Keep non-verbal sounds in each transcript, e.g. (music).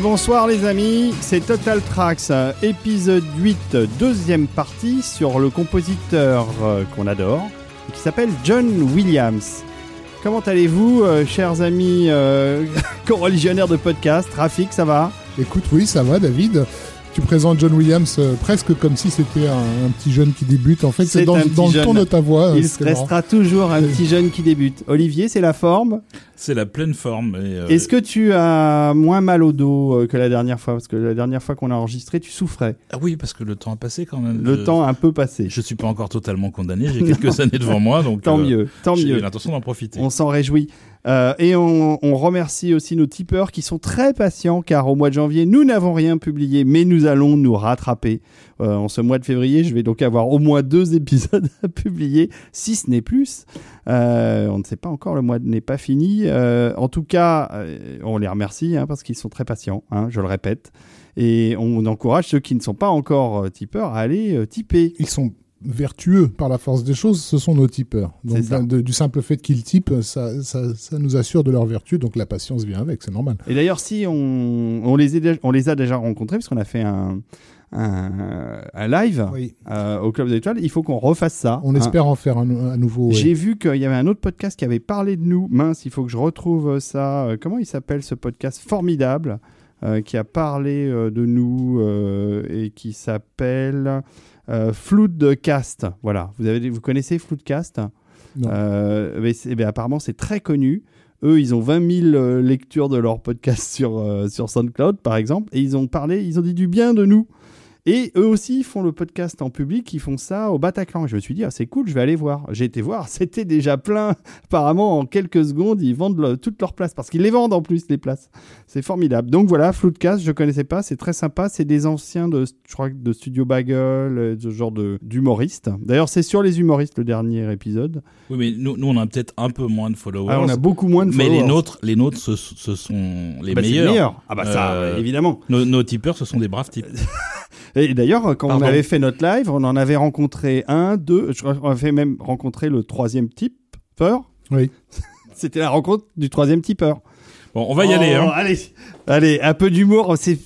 bonsoir les amis, c'est Total Tracks, épisode 8, deuxième partie sur le compositeur euh, qu'on adore, qui s'appelle John Williams. Comment allez-vous, euh, chers amis euh, (laughs) co-religionnaires de podcast? Rafik, ça va? Écoute, oui, ça va, David. Tu présentes John Williams euh, presque comme si c'était un, un petit jeune qui débute. En fait, C'est dans, le ton de ta voix. Il c'est marrant. restera toujours un petit jeune qui débute. Olivier, c'est la forme? C'est la pleine forme. euh, Est-ce que tu as moins mal au dos euh, que la dernière fois? Parce que la dernière fois qu'on a enregistré, tu souffrais. Ah oui, parce que le temps a passé quand même. Le Je- temps a un peu passé. Je suis pas encore totalement condamné. J'ai quelques (laughs) années devant moi, donc Tant euh, mieux, tant J'ai mieux. l'intention d'en profiter. On s'en réjouit. Euh, et on, remercie aussi nos tipeurs qui sont très patients car au mois de janvier, nous n'avons rien publié, mais nous allons nous rattraper. Euh, en ce mois de février, je vais donc avoir au moins deux (laughs) épisodes à publier, si ce n'est plus. Euh, on ne sait pas encore, le mois n'est pas fini. En tout cas, on les remercie hein, parce qu'ils sont très patients, hein, je le répète. Et on encourage ceux qui ne sont pas encore tipeurs à aller tiper. Ils sont vertueux par la force des choses, ce sont nos tipeurs. Donc, de- du simple fait qu'ils typent, ça, ça, ça nous assure de leur vertu, donc la patience vient avec, c'est normal. Et d'ailleurs, si on, on, les est dé- on les a déjà rencontrés, parce qu'on a fait un, un, un live Oui. euh, au Club des Étoiles, il faut qu'on refasse ça. On hein. espère en faire un, un nouveau. ouais. J'ai vu qu'il y avait un autre podcast qui avait parlé de nous. Mince, il faut que je retrouve ça. Euh, comment il s'appelle ce podcast formidable euh, qui a parlé euh, de nous et qui s'appelle Floodcast. Voilà, vous, avez, vous connaissez Floodcast? Euh, mais mais apparemment, c'est très connu. Eux, ils ont 20 000 euh, lectures de leur podcast (laughs) sur, euh, sur SoundCloud, par exemple, et ils ont parlé, ils ont dit du bien de nous. Et eux aussi font le podcast en public, ils font ça au Bataclan. Je me suis dit, ah, c'est cool, je vais aller voir. J'ai été voir, (laughs) c'était déjà plein. Apparemment, en quelques secondes, ils vendent le- toutes leurs places, parce qu'ils les vendent en plus, les places. C'est formidable. Donc voilà, Floodcast, je connaissais pas, c'est très sympa. C'est des anciens de, je crois, de Studio Bagel, euh, ce genre d'humoristes. D'ailleurs, c'est sur les humoristes, le dernier épisode. Oui, mais nous, nous, on a peut-être un peu moins de followers. Ah, on a beaucoup moins de mais les followers. nôtres, les nôtres, ce, ce sont les Bah, c'est le meilleurs. meilleur. Ah bah ça, Euh, évidemment. Nos, nos tipeurs, ce sont des braves types. (laughs) Et d'ailleurs, quand Pardon. on avait fait notre live, on en avait rencontré un, deux, je crois qu'on avait même rencontré le troisième tipeur. Oui. (laughs) C'était la rencontre du troisième tipeur. Bon, on va y Oh, aller. Hein. Allez, allez, un peu d'humour. C'est,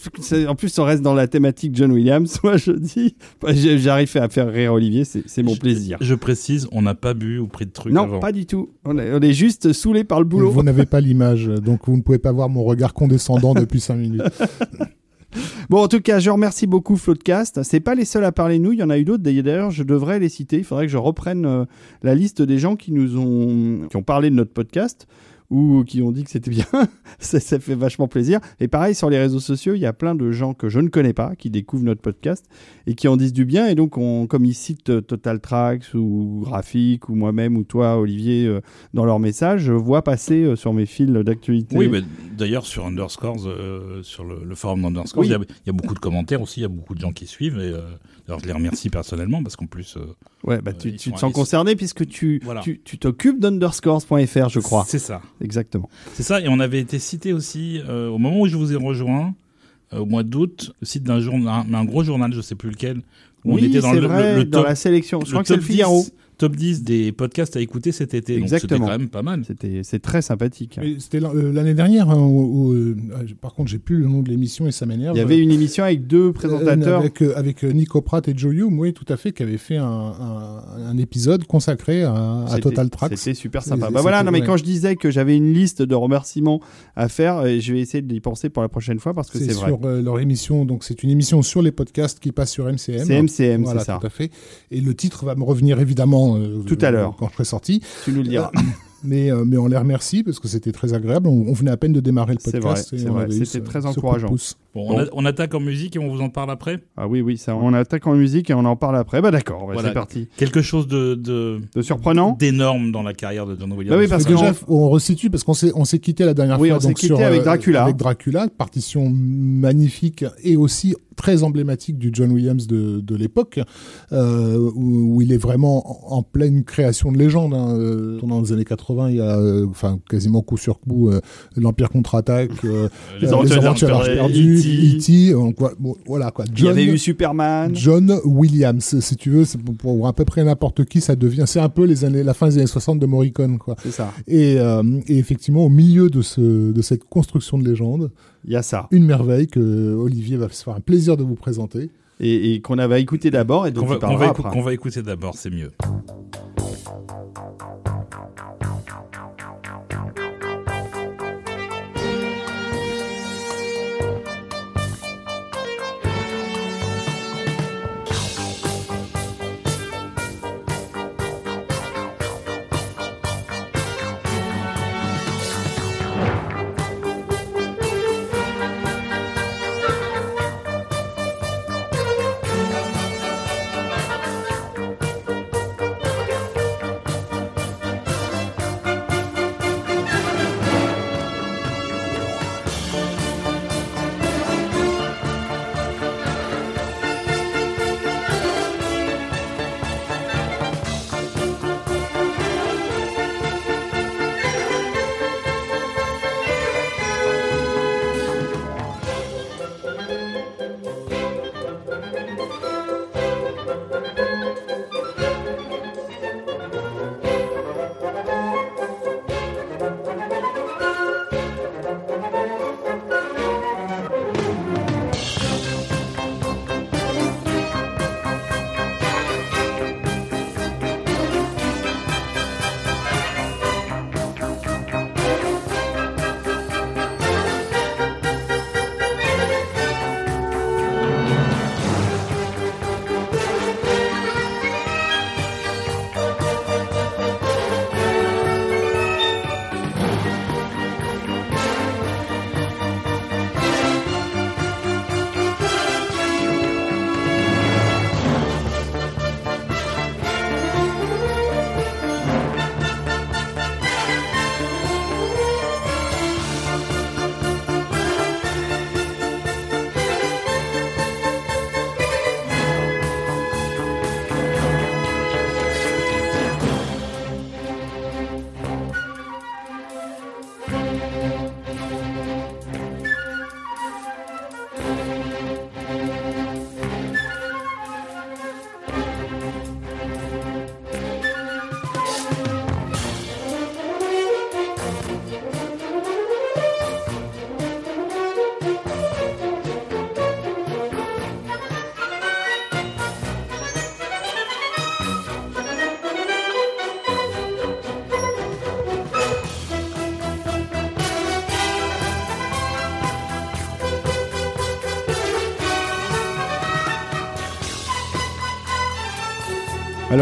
en plus, on reste dans la thématique John Williams. (laughs) Moi, je dis, j'arrive à faire rire Olivier, c'est, mon plaisir. Je précise, on n'a pas bu ou pris de trucs Non, avant. pas du tout. On est, on est juste saoulé par le boulot. Vous n'avez pas l'image, donc vous ne pouvez pas voir mon regard condescendant depuis 5 minutes. (laughs) Bon, en tout cas, je remercie beaucoup Floodcast. C'est pas les seuls à parler nous. Il y en a eu d'autres. D'ailleurs, je devrais les citer. Il faudrait que je reprenne euh, la liste des gens qui nous ont, qui ont parlé de notre podcast ou qui ont dit que c'était bien. (laughs) ça, ça fait vachement plaisir. Et pareil, sur les réseaux sociaux, il y a plein de gens que je ne connais pas qui découvrent notre podcast et qui en disent du bien. Et donc, on, comme ils citent euh, Total Tracks ou Graphic ou moi-même ou toi, Olivier, euh, dans leurs messages, je vois passer euh, sur mes fils d'actualité. Oui, mais d'ailleurs, sur Underscores, euh, sur le, le forum d'Underscores, Oui. il y, y a beaucoup de commentaires aussi, il y a beaucoup de gens qui suivent. Et, d'ailleurs, je les remercie personnellement parce qu'en plus. Euh, Ouais, bah, Euh, tu, ils tu te sens concerné puisque tu, Voilà. tu, tu t'occupes d'underscores.fr, je crois. C'est ça. Exactement. C'est ça, et on avait été cité aussi euh, au moment où je vous ai rejoint, euh, au mois d'août, le site d'un journal, un, un gros journal, je sais plus lequel, où on oui, était dans le, vrai, le- le dans top, la sélection. Je crois que c'est le Figaro. 10, top 10 des podcasts à écouter cet été. Donc c'était Exactement. quand même pas mal. C'était, c'est très sympathique. C'était euh, l'année dernière, hein, où- où, euh, par contre, j'ai plus le nom de l'émission et ça m'énerve. Il y avait une émission avec deux présentateurs. avec, euh, avec euh, Nico Pratt et Joe Hume, oui, tout à fait, qui avait fait un, un- un épisode consacré à, Total Tracks. C'était super sympa. Et Bah voilà, non mais ouais. quand je disais que j'avais une liste de remerciements à faire, et je vais essayer d'y penser pour la prochaine fois parce que C'est c'est vrai. sur euh, leur émission, donc c'est une émission sur les podcasts qui passe sur MCM. C'est MCM, Voilà, c'est ça. tout à fait. Et le titre va me revenir évidemment euh, Tout à l'heure. quand je serai sorti. Tu nous le diras. Mais, euh, mais on les remercie parce que c'était très agréable. On, on venait à peine de démarrer le podcast. C'était très encourageant. pouce. Bon, Bon. On, a- on attaque en musique et on vous en parle après. Ah oui, oui, ça. On attaque en musique et on en parle après. Bah d'accord, bah, Voilà. c'est parti. Quelque chose de, de- De surprenant d'énorme dans la carrière de John Williams. Bah oui, parce Parce que déjà, on resitue parce qu'on s'est on s'est quitté la dernière Oui, fois on s'est donc, quitté sur, avec euh, Dracula. avec Dracula, partition magnifique et aussi très emblématique du John Williams de, de l'époque, euh, où, où il est vraiment en, en pleine création de légende. Hein. Euh, Dans les années 80, il y a euh, enfin quasiment coup sur coup euh, l'Empire contre-attaque, euh, Les euh, Aventures Aventures d'Arthur d'Arche perdue, E.T.. Bon, voilà quoi. Il y avait John- eu Superman. John Williams, si tu veux, pour, pour à peu près n'importe qui, ça devient, c'est un peu les années, la fin des années 60 de Morricone, quoi. C'est ça. Et, euh, et effectivement, au milieu de, ce, de cette construction de légende, Il y a ça. Une merveille que Olivier va se faire un plaisir de vous présenter. Et, et qu'on avait écouté d'abord et Qu'on donc va, va écou- va écouter d'abord, c'est mieux.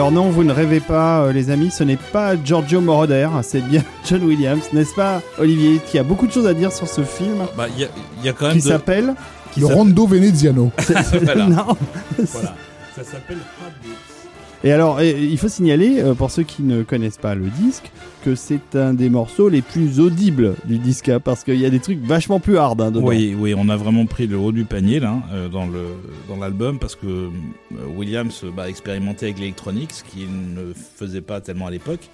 Alors non, vous ne rêvez pas, euh, les amis, ce n'est pas Giorgio Moroder, c'est bien (laughs) John Williams, n'est-ce pas, Olivier, qui a beaucoup de choses à dire sur ce film Bah, il y a, il y a quand même qui de... s'appelle qui le Rondo Veneziano. (laughs) Voilà. (laughs) Non. Voilà. Ça s'appelle. Et alors, il faut signaler, euh, pour ceux qui ne connaissent pas le disque, que c'est un des morceaux les plus audibles du disque, hein, parce qu'il y a des trucs vachement plus hard hein, dedans. Oui, oui, on a vraiment pris le haut du panier là euh, dans le dans l'album parce que euh, Williams bah, expérimentait avec l'électronique, ce qu'il ne faisait pas tellement à l'époque.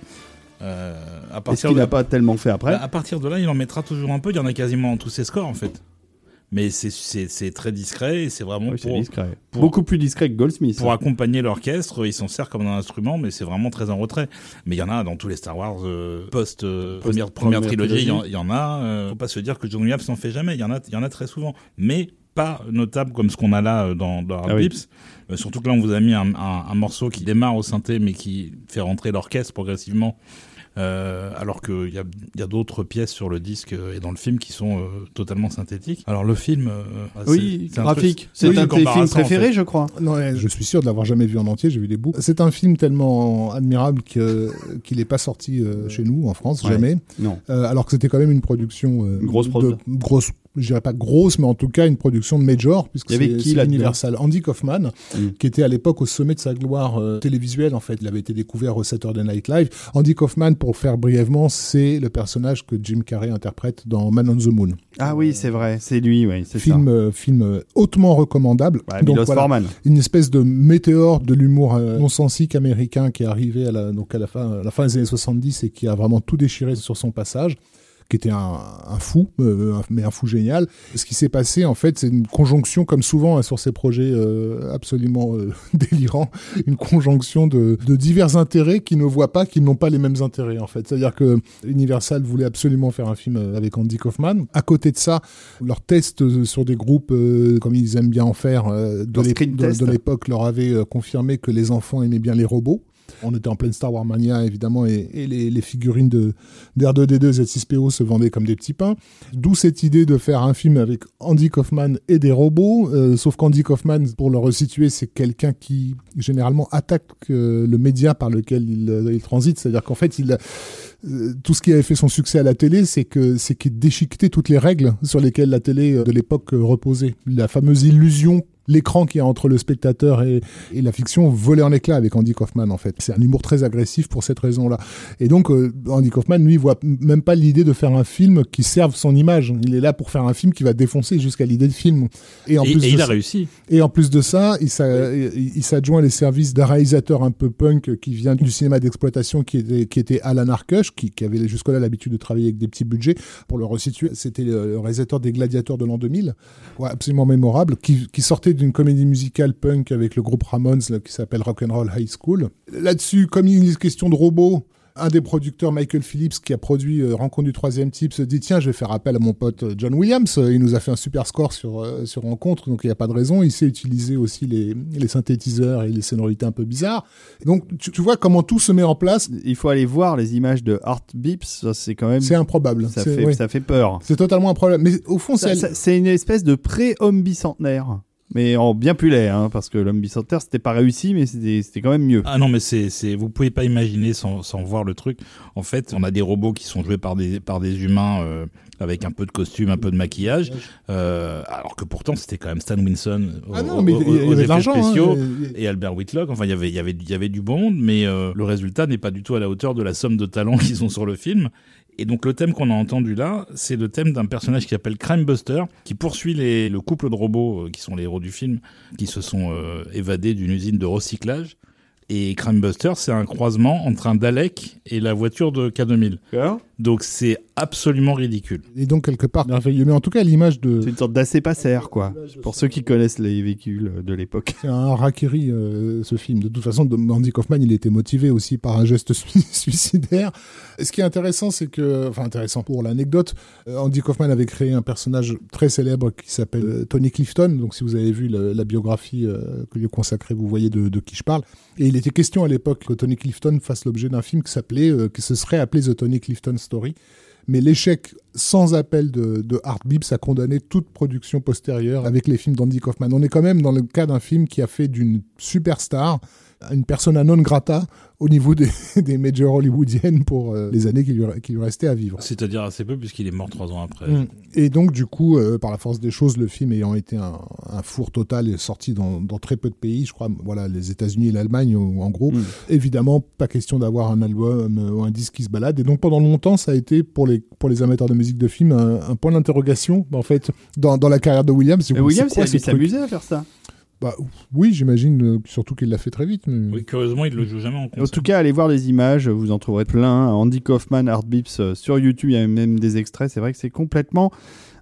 Euh, à partir qu'il de n'a pas tellement fait après. bah, à partir de là, il en mettra toujours un peu. Il y en a quasiment tous ses scores en fait. Mais c'est c'est c'est très discret et c'est vraiment Oui, pour pour- Beaucoup plus discret que Goldsmith. pour accompagner l'orchestre. Il s'en sert comme un instrument, mais c'est vraiment très en retrait. Mais il y en a dans tous les Star Wars euh, post, euh, Post- première, première première trilogie. Il y en- y, a. euh, faut pas se dire que John Williams n'en fait jamais. Il y en a, il y en a très souvent, mais pas notable comme ce qu'on a là euh, dans, dans Hard Ah oui. Surtout que là, on vous a mis un, un- un morceau qui démarre au synthé, mais qui fait rentrer l'orchestre progressivement. Euh, alors qu'il y a, il y a d'autres pièces sur le disque euh, et dans le film qui sont euh, totalement synthétiques. Alors le film, euh, Oui, c'est- graphique. C'est un de tes films en préférés, fait. je crois. Non, ouais, je suis sûr de l'avoir jamais vu en entier, j'ai vu des bouts. C'est un film tellement admirable que- qu'il n'est pas sorti euh, chez nous, en France, Ouais. jamais. Non. Euh, alors que c'était quand même une production euh, Une grosse de- grosse je dirais pas grosse mais en tout cas une production de major puisque c'est Universal Andy Kaufman Mm. qui était à l'époque au sommet de sa gloire euh, télévisuelle en fait il avait été découvert au Saturday Night Live Andy Kaufman pour faire brièvement c'est le personnage que Jim Carrey interprète dans Man on the Moon Ah oui, c'est vrai, c'est lui, oui, c'est film euh, film euh, hautement recommandable ça. Ouais, voilà, Forman. une espèce de météore de l'humour non-sensique américain qui est arrivé à la, donc à la fin, à la fin des années 70 et qui a vraiment tout déchiré sur son passage. Qui était un, un fou, euh, mais un fou génial. Ce qui s'est passé, en fait, c'est une conjonction, comme souvent hein, sur ces projets euh, absolument euh, (laughs) délirants, une conjonction de, de divers intérêts qui ne voient pas qu'ils n'ont pas les mêmes intérêts, en fait. C'est-à-dire que Universal voulait absolument faire un film euh, avec Andy Kaufman. À côté de ça, leurs tests euh, sur des groupes, euh, comme ils aiment bien en faire, euh, de l'époque, leur avaient euh, confirmé que les enfants aimaient bien les robots. On était en pleine Star Wars Mania, évidemment, et, les, figurines de d'R2D2 Z6PO se vendaient comme des petits pains. D'où cette idée de faire un film avec Andy Kaufman et des robots. euh, sauf qu'Andy Kaufman, pour le resituer, c'est quelqu'un qui généralement attaque euh, le média par lequel il, euh, transite. C'est-à-dire qu'en fait, tout ce qui avait fait son succès à la télé, c'est que c'est qu'il déchiquetait toutes les règles sur lesquelles la télé de l'époque reposait. La fameuse illusion l'écran qui est entre le spectateur et, et la fiction volait en éclats avec Andy Kaufman en fait. C'est un humour très agressif pour cette raison-là. Et donc euh, Andy Kaufman lui voit même pas l'idée de faire un film qui serve son image. Il est là pour faire un film qui va défoncer jusqu'à l'idée de film. Et en Et, plus et il a ça- réussi. et en plus de ça, il s'a- il il s'adjoint les services d'un réalisateur un peu punk qui vient du cinéma d'exploitation qui était, qui était Alan Arkush, qui, qui avait jusque-là l'habitude de travailler avec des petits budgets. Pour le resituer, c'était le, le réalisateur des Gladiateurs de l'an 2000, ouais, absolument mémorable, qui, qui sortait d'une comédie musicale punk avec le groupe Ramones là, qui s'appelle Rock'n'Roll High School. Là-dessus, comme il est question de robots, un des producteurs, Michael Phillips, qui a produit euh, Rencontre du troisième type, se dit tiens, je vais faire appel à mon pote euh, John Williams. Euh, Il nous a fait un super score sur euh, sur Rencontre, donc il n'y a pas de raison. Il sait utiliser aussi les, les synthétiseurs et les sonorités un peu bizarres. Donc tu, tu vois comment tout se met en place. Il faut aller voir les images de Art Beeps, c'est quand même. C'est improbable. Ça fait, ça fait peur. C'est totalement un problème. Mais au fond, c'est C'est une espèce de pré-homme bicentenaire. Mais en bien plus laid, hein, parce que l'homme bicentenaire, c'était pas réussi, mais c'était c'était quand même mieux. Ah non, mais c'est, c'est, vous pouvez pas imaginer sans, sans voir le truc. En fait, on a des robots qui sont joués par des, par des humains euh, avec un peu de costume, un peu de maquillage, euh, alors que pourtant c'était quand même Stan Winston aux, ah non, mais aux- il y aux avait de effets hein. spéciaux. Et Albert Whitlock, enfin il y avait, il y avait, il y avait du bon monde, mais euh, le résultat n'est pas du tout à la hauteur de la somme de talents (laughs) qu'ils ont sur le film. Et donc le thème qu'on a entendu là, c'est le thème d'un personnage qui s'appelle Crime Buster, qui poursuit le couple de robots euh, qui sont les héros du film, qui se sont euh, évadés d'une usine de recyclage. Et Crime Buster, c'est un croisement entre un Dalek et la voiture de K2000. Donc c'est absolument ridicule. Et donc quelque part merveilleux. Mais en tout cas, l'image de C'est une sorte d'assez passer quoi. Pour ceux qui connaissent les véhicules de l'époque. C'est un harakiri, euh, ce film. De toute façon, Andy Kaufman, il était motivé aussi par un geste sui- (laughs) suicidaire. Et ce qui est intéressant, c'est que, enfin intéressant pour l'anecdote, euh, Andy Kaufman avait créé un personnage très célèbre qui s'appelle euh, Tony Clifton. Donc, si vous avez vu la biographie euh, que lui est consacrée, vous voyez de, de qui je parle. Et il était question à l'époque que Tony Clifton fasse l'objet d'un film qui s'appelait, euh, qui se serait appelé The Tony Clifton Mais l'échec sans appel de, de Art a condamné toute production postérieure avec les films d'Andy Kaufman. On est quand même dans le cas d'un film qui a fait d'une superstar une persona non grata au niveau des, (laughs) des majors hollywoodiennes pour euh, les années qui lui, qui lui restaient à vivre. C'est-à-dire assez peu puisqu'il est mort trois ans après. Mm. Et donc, du coup, euh, par la force des choses, le film ayant été un, un four total et sorti dans, dans très peu de pays, je crois, voilà, les États-Unis et l'Allemagne en gros, Mm. évidemment, pas question d'avoir un album euh, ou un disque qui se balade. Et donc, pendant longtemps, ça a été pour les, pour les amateurs de musique de film un, un point d'interrogation, en fait, dans, dans la carrière de Williams. Mais Williams, C'est quoi il s'amuser à faire ça. Bah, Oui, j'imagine, euh, surtout qu'il l'a fait très vite. mais- Oui, curieusement, il le joue jamais en En concert. tout cas, allez voir les images, vous en trouverez plein. Andy Kaufman, Art Bips euh, sur YouTube, il y a même des extraits. C'est vrai que c'est complètement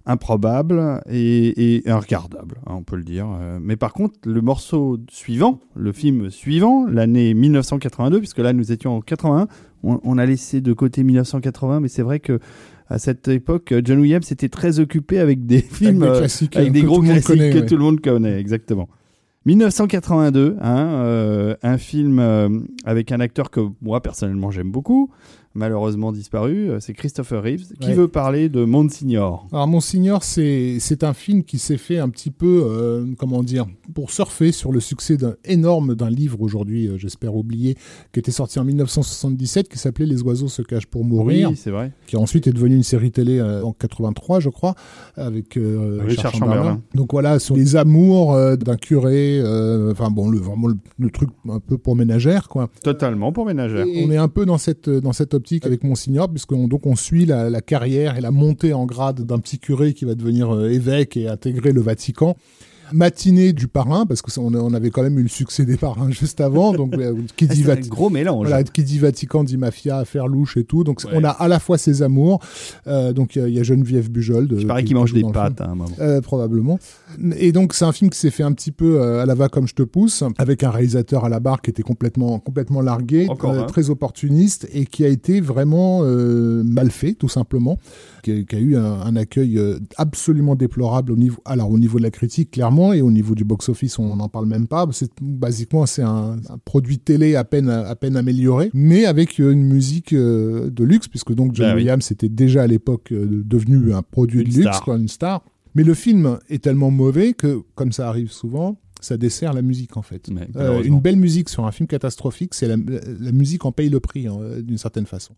improbable et, et regardable, hein, on peut le dire. Euh, Mais par contre, le morceau suivant, le film suivant, l'année 1982, puisque là nous étions en 81, on, on a laissé de côté 1980, mais c'est vrai que à cette époque, John Williams était très occupé avec des films, avec des euh, classiques, avec des que gros tout le monde classiques connaît, que ouais. tout le monde connaît, exactement. 1982, hein, euh, un film euh, avec un acteur que moi personnellement j'aime beaucoup, malheureusement disparu, euh, c'est Christopher Reeves, qui Ouais. veut parler de Monsignor. Alors, Monsignor, c'est un film qui s'est fait un petit peu, euh, comment dire, pour surfer sur le succès d'un énorme d'un livre aujourd'hui, euh, j'espère oublié, qui était sorti en 1977, qui s'appelait Les oiseaux se cachent pour mourir, Oui, c'est vrai. qui ensuite est devenu une série télé euh, en 83, je crois, avec Richard Richard, Chamberlain. Chamberlain. Donc voilà, sur les amours d'un curé, enfin bon, le, vraiment le, le truc un peu pour ménagère, quoi. Totalement pour ménagère. On est un peu dans cette, dans cette optique avec Monsignor, puisqu'on donc on suit la, carrière et la montée en grade d'un petit curé qui va devenir euh, évêque et intégrer le Vatican. Matinée du parrain, parce que on, on avait quand même eu le succès des parrains (laughs) juste avant, donc euh, qui dit C'est un Vati- gros mélange. voilà, qui dit Vatican dit mafia, affaire louche et tout. Donc Ouais. on a à la fois ses amours. euh, donc il y a- il y, a Geneviève Bujold. Il euh, paraît qui- qu'il qui mange des pâtes à un moment. Euh, probablement. Et donc c'est un film qui s'est fait un petit peu euh, à la va comme je te pousse, avec un réalisateur à la barre qui était complètement complètement largué, Encore très opportuniste et qui a été vraiment euh, mal fait tout simplement, qui a, qui a eu un, un accueil euh, absolument déplorable au niveau alors au niveau de la critique clairement et au niveau du box office on n'en parle même pas. C'est basiquement c'est un, un produit télé à peine à peine amélioré, mais avec euh, une musique euh, de luxe puisque donc John oui. Williams était déjà à l'époque euh, devenu un produit Une de luxe star. quoi, une star. Mais le film est tellement mauvais que, comme ça arrive souvent, ça dessert la musique en fait. Ouais, Euh, une belle musique sur un film catastrophique, c'est la, la musique en paye le prix hein, d'une certaine façon.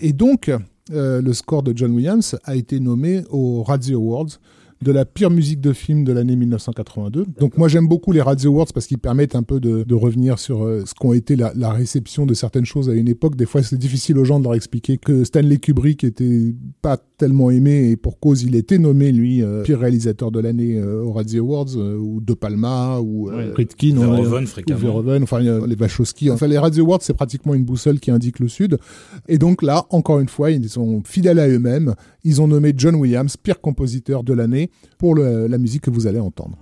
Et donc, le score de John Williams a été nommé aux Radio Awards de la pire musique de film de l'année 1982. Donc moi j'aime beaucoup les Radio Awards parce qu'ils permettent un peu de, de revenir sur euh, ce qu'ont été la, la réception de certaines choses à une époque. Des fois c'est difficile aux gens de leur expliquer que Stanley Kubrick était pas tellement aimé et pour cause il était nommé lui euh, pire réalisateur de l'année euh, aux Radio Awards ou De Palma ou Ouais. Friedkin Verhoeven, ou. Verhoeven, enfin les Wachowski. Enfin les Radio Awards c'est pratiquement une boussole qui indique le sud. Et donc là encore une fois ils sont fidèles à eux-mêmes. Ils ont nommé John Williams pire compositeur de l'année pour la musique que vous allez entendre.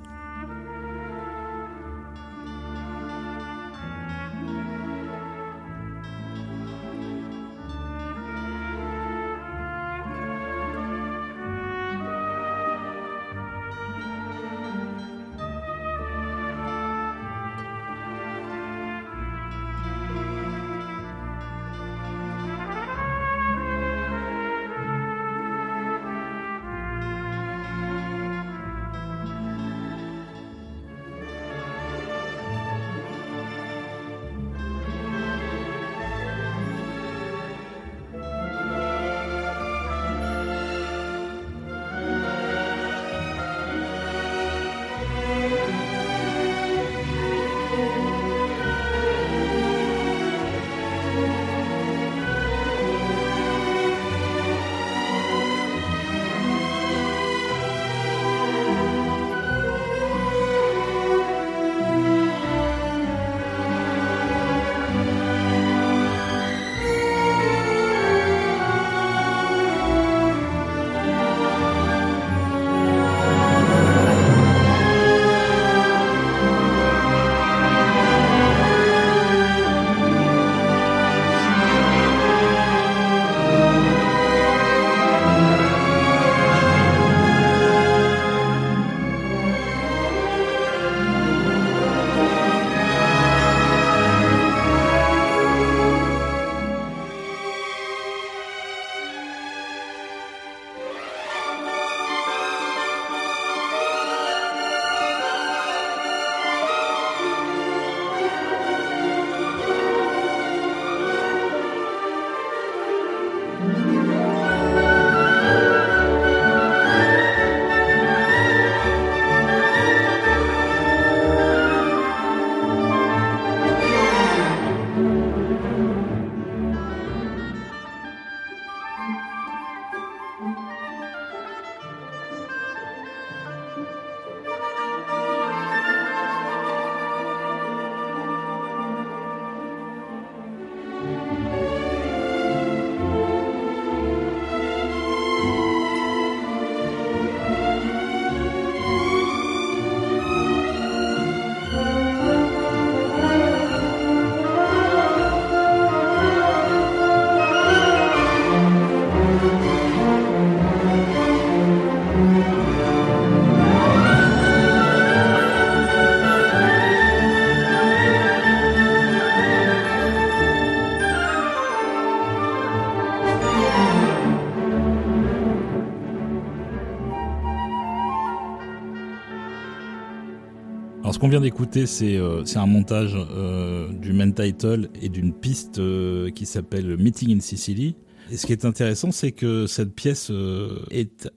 Qu'on vient d'écouter, c'est euh, un montage euh, du main title et d'une piste euh, qui s'appelle Meeting in Sicily. Et ce qui est intéressant, c'est que cette pièce est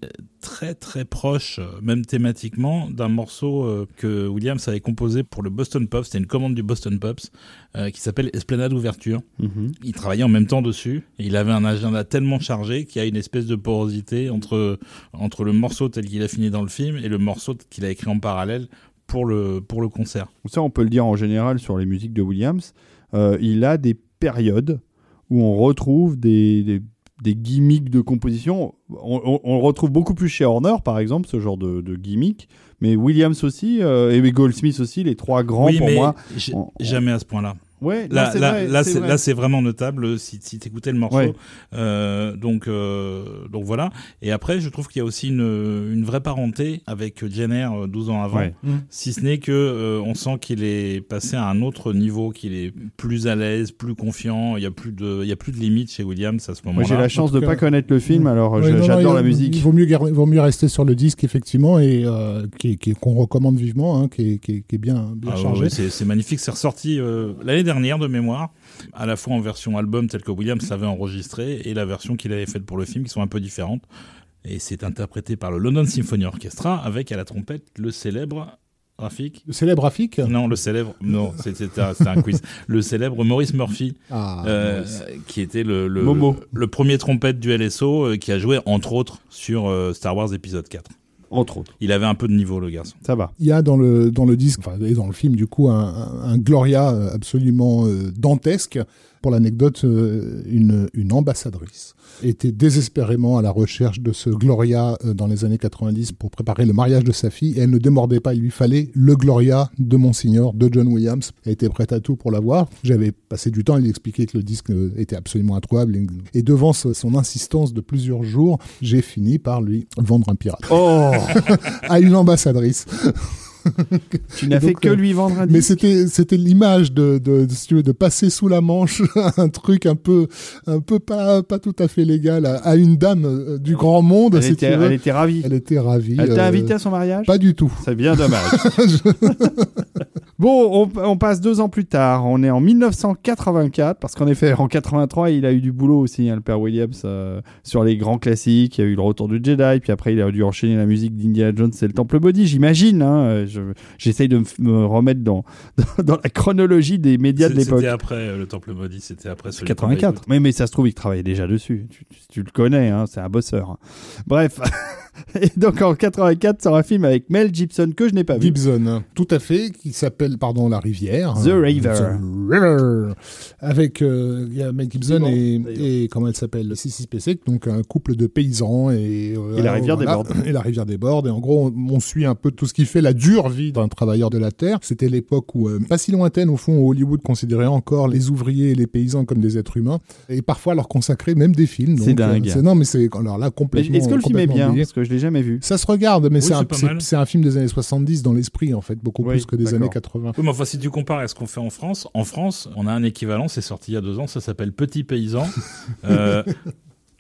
très très proche, même thématiquement, d'un morceau que Williams avait composé pour le Boston Pops. C'était une commande du Boston Pops euh, qui s'appelle Esplanade Ouverture. Mhm. Il travaillait en même temps dessus il avait un agenda tellement chargé qu'il y a une espèce de porosité entre, entre le morceau tel qu'il a fini dans le film et le morceau qu'il a écrit en parallèle pour le, pour le concert. Ça, on peut le dire en général sur les musiques de Williams. Euh, il a des périodes où on retrouve des, des, des gimmicks de composition. On, on- on le retrouve beaucoup plus chez Horner, par exemple, ce genre de, de gimmick. Mais Williams aussi, euh, et Goldsmith aussi, les trois grands oui, pour mais moi. on- jamais à ce point-là. Ouais, Là, c'est là, vrai, là, c'est vrai. vraiment notable si, si t'écoutais le morceau. Ouais. Euh, donc, euh, donc voilà. Et après, je trouve qu'il y a aussi une, une vraie parenté avec Jenner euh, 12 ans avant. Ouais. Si ce n'est que euh, on sent qu'il est passé à un autre niveau, qu'il est plus à l'aise, plus confiant. Il y a plus de, il y a plus de limites chez Williams à ce Moi, moment-là. j'ai la chance de tout pas cas- connaître le film, alors j'adore il- la musique. Il vaut mieux, il vaut mieux rester sur le disque, effectivement, et euh, qu'on recommande vivement, hein, qui, est, qui, est, qui est bien, bien Ah chargé. ouais, c'est c'est magnifique. C'est ressorti euh, l'année dernière de mémoire, à la fois en version album telle que Williams l'avait enregistré et la version qu'il avait faite pour le film, qui sont un peu différentes. Et c'est interprété par le London Symphony Orchestra avec à la trompette le célèbre Rafik. Le célèbre Rafik Non, le célèbre. Non, c'était un, un quiz. (laughs) Le célèbre Maurice Murphy, Ah, euh, qui était le, le, Momo. le premier trompette du LSO, euh, qui a joué entre autres sur euh, Star Wars épisode 4. Entre autres. Il avait un peu de niveau, le garçon. Ça va. Il y a dans le, dans le disque, enfin, et dans le film, du coup, un, un- un Gloria euh, absolument euh, dantesque. Pour l'anecdote, euh, une, une ambassadrice était désespérément à la recherche de ce Gloria euh, dans les années 90 pour préparer le mariage de sa fille. Et elle ne démordait pas, il lui fallait le Gloria de Monsignor, de John Williams. Elle était prête à tout pour l'avoir. J'avais passé du temps à lui expliquer que le disque euh, était absolument introuvable. Et, devant son insistance de plusieurs jours, j'ai fini par lui vendre un pirate Oh (laughs) à une ambassadrice. (laughs) Tu n'as fait que euh, lui vendre un Mais disque c'était c'était l'image de de, si tu veux, de passer sous la manche (laughs) un truc un peu un peu pas pas tout à fait légal à, à une dame euh, du grand monde. elle si était, elle ravie. Elle était ravie. Elle t'a euh, invité à son mariage? Pas du tout. C'est bien dommage. (laughs) bon, on, on passe deux ans plus tard. On est en 1984, parce qu'en effet, en 83, il a eu du boulot aussi, hein, le père Williams, euh, sur les grands classiques. Il y a eu le retour du Jedi, puis après, il a dû enchaîner la musique d'Indiana Jones et le Temple Body, j'imagine. hein. Je- J'essaye de me remettre dans, dans, (laughs) dans la chronologie des médias de l'époque. C'était après euh, le Temple Maudit, c'était après celui 84. Mais, mais ça se trouve, il travaillait déjà dessus. Tu, tu- tu le connais, hein, c'est un bosseur. Bref. (laughs) (laughs) Et donc en 84, sort un film avec Mel Gibson que je n'ai pas vu. Gibson, tout à fait, qui s'appelle, pardon, La Rivière. The River. The River. Avec, euh, il y a Mel Gibson et, et, comment elle s'appelle? Spacek, donc un couple de paysans et... euh, Et la rivière voilà, déborde. Et la rivière déborde. Et en gros, on, on suit un peu tout ce qui fait la dure vie d'un travailleur de la terre. C'était l'époque où, euh, pas si lointaine au fond, où Hollywood considérait encore les ouvriers et les paysans comme des êtres humains. Et parfois leur consacrer même des films. C'est dingue. non, mais c'est, alors là, complètement... Est-ce que le film est bien? oublié. Parce que je l'ai jamais vu. Ça se regarde, mais Oui, c'est un, film des années 70 dans l'esprit, en fait, beaucoup Oui, plus que des d'accord. années 80. Oui, mais enfin, si tu compares à ce qu'on fait en France, en France, on a un équivalent, c'est sorti il y a deux ans, ça s'appelle Petit Paysan. (laughs) Euh,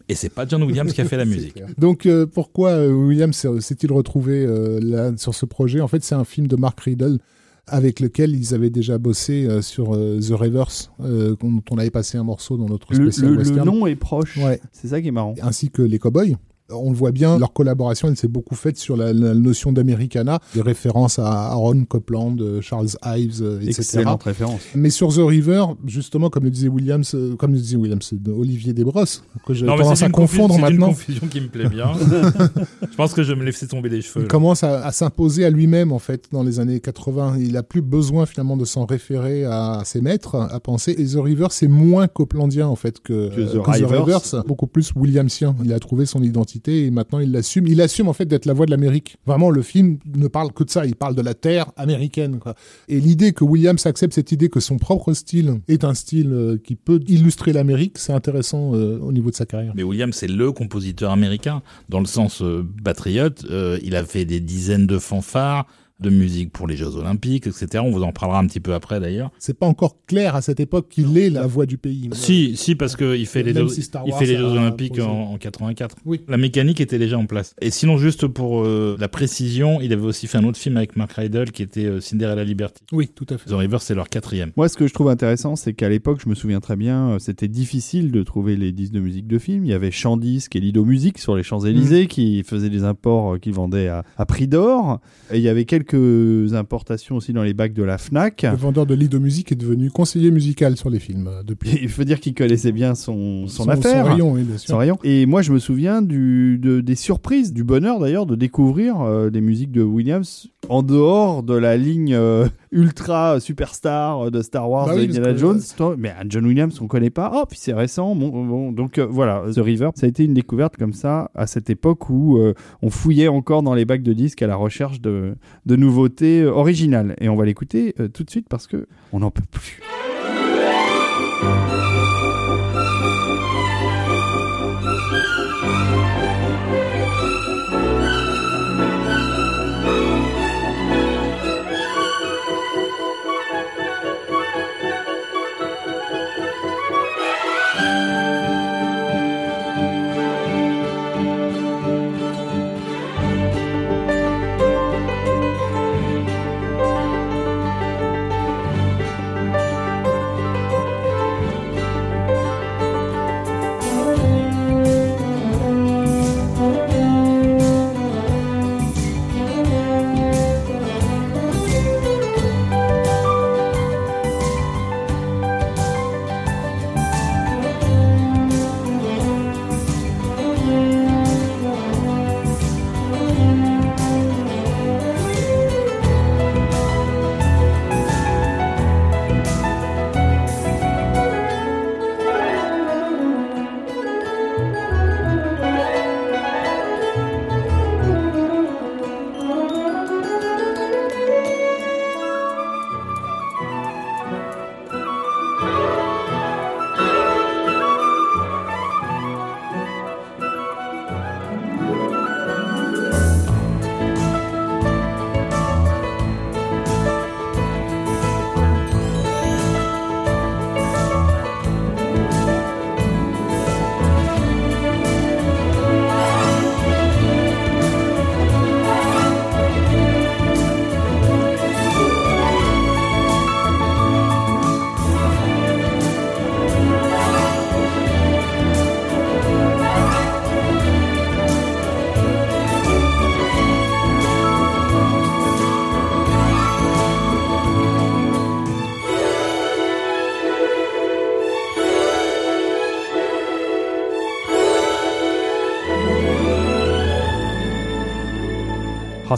et c'est pas John Williams qui a fait la (laughs) musique. Donc, euh, pourquoi euh, Williams s'est- s'est-il retrouvé euh, là, sur ce projet? En fait, c'est un film de Mark Riddle avec lequel ils avaient déjà bossé euh, sur euh, The Reverse, euh, dont on avait passé un morceau dans notre Le, spécial le- le western. nom est proche. Ouais. C'est ça qui est marrant. ainsi que les Cowboys. On le voit bien, leur collaboration, elle s'est beaucoup faite sur la, la notion d'Americana, des références à Aaron Copland, euh, Charles Ives, euh, etc. Excellente référence. Mais sur The River, justement, comme le disait Williams, euh, comme le disait Williams, euh, Olivier Desbrosses, que j'ai Non, mais tendance c'est à une, confondre confusion- c'est une maintenant, confusion qui me plaît bien. (laughs) je pense que je vais me laisser tomber les cheveux. il là. commence à, à s'imposer à lui-même, en fait, dans les années 80. Il a plus besoin, finalement, de s'en référer à ses maîtres, à penser. Et The River, c'est moins coplandien, en fait, que, Que The euh, Rivers. Rivers, beaucoup plus Williamsien. Il a trouvé son identité et maintenant il l'assume. Il assume, en fait, d'être la voix de l'Amérique. Vraiment, le film ne parle que de ça. Il parle de la terre américaine. Et l'idée que Williams accepte cette idée que son propre style est un style euh, qui peut illustrer l'Amérique, c'est intéressant euh, au niveau de sa carrière. Mais Williams, c'est le compositeur américain, dans le sens euh, patriote. Il a fait des dizaines de fanfares, de musique pour les Jeux Olympiques, etc. On vous en parlera un petit peu après d'ailleurs. C'est pas encore clair à cette époque qu'il est la voix du pays. Si, si, parce qu'il fait les, si il fait les Jeux Olympiques en, en 84. Oui. La mécanique était déjà en place. Et sinon, juste pour euh, la précision, il avait aussi fait un autre film avec Mark Rydell qui était euh, Cinderella Liberty. Oui, tout à fait. The River, c'est leur quatrième. Moi, ce que je trouve intéressant, c'est qu'à l'époque, je me souviens très bien, euh, c'était difficile de trouver les disques de musique de film. Il y avait Chandisque et Lido Musique sur les Champs-Élysées qui faisaient des imports euh, qu'ils vendaient à, à prix d'or. Et il y avait quelques quelques importations aussi dans les bacs de la Fnac. Le vendeur de de musique est devenu conseiller musical sur les films euh, depuis. Il faut dire qu'il connaissait bien son, son, Son- affaire. son rayon, oui, bien sûr. Son rayon. Et moi, je me souviens du, de- des surprises, du bonheur d'ailleurs, de découvrir euh, des musiques de Williams en dehors de la ligne euh, ultra superstar euh, de Star Wars Bah oui, Indiana Jones. Mais un John Williams, on connaît pas. Oh, puis c'est récent. Bon, bon. donc euh, voilà, The River, ça a été une découverte comme ça à cette époque où euh, on fouillait encore dans les bacs de disques à la recherche de, de nouveautés originales. Et on va l'écouter euh, tout de suite parce que on n'en peut plus.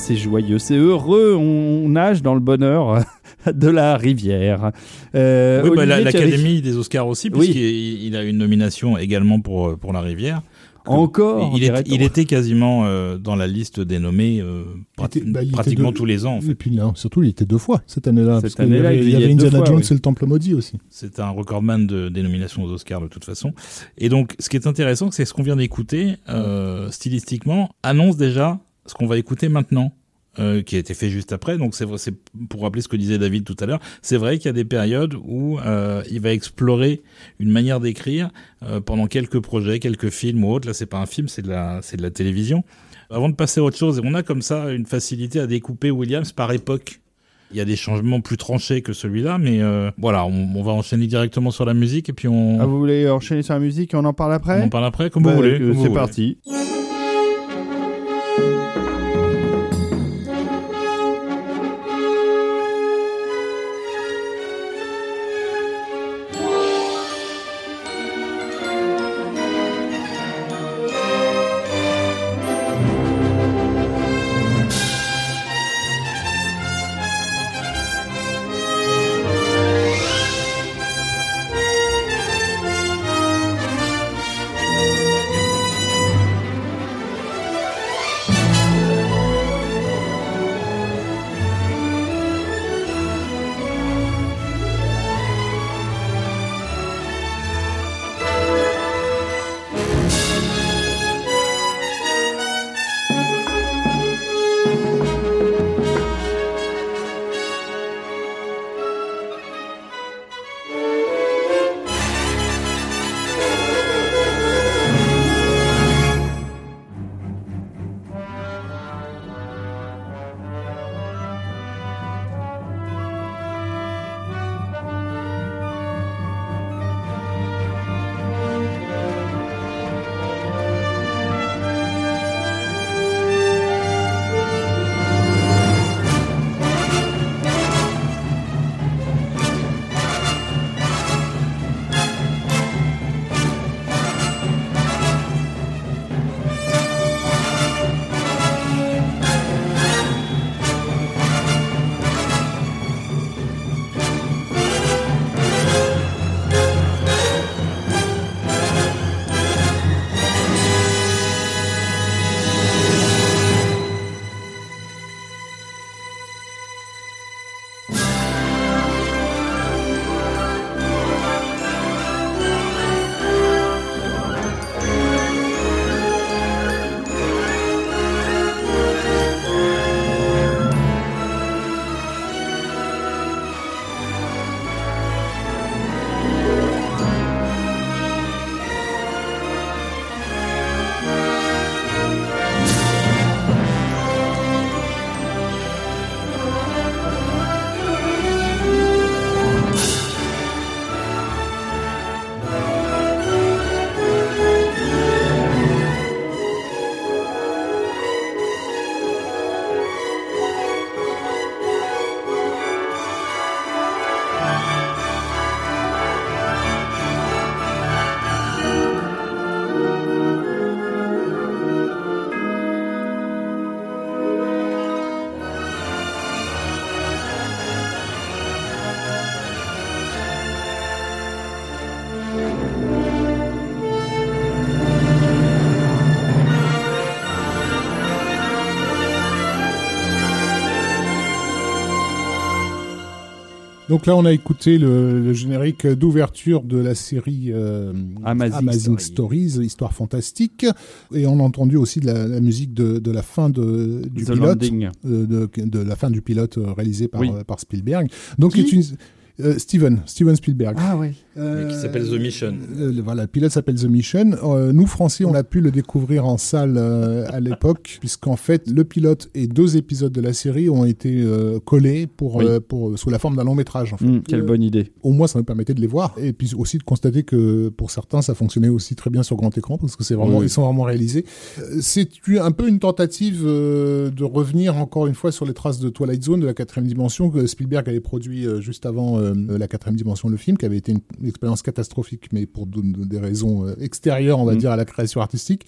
C'est joyeux, c'est heureux, on nage dans le bonheur (laughs) de la rivière. Euh, Oui, bah, l'Académie des Oscars aussi, Oui. puisqu'il il a une nomination également pour, euh, pour La Rivière. Encore, il, est- il était quasiment euh, dans la liste des nommés euh, Il était- bah, il pratiquement deux- tous les ans. En Et puis surtout, il était deux fois cette année-là. Cette parce qu'il y année-là, avait, il il y avait Indiana fois, Jones oui. et le Temple maudit aussi. C'est un recordman de, des nominations aux Oscars de toute façon. Et donc, ce qui est intéressant, c'est ce qu'on vient d'écouter, euh, stylistiquement, annonce déjà ce qu'on va écouter maintenant. euh, qui a été fait juste après, donc c'est pour rappeler ce que disait David tout à l'heure. C'est vrai qu'il y a des périodes où euh, il va explorer une manière d'écrire euh, pendant quelques projets, quelques films ou autres. Là, c'est pas un film, c'est de la, c'est de la télévision. Avant de passer à autre chose, on a comme ça une facilité à découper Williams par époque. Il y a des changements plus tranchés que celui-là, mais voilà, on, on va enchaîner directement sur la musique et puis on, Ah, vous voulez enchaîner sur la musique et on en parle après? On en parle après, comme Bah, vous voulez. C'est voulez. Donc là, on a écouté le, le générique d'ouverture de la série euh, Amazing Stories, Histoire fantastique, et on a entendu aussi de la, la musique de, de la fin de, du The pilote, euh, de, de la fin du pilote euh, réalisé par, Oui. euh, par Spielberg. Donc, Qui est une euh, Steven, Steven Spielberg. Ah ouais. Euh, qui s'appelle The Mission. euh, voilà, le pilote s'appelle The Mission. Euh, nous, Français, on a pu le découvrir en salle euh, à l'époque, (laughs) puisqu'en fait, le pilote et deux épisodes de la série ont été euh, collés pour, Oui. euh, pour, sous la forme d'un long métrage. En fait. Hum, quelle Euh, bonne idée. Au moins, ça me permettait de les voir. Et puis aussi de constater que pour certains, ça fonctionnait aussi très bien sur grand écran, parce que c'est vraiment, Oui. ils sont vraiment réalisés. C'est un peu une tentative euh, de revenir encore une fois sur les traces de Twilight Zone, de la quatrième dimension, que Spielberg avait produit euh, juste avant euh, la quatrième dimension, le film, qui avait été une, une expérience catastrophique, mais pour de- de- des raisons euh, extérieures, on va Mm. dire, à la création artistique.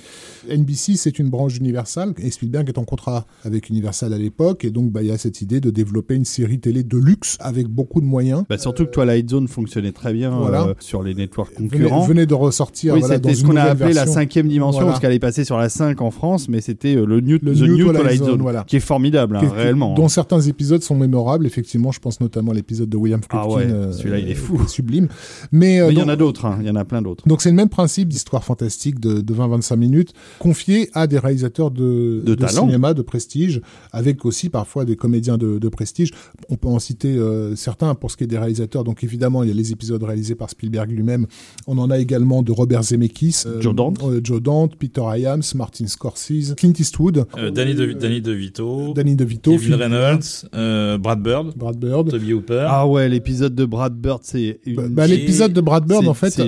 NBC, c'est une branche d'Universal, et Spielberg est en contrat avec Universal à l'époque, et donc bah, il y a cette idée de développer une série télé de luxe avec beaucoup de moyens. Bah, surtout que Twilight Zone fonctionnait très bien Voilà. euh, sur les networks Venait, concurrents. venait de ressortir oui, voilà, c'était ce qu'on a appelé la cinquième dimension, Voilà. parce qu'elle est passée sur la 5 en France, mais c'était euh, le New, Le The New New Twilight Twilight Zone, qui est formidable, hein, Qui- réellement. dont certains épisodes sont mémorables. Effectivement, je pense notamment à l'épisode de William Friedkin. Ah ouais, euh, celui-là, il est fou. sublime. Mais, euh, Mais il y en a d'autres, hein, il y en a plein d'autres. donc c'est le même principe d'histoire fantastique de, de 20-25 minutes, confié à des réalisateurs de, De talent. cinéma, de prestige, avec aussi parfois des comédiens de, de prestige. On peut en citer euh, certains pour ce qui est des réalisateurs. Donc évidemment, il y a les épisodes réalisés par Spielberg lui-même. On en a également de Robert Zemeckis, euh, Joe Dante. euh, Joe Dante, Peter Hyams, Martin Scorsese, Clint Eastwood, Euh, Danny, de, Danny DeVito, Danny DeVito, Phil- Reynolds, euh, Brad Bird, Brad Bird. Toby Hooper. Ah ouais, l'épisode de Brad Bird, c'est une... Bah, bah, l'épisode de Brad Bird, en fait,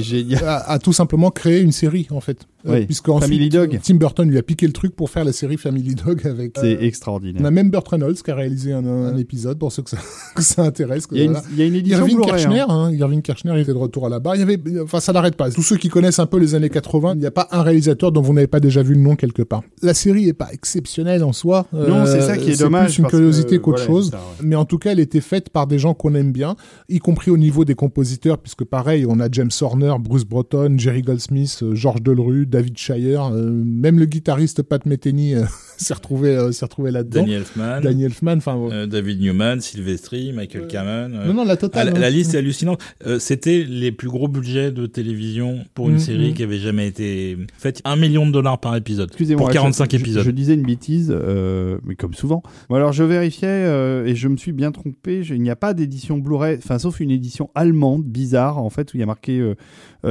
a, a tout simplement créé une série, en fait. Euh, Oui, puisque Family Dog. Tim Burton lui a piqué le truc pour faire la série Family Dog avec. C'est euh, extraordinaire. on a même Burt Reynolds qui a réalisé un, un épisode pour ceux que ça, (laughs) que ça intéresse. Il y, a une, voilà. il y a une édition Irving Kirchner, hein. hein, Irving Kirchner était de retour à la barre. Il y avait, enfin, ça n'arrête pas. Tous ceux qui connaissent un peu les années 80, il n'y a pas un réalisateur dont vous n'avez pas déjà vu le nom quelque part. La série est pas exceptionnelle en soi. Non, c'est Euh, ça qui est c'est dommage. plus une curiosité qu'autre voilà, chose. c'est ça, ouais. Mais en tout cas, elle était faite par des gens qu'on aime bien, y compris au niveau des compositeurs, puisque pareil, on a James Horner, Bruce Broughton, Jerry Goldsmith, euh, George Delru, David Shire, euh, même le guitariste Pat Metheny euh, (laughs) s'est retrouvé, euh, s'est retrouvé là-dedans. Danny Elfman, Daniel Elfman, enfin. euh, David Newman, Sylvestri, Michael Kamen. euh, non, non, la Ah, totale. la, hein. la liste est hallucinante. Euh, C'était les plus gros budgets de télévision pour une Mhm. série qui avait jamais été faite. Un million de dollars par épisode. Excusez-moi, Pour 45 je- épisodes. Je, disais une bêtise, euh, mais comme souvent. Bon, alors je vérifiais euh, et je me suis bien trompé. Je- il n'y a pas d'édition Blu-ray, enfin sauf une édition allemande bizarre en fait où il y a marqué euh,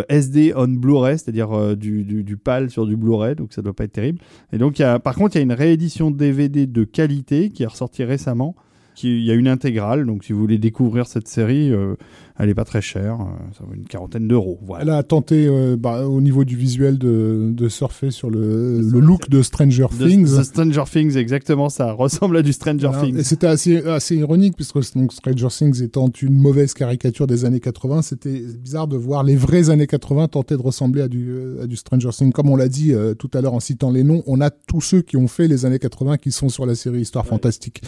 SD on Blu-ray, c'est-à-dire euh, du, du, du PAL sur du Blu-ray, donc ça doit pas être terrible. Et donc par contre il y a une réédition DVD de qualité qui est ressortie récemment. Il y a une intégrale, donc si vous voulez découvrir cette série, euh, elle est pas très chère, euh, ça vaut une quarantaine d'euros. Voilà. Elle a tenté, euh, bah, au niveau du visuel, de, de surfer sur le, le look de Stranger The- Things. Stranger Things, exactement, ça (laughs) ressemble à du Stranger Voilà. Things. Et c'était assez, assez ironique, puisque donc, Stranger Things étant une mauvaise caricature des années 80, c'était bizarre de voir les vrais années 80 tenter de ressembler à du, euh, à du Stranger Things. Comme on l'a dit euh, tout à l'heure en citant les noms, on a tous ceux qui ont fait les années 80 qui sont sur la série Histoire Fantastique.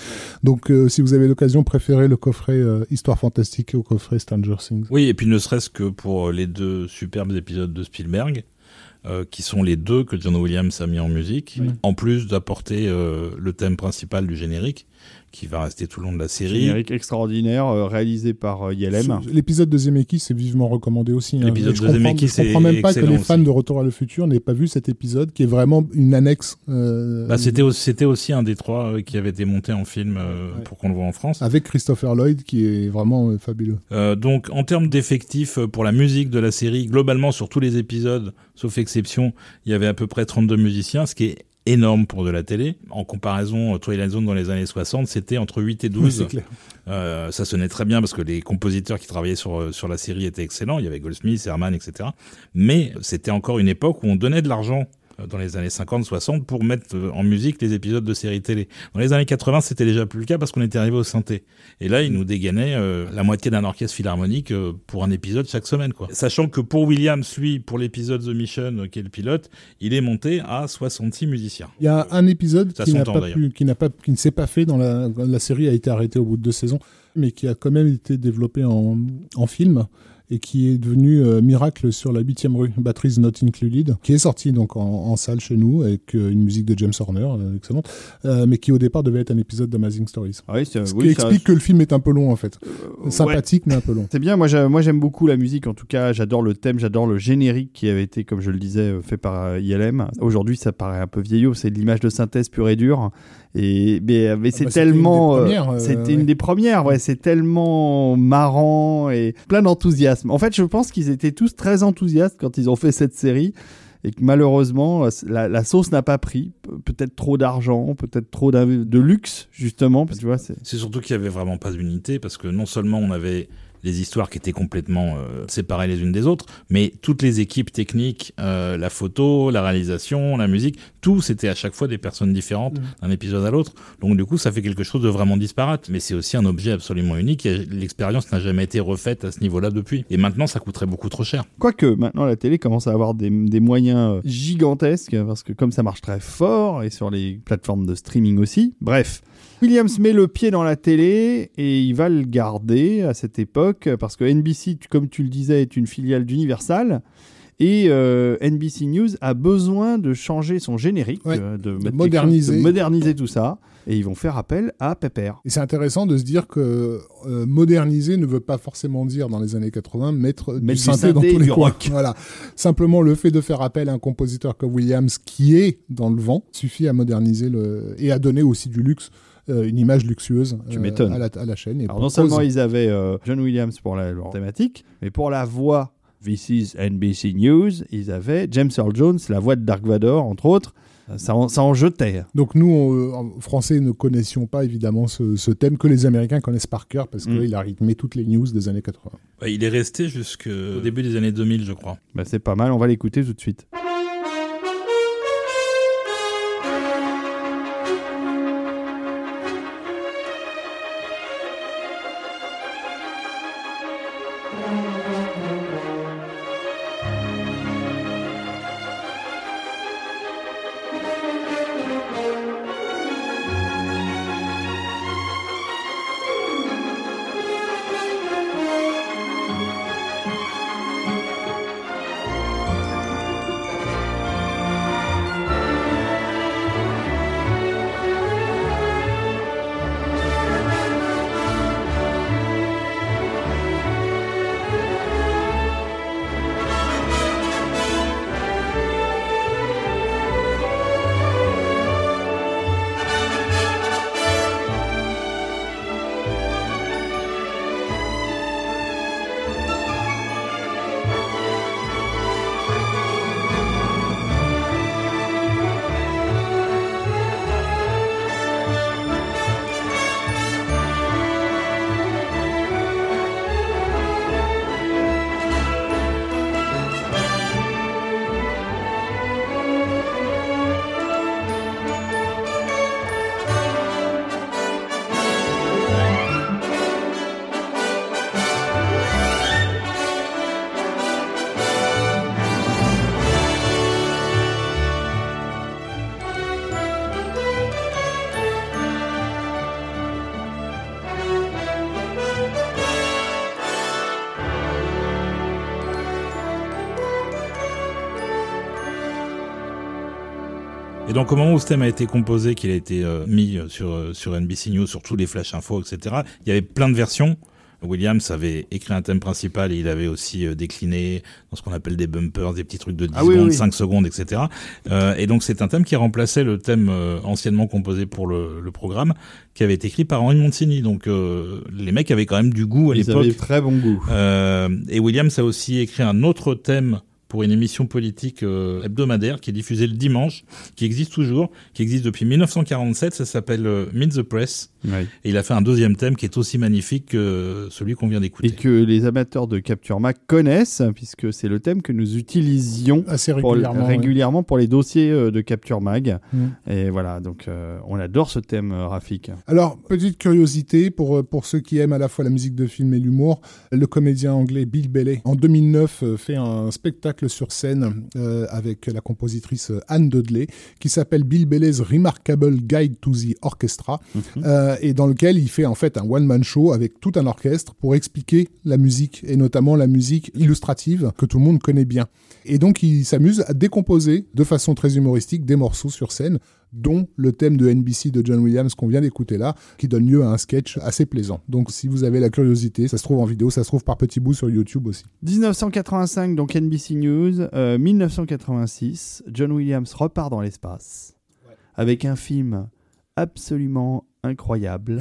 Donc euh, si vous avez l'occasion, préférez le coffret euh, Histoire Fantastique au coffret Stranger Things. Oui, et puis ne serait-ce que pour les deux superbes épisodes de Spielberg, euh, qui sont les deux que John Williams a mis en musique, Oui. en plus d'apporter euh, le thème principal du générique, qui va rester tout le long de la série. Générique extraordinaire, euh, réalisé par euh, Yelem. L'épisode de Zemeckis est vivement recommandé aussi. hein. L'épisode de comprends- Zemeckis Je comprends même pas que les fans aussi. de Retour à le futur n'aient pas vu cet épisode, qui est vraiment une annexe. euh, Bah, c'était aussi, c'était aussi un des trois euh, qui avait été monté en film euh, Ouais. pour qu'on le voit en France. avec Christopher Lloyd, qui est vraiment euh, fabuleux. Euh, donc, en termes d'effectifs pour la musique de la série, globalement sur tous les épisodes, sauf exception, il y avait à peu près 32 musiciens, ce qui est énorme pour de la télé. En comparaison, euh, Twilight Zone dans les années 60, c'était entre 8 et 12. (laughs) C'est clair. Euh, ça sonnait très bien parce que les compositeurs qui travaillaient sur, euh, sur la série étaient excellents. Il y avait Goldsmith, Herman, etc. Mais c'était encore une époque où on donnait de l'argent dans les années 50-60 pour mettre euh, en musique les épisodes de séries télé. Dans les années 80, c'était déjà plus le cas parce qu'on était arrivé au synthé. Et là, ils nous dégainaient euh, la moitié d'un orchestre philharmonique euh, pour un épisode chaque semaine. Quoi. Sachant que pour Williams, lui, pour l'épisode The Mission, euh, qui est le pilote, il est monté à 66 musiciens. Il y a un épisode qui n'a pas pu, qui n'a pas, qui ne s'est pas fait dans la, la série a été arrêtée au bout de deux saisons, mais qui a quand même été développé en, en film et qui est devenu euh, Miracle sur la 8e rue, Batteries Not Included, qui est sorti donc en, en salle chez nous avec euh, une musique de James Horner, euh, excellente, mais qui au départ devait être un épisode d'Amazing Stories. Ah oui, Ce oui, qui explique que le film est un peu long en fait. sympathique mais un peu long. C'est bien, moi j'aime beaucoup la musique, en tout cas j'adore le thème, j'adore le générique qui avait été, comme je le disais, fait par ILM. Aujourd'hui ça paraît un peu vieillot, c'est de l'image de synthèse pure et dure. Et, mais, ah c'est bah, tellement. C'était une, des premières, ouais, c'est tellement marrant et plein d'enthousiasme. En fait, je pense qu'ils étaient tous très enthousiastes quand ils ont fait cette série et que malheureusement la, sauce n'a pas pris. Peut-être trop d'argent, peut-être trop de luxe justement. tu vois, c'est surtout qu'il y avait vraiment pas d'unité parce que non seulement on avait des histoires qui étaient complètement euh, séparées les unes des autres, mais toutes les équipes techniques, euh, la photo, la réalisation, la musique, tout, c'était à chaque fois des personnes différentes mm. d'un épisode à l'autre. Donc du coup, ça fait quelque chose de vraiment disparate, mais c'est aussi un objet absolument unique et l'expérience n'a jamais été refaite à ce niveau-là depuis. Et maintenant, ça coûterait beaucoup trop cher. Quoique, maintenant, la télé commence à avoir des, des moyens euh, gigantesques, parce que comme ça marche très fort, et sur les plateformes de streaming aussi, bref. Williams met le pied dans la télé et il va le garder à cette époque parce que NBC, comme tu le disais, est une filiale d'Universal. Et euh, NBC News a besoin de changer son générique, euh, de, moderniser. moderniser tout ça. Et ils vont faire appel à Pepper. Et c'est intéressant de se dire que euh, moderniser ne veut pas forcément dire, dans les années 80, mettre, du synthé, dans tous les coins. Voilà. Simplement, le fait de faire appel à un compositeur comme Williams qui est dans le vent suffit à moderniser le... et à donner aussi du luxe une image luxueuse tu euh, à, la, à, la, chaîne. Alors non seulement ils avaient euh, John Williams pour la thématique, mais pour la voix This is NBC News, ils avaient James Earl Jones, la voix de Dark Vador, entre autres. Ça en, ça en jetait. Donc nous, en Français, ne connaissions pas évidemment ce, thème que les Américains connaissent par cœur parce mm. qu'il a rythmé toutes les news des années 80. il est resté jusqu'au début des années 2000, je crois. Bah, c'est pas mal, on va l'écouter tout de suite. Donc au moment où ce thème a été composé, qu'il a été euh, mis euh, sur, euh, sur NBC News, sur tous les flash info, etc., il y avait plein de versions. Williams avait écrit un thème principal et il avait aussi décliné dans ce qu'on appelle des bumpers, des petits trucs de 10 ah secondes, 5 secondes, etc. et donc c'est un thème qui remplaçait le thème anciennement composé pour le, le, programme, qui avait été écrit par Henri Montini. Donc les mecs avaient quand même du goût à l'époque. Ils avaient très bon goût. et Williams a aussi écrit un autre thème pour une émission politique euh, hebdomadaire qui est diffusée le dimanche, qui existe toujours, qui existe depuis 1947. Ça s'appelle euh, Meet the Press. Et il a fait un deuxième thème qui est aussi magnifique que celui qu'on vient d'écouter. Et que les amateurs de Capture Mac connaissent, puisque c'est le thème que nous utilisions assez régulièrement, pour, régulièrement pour les dossiers euh, de Capture Mag. Mm. Et voilà, donc on adore ce thème, Rafik. Alors, petite curiosité pour, pour ceux qui aiment à la fois la musique de film et l'humour, le comédien anglais Bill Bailey, en 2009, fait un spectacle sur scène euh, avec la compositrice Anne Dudley qui s'appelle Bill Bailey's Remarkable Guide to the Orchestra mhm. euh, et dans lequel il fait en fait un one-man show avec tout un orchestre pour expliquer la musique et notamment la musique illustrative que tout le monde connaît bien. Et donc il s'amuse à décomposer de façon très humoristique des morceaux sur scène dont le thème de NBC de John Williams qu'on vient d'écouter là, qui donne lieu à un sketch assez plaisant. Donc si vous avez la curiosité, ça se trouve en vidéo, ça se trouve par petits bouts sur YouTube aussi. 1985, donc NBC News. Euh, 1986, John Williams repart dans l'espace avec un film absolument incroyable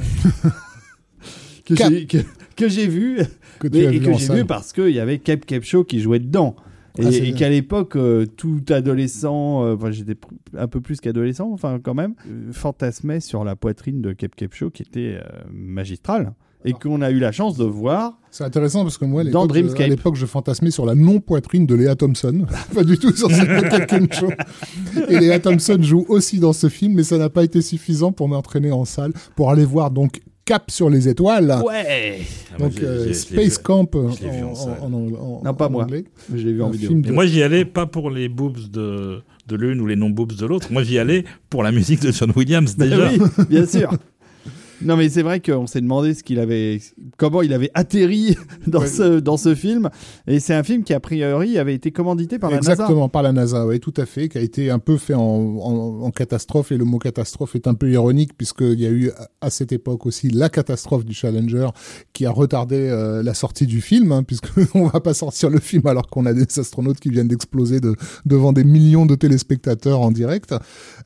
(laughs) que Cap. j'ai que, que j'ai vu, Que que j'ai salle. vu parce qu'il y avait Cape Cape Show qui jouait dedans. Et, Ah, et qu'à l'époque, euh, tout adolescent, euh, enfin j'étais un peu plus qu'adolescent, enfin quand même, euh, fantasmait sur la poitrine de Cape Cape Show qui était magistrale et qu'on a eu la chance de voir. C'est intéressant parce que moi, à Dans l'époque, Dreamscape. à l'époque, je fantasmais sur la non-poitrine de Léa Thompson. (laughs) pas du tout sur cette Captain Show. Et Léa Thompson joue aussi dans ce film, mais ça n'a pas été suffisant pour m'entraîner en salle, pour aller voir donc Cap sur les étoiles. Ouais Ah, Donc euh, Space. Camp euh, en en, salle. en- en- Non, pas en moi. anglais. Je l'ai vu en vidéo. de- moi, j'y allais pas pour les boobs de, de l'une ou les non-boobs de l'autre. Moi, j'y allais pour la musique de John Williams, (laughs) déjà. oui, bien sûr. Non mais c'est vrai qu'on s'est demandé ce qu'il avait, comment il avait atterri (laughs) dans Ouais. ce dans ce film. Et c'est un film qui a priori avait été commandité par la NASA. Exactement, par la NASA, oui, tout à fait, qui a été un peu fait en, en- en catastrophe, et le mot catastrophe est un peu ironique, puisqu'il y a eu à cette époque aussi la catastrophe du Challenger, qui a retardé euh, la sortie du film, hein, puisqu'on (laughs) va pas sortir le film alors qu'on a des astronautes qui viennent d'exploser de, devant des millions de téléspectateurs en direct.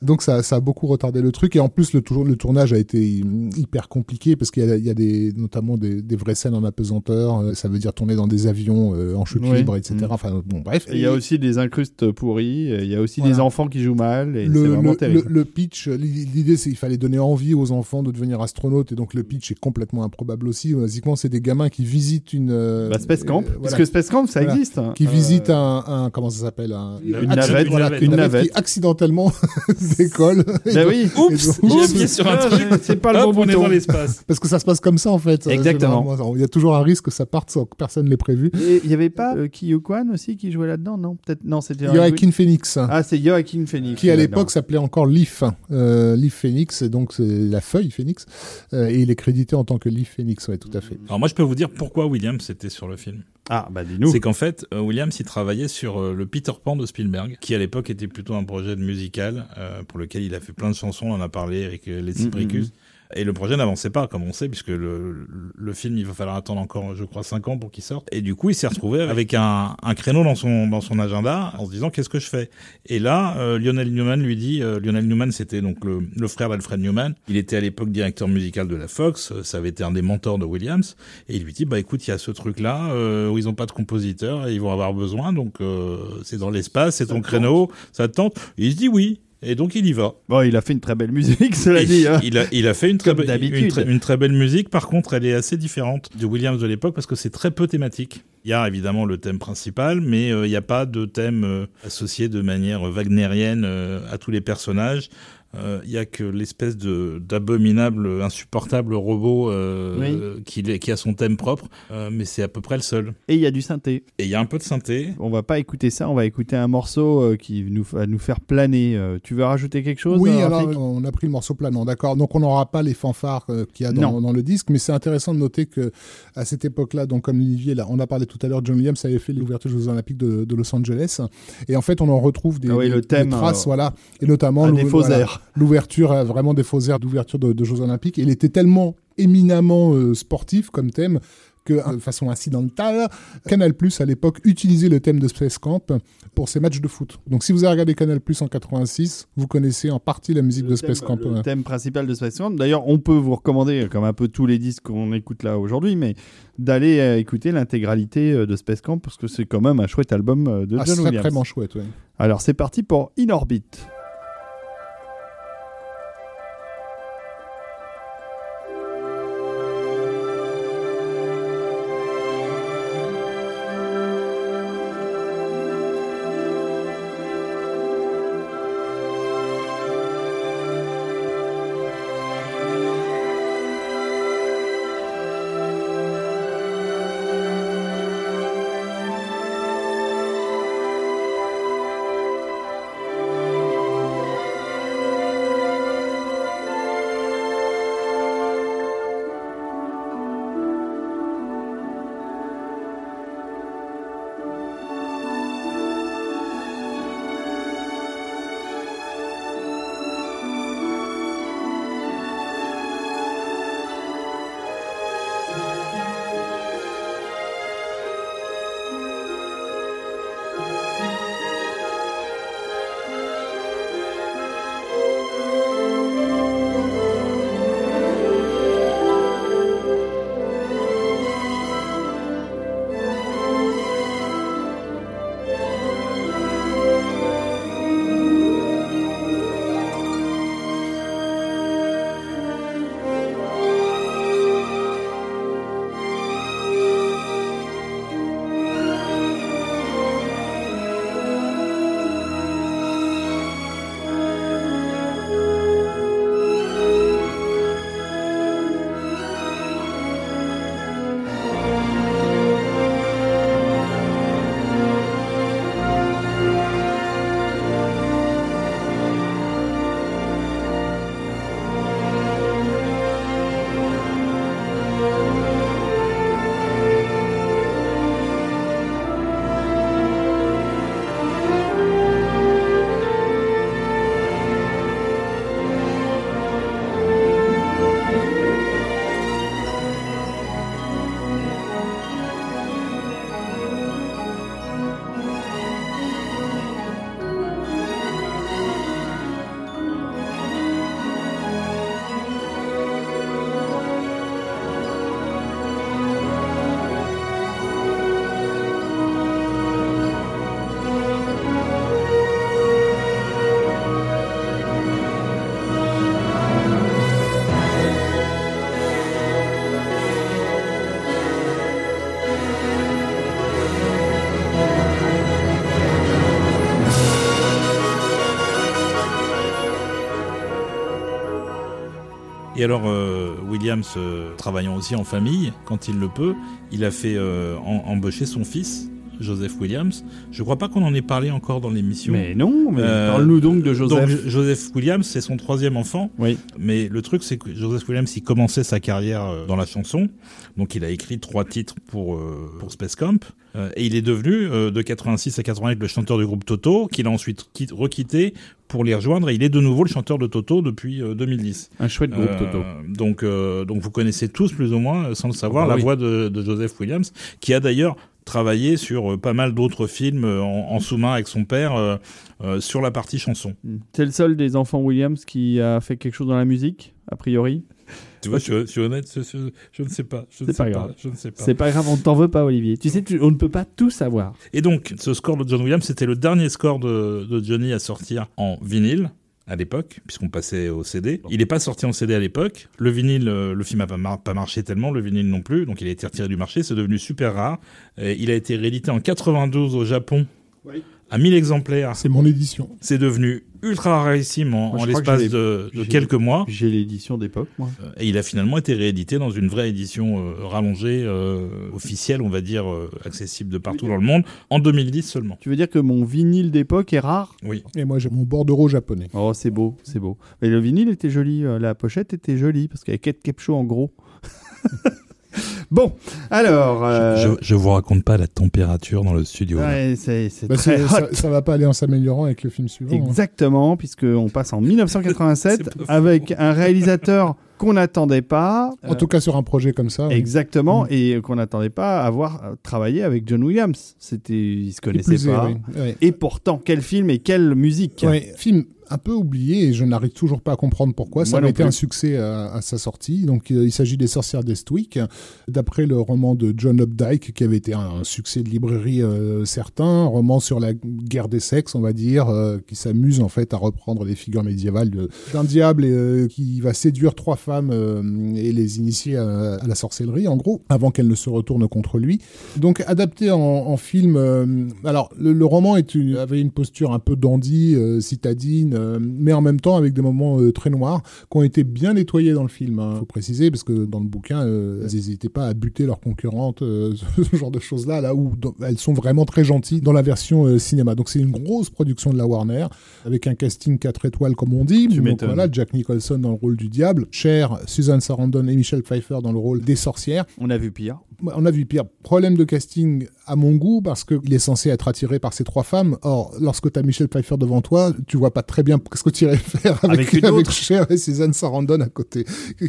Donc ça, ça a beaucoup retardé le truc, et en plus le tournage a été hyper compliqué, parce qu'il y a, il y a des, notamment des, des vraies scènes en apesanteur, euh, ça veut dire tourner dans des avions euh, en chute Oui. libre, etc. Mm. Enfin bon, bref. Et Il y a aussi des incrustes pourris, et il y a aussi Voilà. des enfants qui jouent mal, et c'est le, vraiment le, terrible. le- le pitch, l'idée c'est qu'il fallait donner envie aux enfants de devenir astronautes et donc le pitch est complètement improbable aussi. Basiquement, c'est des gamins qui visitent une euh, Bah, Space Camp, euh, parce voilà, que Space Camp ça Voilà. existe. hein. qui Euh, visitent un, un- comment ça s'appelle un, Une accident- navette, voilà, une navette. une Une navette qui accidentellement (laughs) décolle. Bah oui. Oups, j'ai appuyé sur un truc. c'est pas le bon on est dans l'espace. Parce que ça se passe comme ça en fait. Exactement. Généralement, Il y a toujours un risque que ça parte sans que personne l'ait prévu. Et il y avait pas euh, Kiyo Kwan aussi qui jouait là-dedans, non? Peut-être non, c'était Joaquin Phoenix. Ah, c'est Joaquin Phoenix. qui à l'époque s'appelait encore Leaf, euh, Leaf Phoenix, et donc c'est la feuille Phoenix, euh, et il est crédité en tant que Leaf Phoenix, ouais, tout à fait. Alors moi, je peux vous dire pourquoi Williams était sur le film. Ah, bah dis-nous. C'est qu'en fait, euh, Williams, il travaillait sur euh, le Peter Pan de Spielberg, qui à l'époque était plutôt un projet de musical, euh, pour lequel il a fait plein de chansons, on en a parlé avec euh, les Mm, Cypricus. mm, Et le projet n'avançait pas, comme on sait, puisque le, le film, il va falloir attendre encore, je crois, 5 ans pour qu'il sorte. Et du coup, il s'est retrouvé avec un, un créneau dans son, dans son agenda, en se disant, qu'est-ce que je fais? Et là, euh, Lionel Newman lui dit, euh, Lionel Newman, c'était donc le, le frère d'Alfred Newman. Il était à l'époque directeur musical de la Fox, euh, ça avait été un des mentors de Williams. Et il lui dit, bah écoute, il y a ce truc-là, euh, où ils ont pas de compositeur, et ils vont avoir besoin, donc euh, c'est dans l'espace, c'est ton créneau, ça te tente? Et il se dit oui. Et donc il y va. Bon, il a fait une très belle musique, (laughs) cela dit. hein. il, a, il a fait une très, Comme be- d'habitude. une, très, une très belle musique. Par contre, elle est assez différente de Williams de l'époque parce que c'est très peu thématique. Il y a évidemment le thème principal, mais euh, il n'y a pas de thème euh, associé de manière wagnérienne euh, à tous les personnages. Euh, Il y a que l'espèce de d'abominable, insupportable robot euh, Oui. euh, qui, a son thème propre, euh, mais c'est à peu près le seul. Et il y a du synthé. Et il y a un peu de synthé. On va pas écouter ça, on va écouter un morceau euh, qui nous, va nous faire planer. Euh, tu veux rajouter quelque chose Oui, euh, alors on a pris le morceau planant, d'accord. Donc on n'aura pas les fanfares euh, qu'il y a dans, le disque, mais c'est intéressant de noter que à cette époque-là, donc comme Olivier, là, on a parlé tout à l'heure, John Williams avait fait l'ouverture des Jeux Olympiques de, de Los Angeles, et en fait on en retrouve des, Ah oui, des- le des thème, traces, euh, voilà, et notamment à l'ou- des faux voilà, airs. L'ouverture, euh, vraiment des faux airs d'ouverture de, de Jeux Olympiques. Il était tellement éminemment euh, sportif comme thème que, euh, de façon incidentale, Canal Plus à l'époque utilisait le thème de Space Camp pour ses matchs de foot. Donc si vous avez regardé Canal Plus en 86, vous connaissez en partie la musique de Space Camp. le ouais. thème principal de Space Camp. D'ailleurs, on peut vous recommander, comme un peu tous les disques qu'on écoute là aujourd'hui, mais d'aller euh, écouter l'intégralité euh, de Space Camp parce que c'est quand même un chouette album euh, de Ah, John Williams. sacrément chouette, ouais. Alors c'est parti pour In Orbit. Et alors, euh, Williams, euh, travaillant aussi en famille, quand il le peut, il a fait euh, en- embaucher son fils, Joseph Williams. Je crois pas qu'on en ait parlé encore dans l'émission. Mais non, mais Euh, parle-nous donc de Joseph. Donc, Jo- Joseph Williams, c'est son troisième enfant. Oui. Mais le truc, c'est que Joseph Williams, il commençait sa carrière dans la chanson. Donc, il a écrit trois titres pour, euh, pour Space Camp. Euh, et il est devenu, euh, de 86 à 88, le chanteur du groupe Toto, qu'il a ensuite quitte- requitté pour les rejoindre. Et il est de nouveau le chanteur de Toto depuis euh, 2010. Un chouette groupe, Euh, Toto. Donc, euh, donc, vous connaissez tous, plus ou moins, euh, sans le savoir, Ah la oui. voix de, de Joseph Williams, qui a d'ailleurs travaillé sur euh, pas mal d'autres films euh, en, en sous-main avec son père euh, euh, sur la partie chanson. C'est le seul des enfants Williams qui a fait quelque chose dans la musique, a priori? Tu vois, je, je suis honnête, je, je- je ne sais pas. Je ne C'est sais pas pas, grave. Je ne sais pas. C'est pas grave, on ne t'en veut pas, Olivier. Tu sais, tu- on ne peut pas tout savoir. Et donc, ce score de John Williams, c'était le dernier score de, de Johnny à sortir en vinyle à l'époque, puisqu'on passait au CD. Il n'est pas sorti en CD à l'époque. Le vinyle, euh, le film n'a pas, mar- pas marché tellement, le vinyle non plus, donc il a été retiré du marché. C'est devenu super rare. Et il a été réédité en 92 au Japon à 1000 exemplaires. C'est mon édition. C'est devenu ultra rarissime en, que l'espace de, quelques mois. J'ai l'édition d'époque, moi. Euh, Et il a finalement été réédité dans une vraie édition euh, rallongée, euh, officielle, on va dire, euh, accessible de partout dans le monde, en 2010 seulement. Tu veux dire que mon vinyle d'époque est rare? Oui. Et moi, j'ai mon bordereau japonais. Oh, c'est beau, c'est beau. Mais le vinyle était joli, euh, la pochette était jolie, parce qu'il y avait Kate Capshaw en gros. (laughs) (laughs) bon, alors... euh, Je, je vous raconte pas la température dans le studio. ouais, c'est c'est Bah, très hot. ça, ça va pas aller en s'améliorant avec le film suivant. hein. Exactement, puisqu'on passe en 1987 (laughs) C'est pas faux. avec un réalisateur qu'on n'attendait pas. En tout cas, sur un projet comme ça. Exactement, Mm. et qu'on n'attendait pas avoir euh, travaillé avec John Williams. C'était, ils se Et connaissaient plus, pas. oui, oui. Et pourtant, quel film et quelle musique Ouais, film un peu oublié et je n'arrive toujours pas à comprendre pourquoi. Ça a été un succès à, à sa sortie. Donc euh, il s'agit des Sorcières d'Estwick, d'après le roman de John Updike qui avait été un, succès de librairie euh, certain, un roman sur la guerre des sexes, on va dire, euh, qui s'amuse en fait à reprendre les figures médiévales d'un diable euh, qui va séduire trois femmes euh, et les initier à, à la sorcellerie, en gros, avant qu'elles ne se retournent contre lui. Donc adapté en, en film. alors le, le roman est une- avait une posture un peu dandy, citadine, euh, mais en même temps avec des moments euh, très noirs qui ont été bien nettoyés dans le film. Il faut préciser parce que dans le bouquin, euh, elles n'hésitaient pas à buter leurs concurrentes, (laughs) ce genre de choses là, où dans- elles sont vraiment très gentilles dans la version cinéma. Donc c'est une grosse production de la Warner avec un casting 4 étoiles comme on dit. Tu Donc voilà, Jack Nicholson dans le rôle du diable, Cher, Susan Sarandon et Michelle Pfeiffer dans le rôle des sorcières. On a vu pire. On a vu pire. Problème de casting à mon goût parce qu'il est censé être attiré par ces trois femmes. Or, lorsque tu as Michel Pfeiffer devant toi, tu vois pas très bien ce que tu irais faire avec, Avec une (laughs) autre. Cher et Suzanne Sarandon à côté,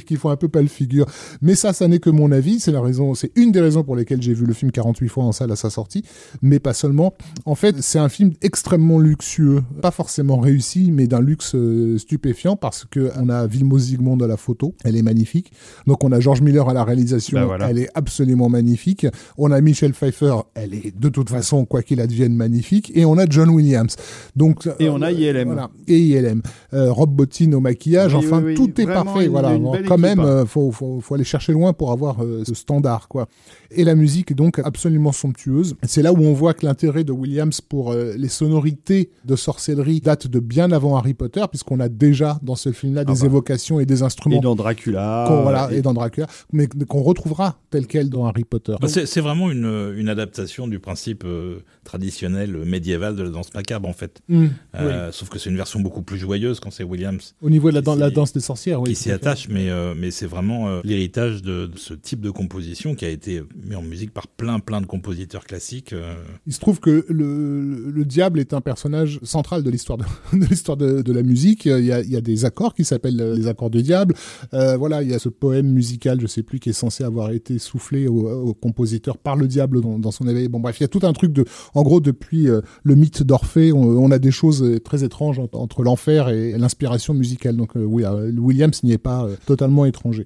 qui font un peu pâle figure. Mais ça, ça n'est que mon avis. C'est la raison, c'est une des raisons pour lesquelles j'ai vu le film 48 fois en salle à sa sortie, mais pas seulement. En fait, c'est un film extrêmement luxueux, pas forcément réussi, mais d'un luxe euh, stupéfiant parce que on a Vilmos Zsigmond à la photo, elle est magnifique. Donc on a George Miller à la réalisation, Bah voilà. elle est absolument magnifique. On a Michelle Pfeiffer, elle est de toute façon, quoi qu'il advienne, magnifique. Et on a John Williams. Donc, Et euh, on a ILM. Voilà. Et ILM. Euh, Rob Bottin au maquillage, Oui, enfin, oui, oui. tout est parfait. une- voilà. une quand équipe, même, hein. euh, faut, faut, faut aller chercher loin pour avoir euh, ce standard, quoi. Et la musique est donc absolument somptueuse. C'est là où on voit que l'intérêt de Williams pour euh, les sonorités de sorcellerie date de bien avant Harry Potter, puisqu'on a déjà dans ce film-là des bah. évocations et des instruments Et dans Dracula. voilà, et- et dans Dracula, mais qu'on retrouvera tel quel dans Harry Potter. Bah, c'est vraiment une, une adaptation du principe euh, traditionnel médiéval de la danse macabre en fait. Mm, Euh, Sauf que c'est une version beaucoup plus joyeuse quand c'est Williams Au niveau de la, dan- danse des sorcières, oui. qui s'y attache, mais, euh, mais c'est vraiment euh, l'héritage de, de ce type de composition qui a été mis en musique par plein plein de compositeurs classiques. euh. Il se trouve que le, le diable est un personnage central de l'histoire de, (laughs) de l'histoire de, de la musique. Il y, a, il y a des accords qui s'appellent euh, les accords du diable. Euh, voilà, il y a ce poème musical, je sais plus, qui est censé avoir été soufflé au, au compositeur par le diable dans, dans son éveil. Bon bref, il y a tout un truc de, en gros, depuis euh, le mythe d'Orphée, on, on a des choses très étranges en- entre l'enfer et l'inspiration musicale. Donc euh, oui, Williams n'y est pas totalement étranger.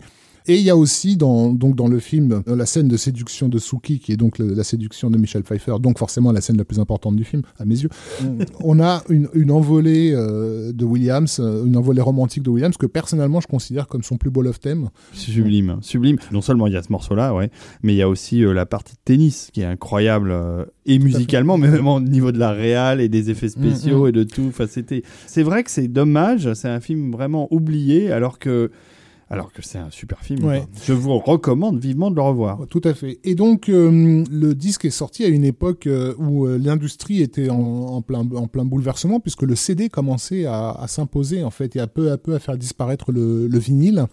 Et il y a aussi dans, donc dans le film euh, la scène de séduction de Suki, qui est donc le- la séduction de Michel Pfeiffer, donc forcément la scène la plus importante du film, à mes yeux. On a une, une envolée euh, de Williams, euh, une envolée romantique de Williams, que personnellement je considère comme son plus beau love theme. Sublime, sublime. Non seulement il y a ce morceau-là, ouais, mais il y a aussi euh, la partie de tennis qui est incroyable euh, et musicalement, mais même au niveau de la réal et des effets spéciaux Mm, et de tout. Enfin, c'était. C'est vrai que c'est dommage. C'est un film vraiment oublié, alors que Alors que c'est un super film. Ouais. Je vous recommande vivement de le revoir. Tout à fait. Et donc, euh, le disque est sorti à une époque euh, où euh, l'industrie était en, en plein, en plein bouleversement, puisque le CD commençait à, à s'imposer, en fait, et à peu à peu à faire disparaître le, le vinyle.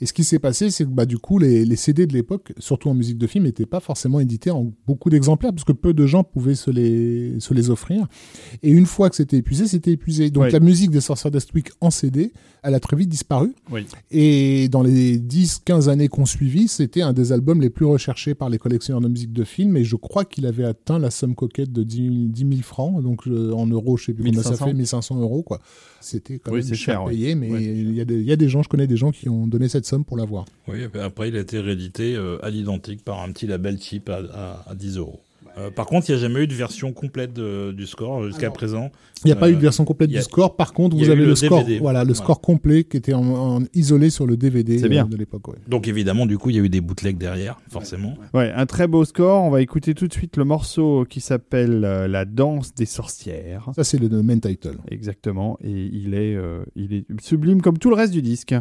Et ce qui s'est passé, c'est que bah, du coup, les, les CD de l'époque, surtout en musique de film, n'étaient pas forcément édités en beaucoup d'exemplaires, puisque peu de gens pouvaient se les, se les offrir. Et une fois que c'était épuisé, c'était épuisé. Donc, Ouais. la musique des Sorcières d'Estwick en CD, elle a très vite disparu. Oui. Et dans les 10-15 années qu'on suivit, c'était un des albums les plus recherchés par les collectionneurs de musique de film. Et je crois qu'il avait atteint la somme coquette de 10 000, 10 000 francs. Donc euh, en euros, je sais plus combien ça 1500. fait, 1500 euros. quoi. C'était quand Oui, même c'est cher, payé, mais Ouais, c'est il y, a des- il y a des gens, je connais des gens qui ont donné cette somme pour l'avoir. Oui, après, il a été réédité euh, à l'identique par un petit label cheap à, à, à 10 euros. Euh, par contre, il n'y a jamais eu de version complète de- du score jusqu'à présent. Il n'y a pas Euh, eu de version complète a- du score. Par contre, vous avez le, le score, DVD. voilà, le score complet qui était en, en- isolé sur le DVD euh, bien. de l'époque. ouais. Donc évidemment, du coup, il y a eu des bootlegs derrière, forcément. Ouais, un très beau score. On va écouter tout de suite le morceau qui s'appelle euh, La danse des sorcières. Ça, c'est le le main title. Exactement. Et il est, euh, il est sublime comme tout le reste du disque.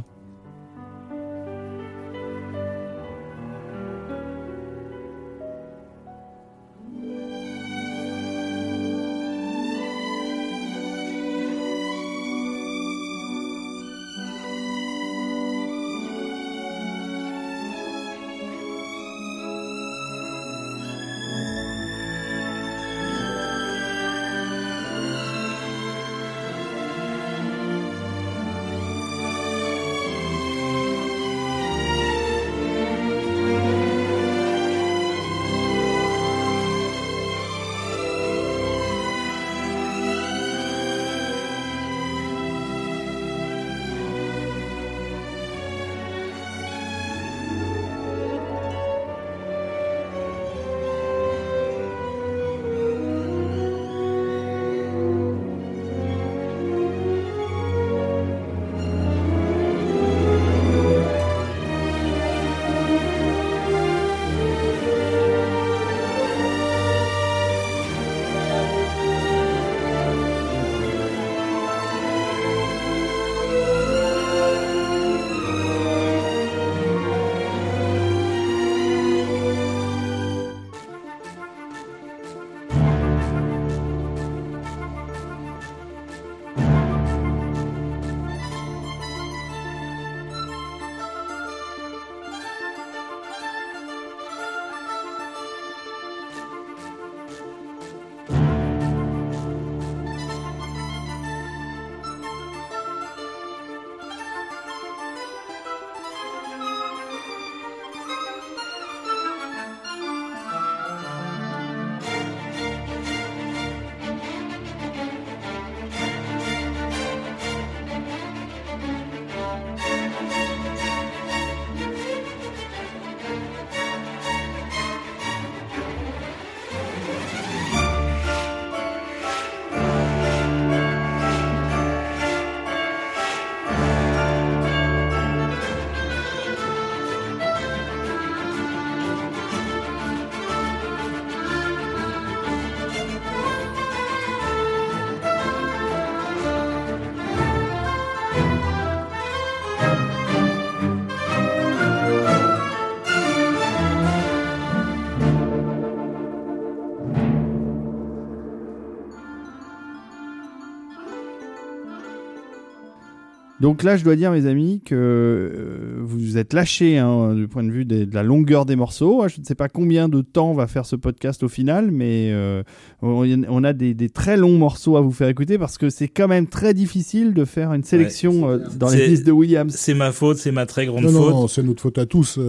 Donc là, je dois dire, mes amis, que euh, vous êtes lâchés hein, du point de vue des- de la longueur des morceaux. Je ne sais pas combien de temps va faire ce podcast au final, mais euh, on on a des, des très longs morceaux à vous faire écouter parce que c'est quand même très difficile de faire une sélection euh, dans les listes de Williams. C'est ma faute, c'est ma très grande Non, faute. non, non, c'est notre faute à tous.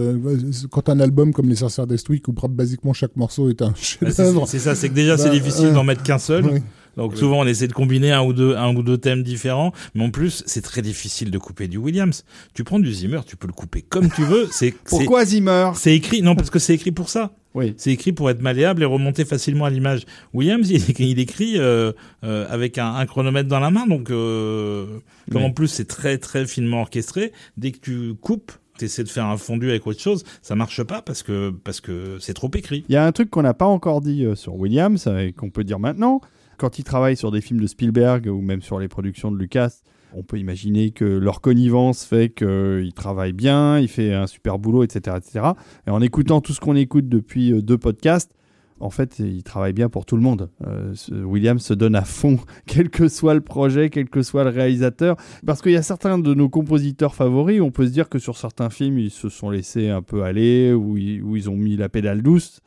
Quand un album comme Les Sorcières d'Estwick, où basiquement chaque morceau est un c'est chef-d'œuvre. c'est ça, c'est que déjà c'est Bah, difficile d'en mettre qu'un seul. Oui. Donc souvent on essaie de combiner un ou deux, un ou deux thèmes différents, mais en plus c'est très difficile de couper du Williams. Tu prends du Zimmer, tu peux le couper comme tu veux. C'est Pourquoi Zimmer? C'est écrit non parce que c'est écrit pour ça. Oui. C'est écrit pour être malléable et remonter facilement à l'image. Williams, il, il écrit euh, euh, avec un, un chronomètre dans la main, donc euh, comme Oui. en plus c'est très très finement orchestré, dès que tu coupes, tu essaies de faire un fondu avec autre chose, ça marche pas parce que parce que c'est trop écrit. Il y a un truc qu'on n'a pas encore dit euh, sur Williams euh, et qu'on peut dire maintenant. Quand il travaille sur des films de Spielberg ou même sur les productions de Lucas, On peut imaginer que leur connivence fait qu'il travaille bien, il fait un super boulot, etc., etc. Et en écoutant tout ce qu'on écoute depuis euh, deux podcasts, en fait, il travaille bien pour tout le monde. Euh, Williams se donne à fond, (laughs) quel que soit le projet, quel que soit le réalisateur. Parce qu'il y a certains de nos compositeurs favoris, on peut se dire que sur certains films, ils se sont laissés un peu aller, ils, ou ils ont mis la pédale douce.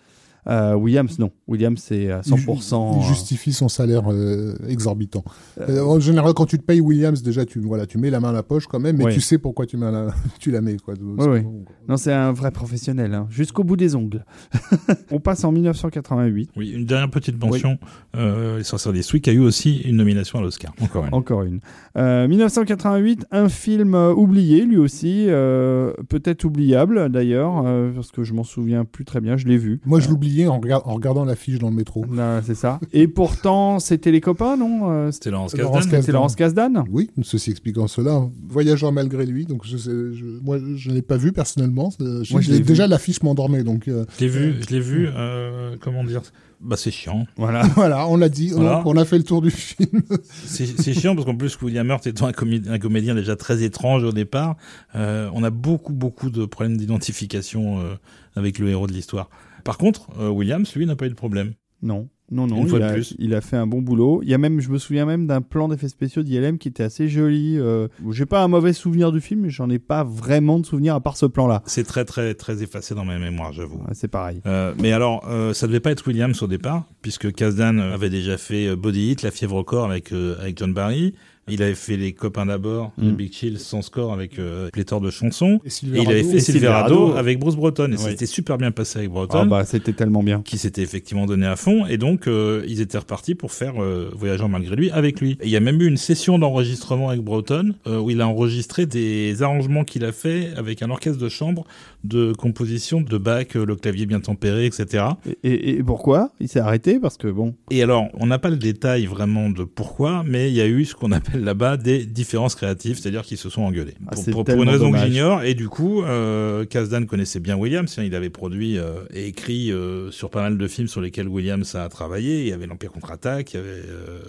Euh, Williams, non. Williams, c'est à 100%. Il justifie son salaire euh, exorbitant. euh, Euh, en général, quand tu te payes Williams, déjà, tu, voilà, tu mets la main à la poche quand même, mais Ouais. tu sais pourquoi tu, mets la, (laughs) tu la mets. Quoi. ouais. Non, c'est un vrai professionnel, hein, jusqu'au bout des ongles. (laughs) on passe en 1988. Oui, une dernière petite mention. Euh, les Sorcières des Swick a eu aussi une nomination à l'Oscar. Encore une. Encore une. Euh, 1988, un film euh, oublié, lui aussi, euh, peut-être oubliable d'ailleurs, euh, parce que je m'en souviens plus très bien, je l'ai vu. Moi, je en, regard- en regardant l'affiche dans le métro. C'est ça. Et pourtant, c'était les copains, non Euh, C'était Laurence. Kasdan. C'était Laurence Kasdan Oui, ceci expliquant cela, voyageur malgré lui. Donc, je, sais, je, moi, je l'ai pas vu personnellement. Je, Moi, je déjà, l'affiche m'endormait. Donc, euh, Je l'ai vu, je l'ai vu, euh, comment dire Bah c'est chiant. Voilà. (laughs) voilà, on l'a dit. Voilà. On a fait le tour du film. (laughs) C'est c'est chiant parce qu'en plus William Hurt étant un, comé- un comédien déjà très étrange au départ, euh, on a beaucoup beaucoup de problèmes d'identification euh, avec le héros de l'histoire. Par contre, euh, Williams, lui, n'a pas eu de problème. Non. Non, non, Une fois il, de a, plus. il a fait un bon boulot. Il y a même, je me souviens même d'un plan d'effets spéciaux d'ILM qui était assez joli. Euh, J'ai pas un mauvais souvenir du film, mais j'en ai pas vraiment de souvenir à part ce plan-là. C'est très très très effacé dans ma mémoire, j'avoue. C'est pareil. Euh, mais alors, euh, ça devait pas être Williams au départ, puisque Kasdan avait déjà fait Body Hit, La fièvre au corps avec, avec John Barry. Il avait fait Les copains d'abord, Mm. The Big Chill sans score avec euh, pléthore de chansons. Et il avait fait Silverado, Silverado. avec Bruce Breton. Et Oui. c'était super bien passé avec Breton. Ah bah, c'était tellement bien. qui s'était effectivement donné à fond et donc euh, ils étaient repartis pour faire euh, Voyageur malgré lui avec lui. Et il y a même eu une session d'enregistrement avec Broughton euh, où il a enregistré des arrangements qu'il a fait avec un orchestre de chambre de composition de Bach, euh, le clavier bien tempéré, etc. Et, et- et pourquoi Il s'est arrêté? Parce que bon. Et alors, on n'a pas le détail vraiment de pourquoi, mais il y a eu ce qu'on (laughs) appelle là-bas des différences créatives, c'est-à-dire qu'ils se sont engueulés. Ah, pour, une raison que j'ignore, et du coup, euh, Kasdan connaissait bien Williams, hein, il avait produit euh, et écrit euh, sur pas mal de films sur lesquels Williams a travaillé, il y avait l'Empire contre-attaque, il y avait euh,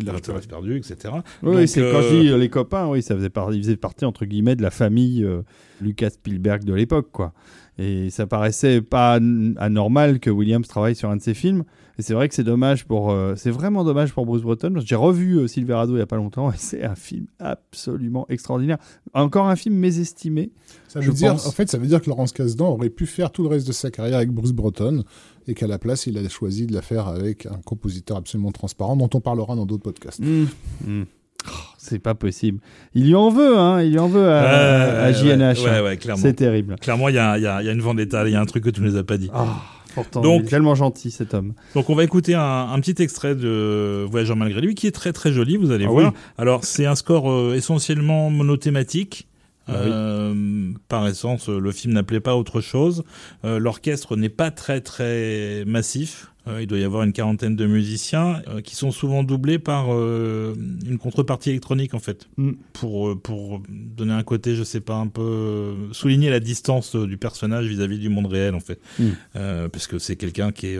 de la L'Intérêt perdu, etc. Oui, c'est euh, quand je dis les copains, oui, ça faisait partie, ils faisaient partie entre guillemets de la famille euh, Lucas Spielberg de l'époque, quoi. Et ça paraissait pas an- anormal que Williams travaille sur un de ses films. Et c'est vrai que c'est dommage pour, euh, c'est vraiment dommage pour Bruce Breton. J'ai revu euh, Silverado il y a pas longtemps et (laughs) c'est un film absolument extraordinaire. Encore un film mésestimé. Ça Je veut dire, pense. en fait, ça veut dire que Laurence Kasdan aurait pu faire tout le reste de sa carrière avec Bruce Breton et qu'à la place, il a choisi de la faire avec un compositeur absolument transparent dont on parlera dans d'autres podcasts. Mm. Mm. Oh, c'est pas possible. Il lui en veut, hein. Il lui en veut à, à ouais, JNH. Ouais, hein. ouais, clairement. c'est terrible. Clairement, il y a, il y, a, il y a une vendetta, il y a un truc que tu ne nous as pas dit. Ah, pourtant, Donc- il est tellement gentil cet homme. Donc on va écouter un, un petit extrait de Voyageur malgré lui qui est très très joli, vous allez Ah voir. oui. Alors c'est un score euh, essentiellement monothématique. Ah oui. Euh, par essence, euh, le film n'appelait pas autre chose. Euh, L'orchestre n'est pas très très massif. Euh, il doit y avoir une quarantaine de musiciens euh, qui sont souvent doublés par euh, une contrepartie électronique en fait, Mm. pour euh, pour donner un côté, je sais pas, un peu souligner la distance du personnage vis-à-vis du monde réel en fait, Mm. Parce que c'est quelqu'un qui est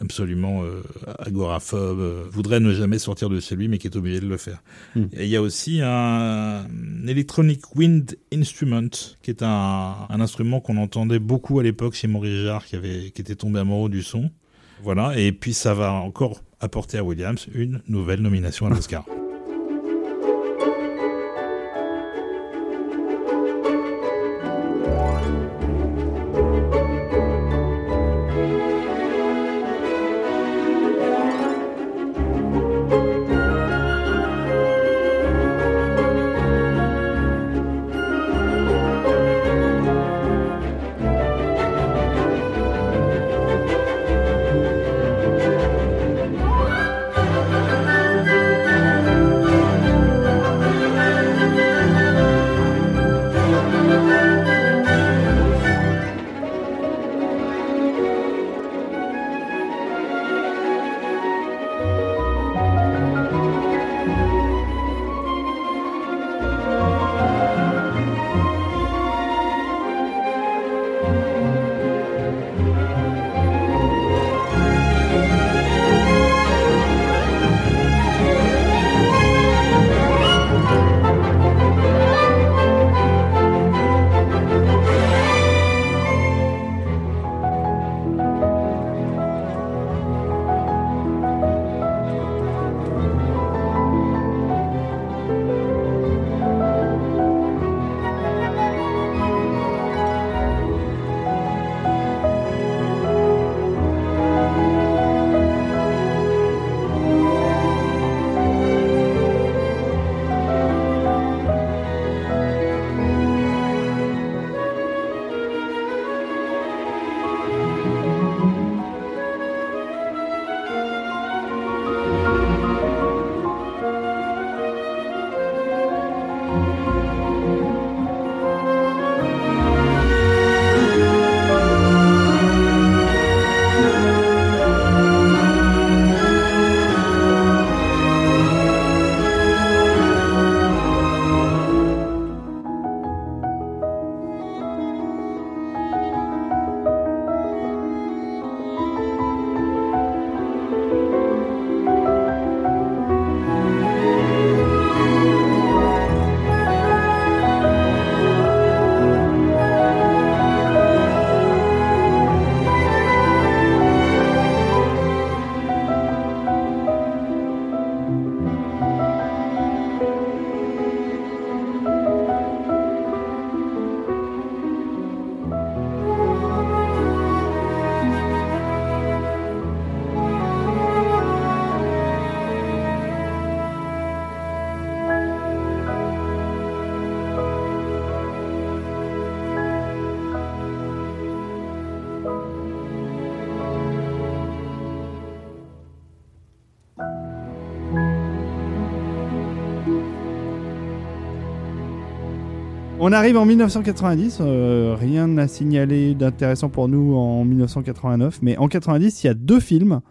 absolument agoraphobe, voudrait ne jamais sortir de chez lui, mais qui est obligé de le faire. Mm. Et il y a aussi un, un Electronic Wind Instrument, qui est un, un instrument qu'on entendait beaucoup à l'époque chez Maurice Jarre, qui, avait, qui était tombé amoureux du son. Voilà, et puis ça va encore apporter à Williams une nouvelle nomination à l'Oscar. On arrive en 1990, euh, rien n'a signalé d'intéressant pour nous en 1989, mais en 90, il y a deux films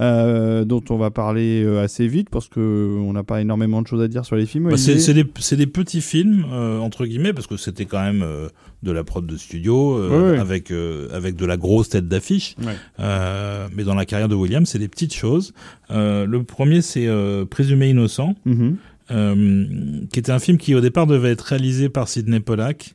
euh, dont on va parler euh, assez vite parce que on n'a pas énormément de choses à dire sur les films. Bah, c'est des, petits films euh, entre guillemets parce que c'était quand même euh, de la prod de studio avec avec de la grosse tête d'affiche. Mais dans la carrière de Williams, c'est des petites choses. Le premier, c'est Présumé innocent, Mhm. Qui était un film qui au départ devait être réalisé par Sidney Pollack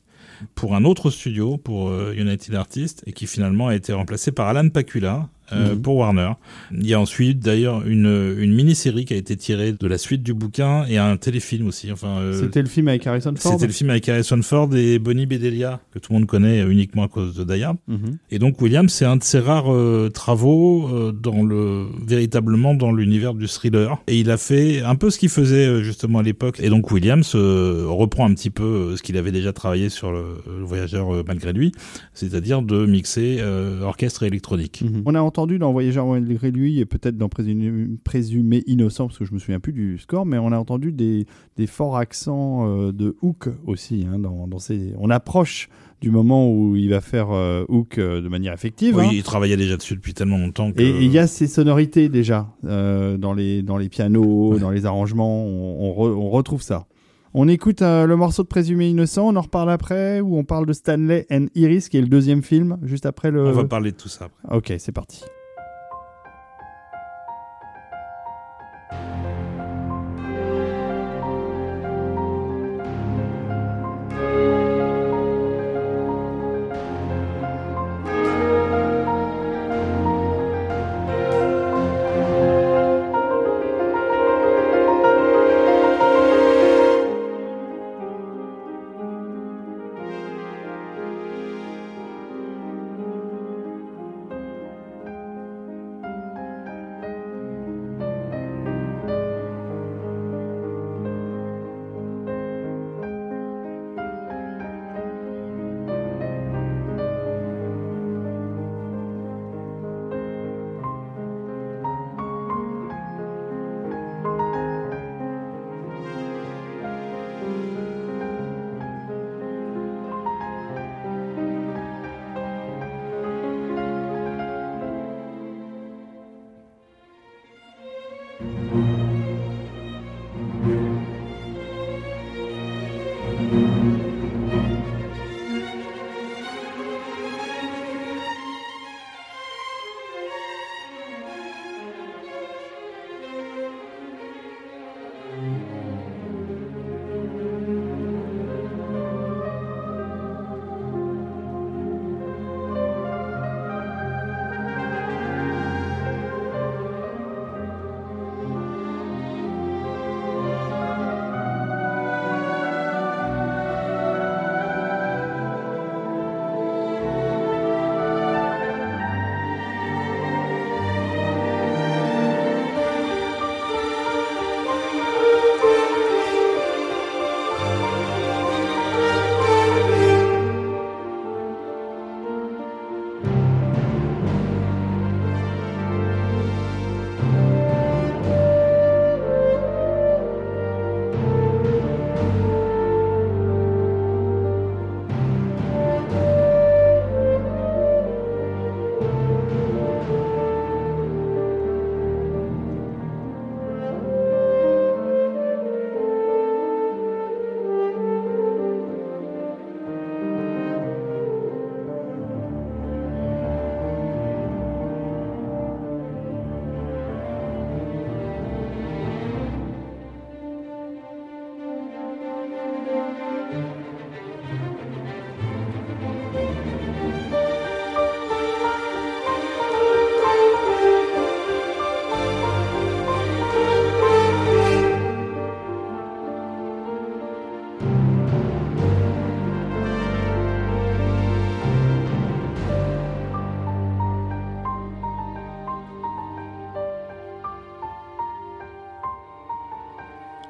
pour un autre studio, pour euh, United Artists, et qui finalement a été remplacé par Alan Pakula. Euh, Mhm. pour Warner. Il y a ensuite d'ailleurs une, une mini-série qui a été tirée de la suite du bouquin et un téléfilm aussi. Enfin, euh, C'était le film avec Harrison Ford. c'était le film avec Harrison Ford et Bonnie Bedelia, que tout le monde connaît uniquement à cause de Hard. Mhm. Et donc Williams, c'est un de ses rares euh, travaux dans le véritablement dans l'univers du thriller. Et il a fait un peu ce qu'il faisait justement à l'époque. Et donc Williams reprend un petit peu ce qu'il avait déjà travaillé sur le, le Voyageur malgré lui, c'est-à-dire de mixer orchestre et électronique. On a entendu dans Voyageur malgré lui et peut-être dans Présumé, Présumé innocent parce que je me souviens plus du score, mais on a entendu des, des forts accents euh, de Hook aussi. hein, dans, dans ces... On approche du moment où il va faire euh, Hook euh, de manière effective. Oui, hein. il travaillait déjà dessus depuis tellement longtemps que... Et il y a ces sonorités déjà euh, dans, les, dans les pianos, dans les arrangements, on, on re- on retrouve ça. On écoute euh, le morceau de Présumé innocent, on en reparle après, ou on parle de Stanley and Iris, qui est le deuxième film, juste après le... On va parler de tout ça après. Ok, c'est parti.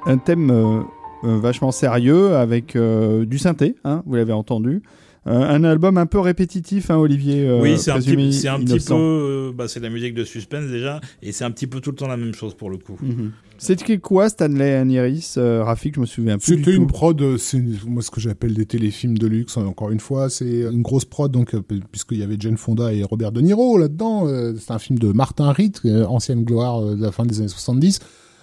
Un thème euh, euh, vachement sérieux avec euh, du synthé, hein, vous l'avez entendu, Euh, un album un peu répétitif, hein, Olivier. euh, oui, c'est un, petit, c'est un petit peu. euh, bah, c'est de la musique de suspense déjà, et c'est un petit peu tout le temps la même chose pour le coup. Mhm. C'était quoi Stanley Aniris euh, Rafik, je me souviens plus. du C'était une tout. prod, c'est une- moi ce que j'appelle des téléfilms de luxe. hein, Encore une fois, c'est une grosse prod, donc puisqu'il y avait Jane Fonda et Robert De Niro là-dedans. euh, c'est un film de Martin Ritt, ancienne gloire euh, de la fin des années 70.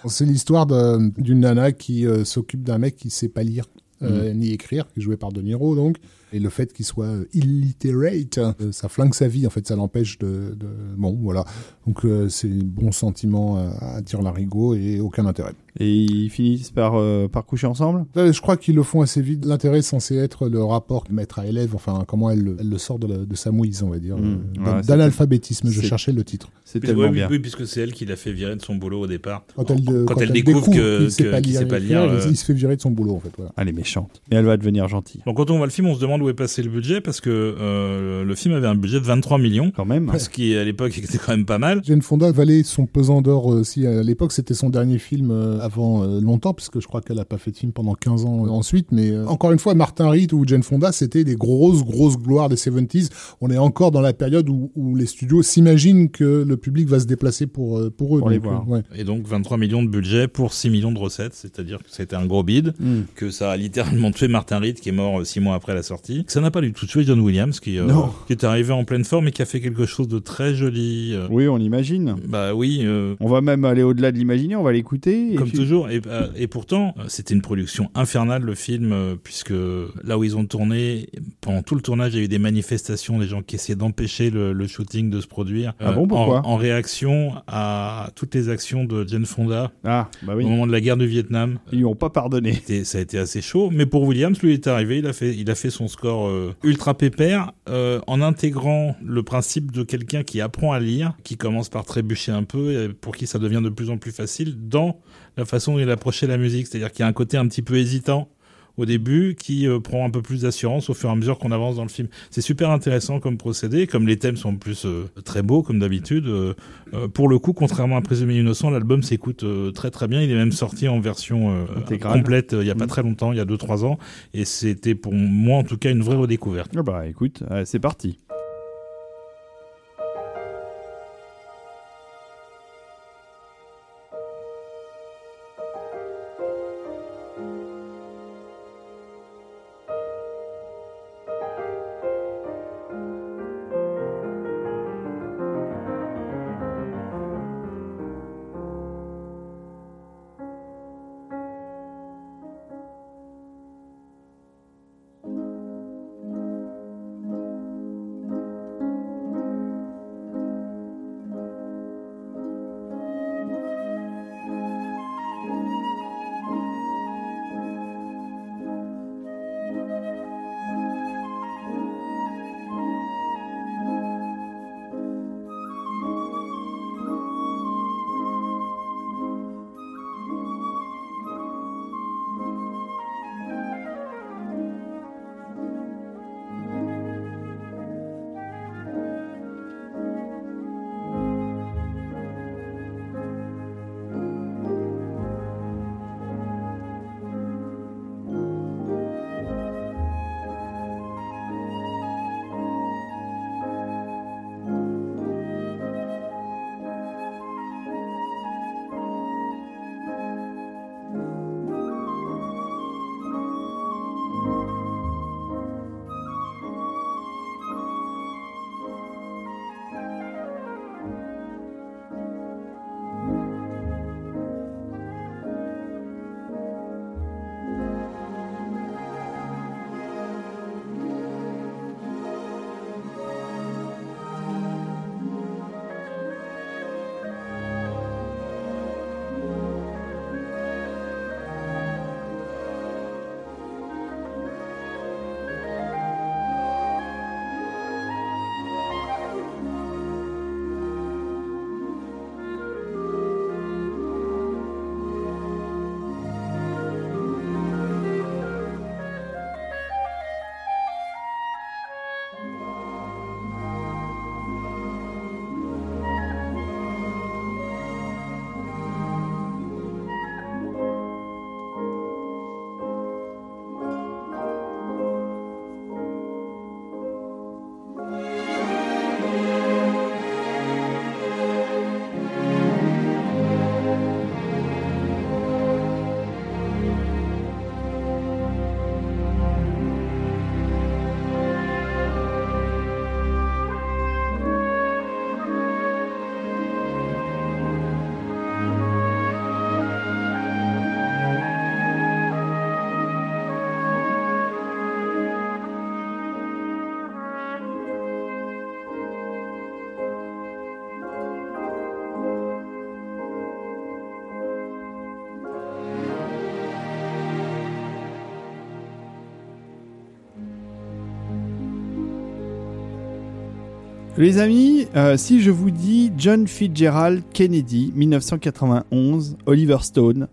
C'est l'histoire d'une nana qui euh, s'occupe d'un mec qui sait pas lire. euh, ni écrire, qui est joué par De Niro donc, et le fait qu'il soit euh, illiterate, euh, ça flingue sa vie en fait, ça l'empêche de, de- bon voilà, donc euh, c'est bon sentiment à, à dire l'arigot et aucun intérêt. Et ils finissent par, euh, par coucher ensemble? Euh, Je crois qu'ils le font assez vite. L'intérêt est censé être le rapport maître à élève, enfin comment elle, le- elle le sort de, la- de sa mouise, on va dire, Mmh. euh, Ouais, d'analphabétisme. Je cherchais le titre. C'est tellement oui, bien. oui, puisque c'est elle qui l'a fait virer de son boulot au départ. Quand elle, de- quand elle découvre que- qu'il sait pas lire, sait pas et écrire, lire, il- euh, il se fait virer de son boulot en fait. Voilà. Elle est méchante. Et elle va devenir gentille. Donc quand on voit le film, on se demande où est passé le budget parce que euh, le film avait un budget de 23 millions, Quand même. ce qui à l'époque (laughs) était quand même pas mal. Jane Fonda valait son pesant d'or aussi à l'époque. C'était son dernier film euh, avant euh, longtemps, puisque je crois qu'elle a pas fait de film pendant 15 ans euh, ensuite. Mais euh, encore une fois, Martin Ritt ou Jane Fonda, c'était des grosses, grosses gloires des 70s. On est encore dans la période où, où les studios s'imaginent que le public va se déplacer pour, euh, pour eux. Pour les Donc, voir. euh, ouais. Et donc 23 millions de budget pour 6 millions de recettes, c'est-à-dire que c'était un gros bid, Hmm. que ça a littéralement tué Martin Ritt qui est mort 6 mois après la sortie. Ça n'a pas du tout tué John Williams qui, euh, qui est arrivé en pleine forme et qui a fait quelque chose de très joli. euh, Oui, on imagine. Bah oui, euh, On va même aller au-delà de l'imaginer, on va l'écouter. Comme puis- toujours, et, et pourtant, c'était une production infernale le film, puisque là où ils ont tourné, pendant tout le tournage, il y a eu des manifestations, des gens qui essayaient d'empêcher le, le shooting de se produire. Ah bon, pourquoi en, en réaction à toutes les actions de Jane Fonda Ah, bah oui. au moment de la guerre du Vietnam. Ils lui ont pas pardonné. Ça a été assez chaud, mais pour Williams, lui il est arrivé, il a fait, il a fait son score euh, ultra pépère euh, en intégrant le principe de quelqu'un qui apprend à lire, qui commence par trébucher un peu, et pour qui ça devient de plus en plus facile dans la façon dont il approchait la musique, c'est-à-dire qu'il y a un côté un petit peu hésitant au début qui euh, prend un peu plus d'assurance au fur et à mesure qu'on avance dans le film. C'est super intéressant comme procédé, comme les thèmes sont en plus euh, très beaux comme d'habitude. euh, pour le coup, contrairement à Présumé Innocent, l'album s'écoute très très bien. Il est même sorti en version complète il y a pas Mm. très longtemps, il y a 2-3 ans, et c'était pour moi en tout cas une vraie redécouverte. Ah bah écoute, c'est parti. Les amis, euh, si je vous dis John Fitzgerald Kennedy, 1991, Oliver Stone,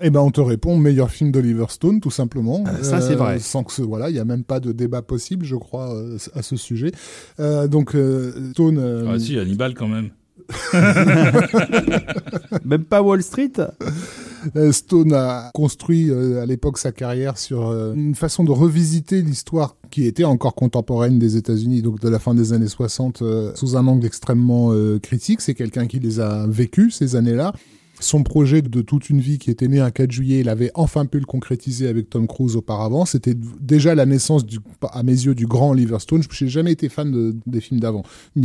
Eh ben, on te répond meilleur film d'Oliver Stone, tout simplement. Euh, ça, c'est vrai. Sans que ce, voilà, il y a même pas de débat possible, je crois, euh, à ce sujet. Euh, donc euh, Stone. euh, Ah si, Hannibal quand même. (laughs) même pas Wall Street? Euh, Stone a construit euh, à l'époque sa carrière sur euh, une façon de revisiter l'histoire qui était encore contemporaine des États-Unis, donc de la fin des années 60, euh, sous un angle extrêmement euh, critique. C'est quelqu'un qui les a vécus ces années-là. Son projet de toute une vie qui était né un 4 juillet, il avait enfin pu le concrétiser avec Tom Cruise auparavant. C'était déjà la naissance, du, à mes yeux, du grand Oliver Stone. Je n'ai jamais été fan de, des films d'avant,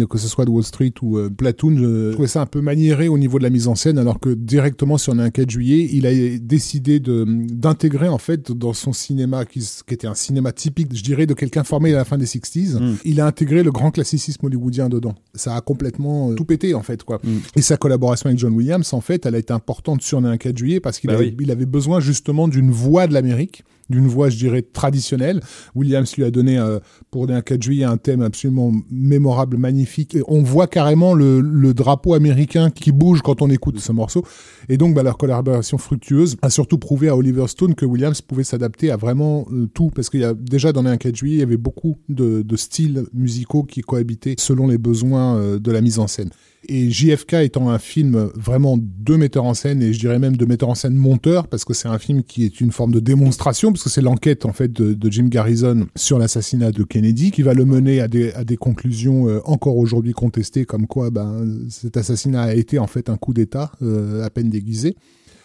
que ce soit de Wall Street ou euh, Platoon. Je trouvais ça un peu maniéré au niveau de la mise en scène, alors que directement sur un 4 juillet, il a décidé d'intégrer en fait dans son cinéma, qui, qui, était un cinéma typique, je dirais, de quelqu'un formé à la fin des 60s, mm. il a intégré le grand classicisme hollywoodien dedans. Ça a complètement euh, tout pété en fait, quoi. Mm. Et sa collaboration avec John Williams, en fait, elle a été importante sur un 4 juillet parce qu'il bah avait, oui. avait, besoin justement d'une voix de l'Amérique d'une voix, je dirais, traditionnelle. Williams lui a donné euh, pour un 4 juillet un thème absolument mémorable, magnifique. Et on voit carrément le, le, drapeau américain qui bouge quand on écoute ce morceau. Et donc, bah, leur collaboration fructueuse a surtout prouvé à Oliver Stone que Williams pouvait s'adapter à vraiment euh, tout. Parce qu'il y a déjà dans un 4 juillet, il y avait beaucoup de, de styles musicaux qui cohabitaient selon les besoins euh, de la mise en scène. Et JFK étant un film vraiment de metteur en scène, et je dirais même de metteur en scène monteur, parce que c'est un film qui est une forme de démonstration, parce que c'est l'enquête en fait de, Jim Garrison sur l'assassinat de Kennedy, qui va le mener à des, conclusions euh, encore aujourd'hui contestées, comme quoi ben, cet assassinat a été en fait un coup d'État euh, à peine déguisé.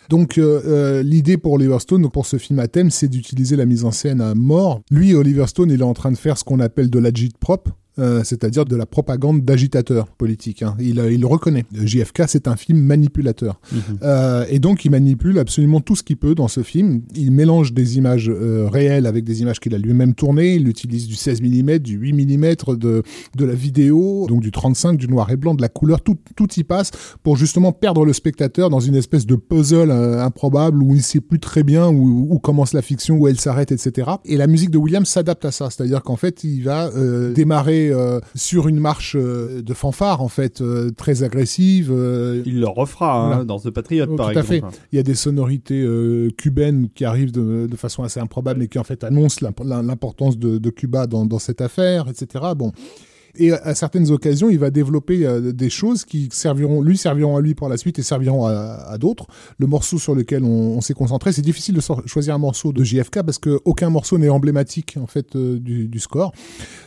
Donc euh, l'idée pour Oliver Stone, pour ce film à thème, c'est d'utiliser la mise en scène à mort. Lui, Oliver Stone, il est en train de faire ce qu'on appelle de l'agit-prop, euh, c'est-à-dire de la propagande d'agitateur politique. Hein. Il, il, le reconnaît. JFK, c'est un film manipulateur. Mmh. Euh, et donc, il manipule absolument tout ce qu'il peut dans ce film. Il mélange des images euh, réelles avec des images qu'il a lui-même tournées. Il utilise du 16 mm, du 8 mm, de, de la vidéo, donc du 35, du noir et blanc, de la couleur. Tout, tout y passe pour justement perdre le spectateur dans une espèce de puzzle euh, improbable où il ne sait plus très bien où, où, commence la fiction, où elle s'arrête, etc. Et la musique de Williams s'adapte à ça. C'est-à-dire qu'en fait, il va euh, démarrer euh, sur une marche euh, de fanfare en fait euh, très agressive. Il le refera voilà. hein, dans The Patriot oh, par tout exemple. À fait. Il y a des sonorités cubaines qui arrivent de, de, façon assez improbable et qui en fait annoncent l'importance de, de, Cuba dans, dans cette affaire, etc. Bon. Et à certaines occasions, il va développer euh, des choses qui serviront, lui serviront à lui pour la suite et serviront à, à d'autres. Le morceau sur lequel on, on s'est concentré, c'est difficile de choisir un morceau de JFK parce que aucun morceau n'est emblématique en fait euh, du, du, score.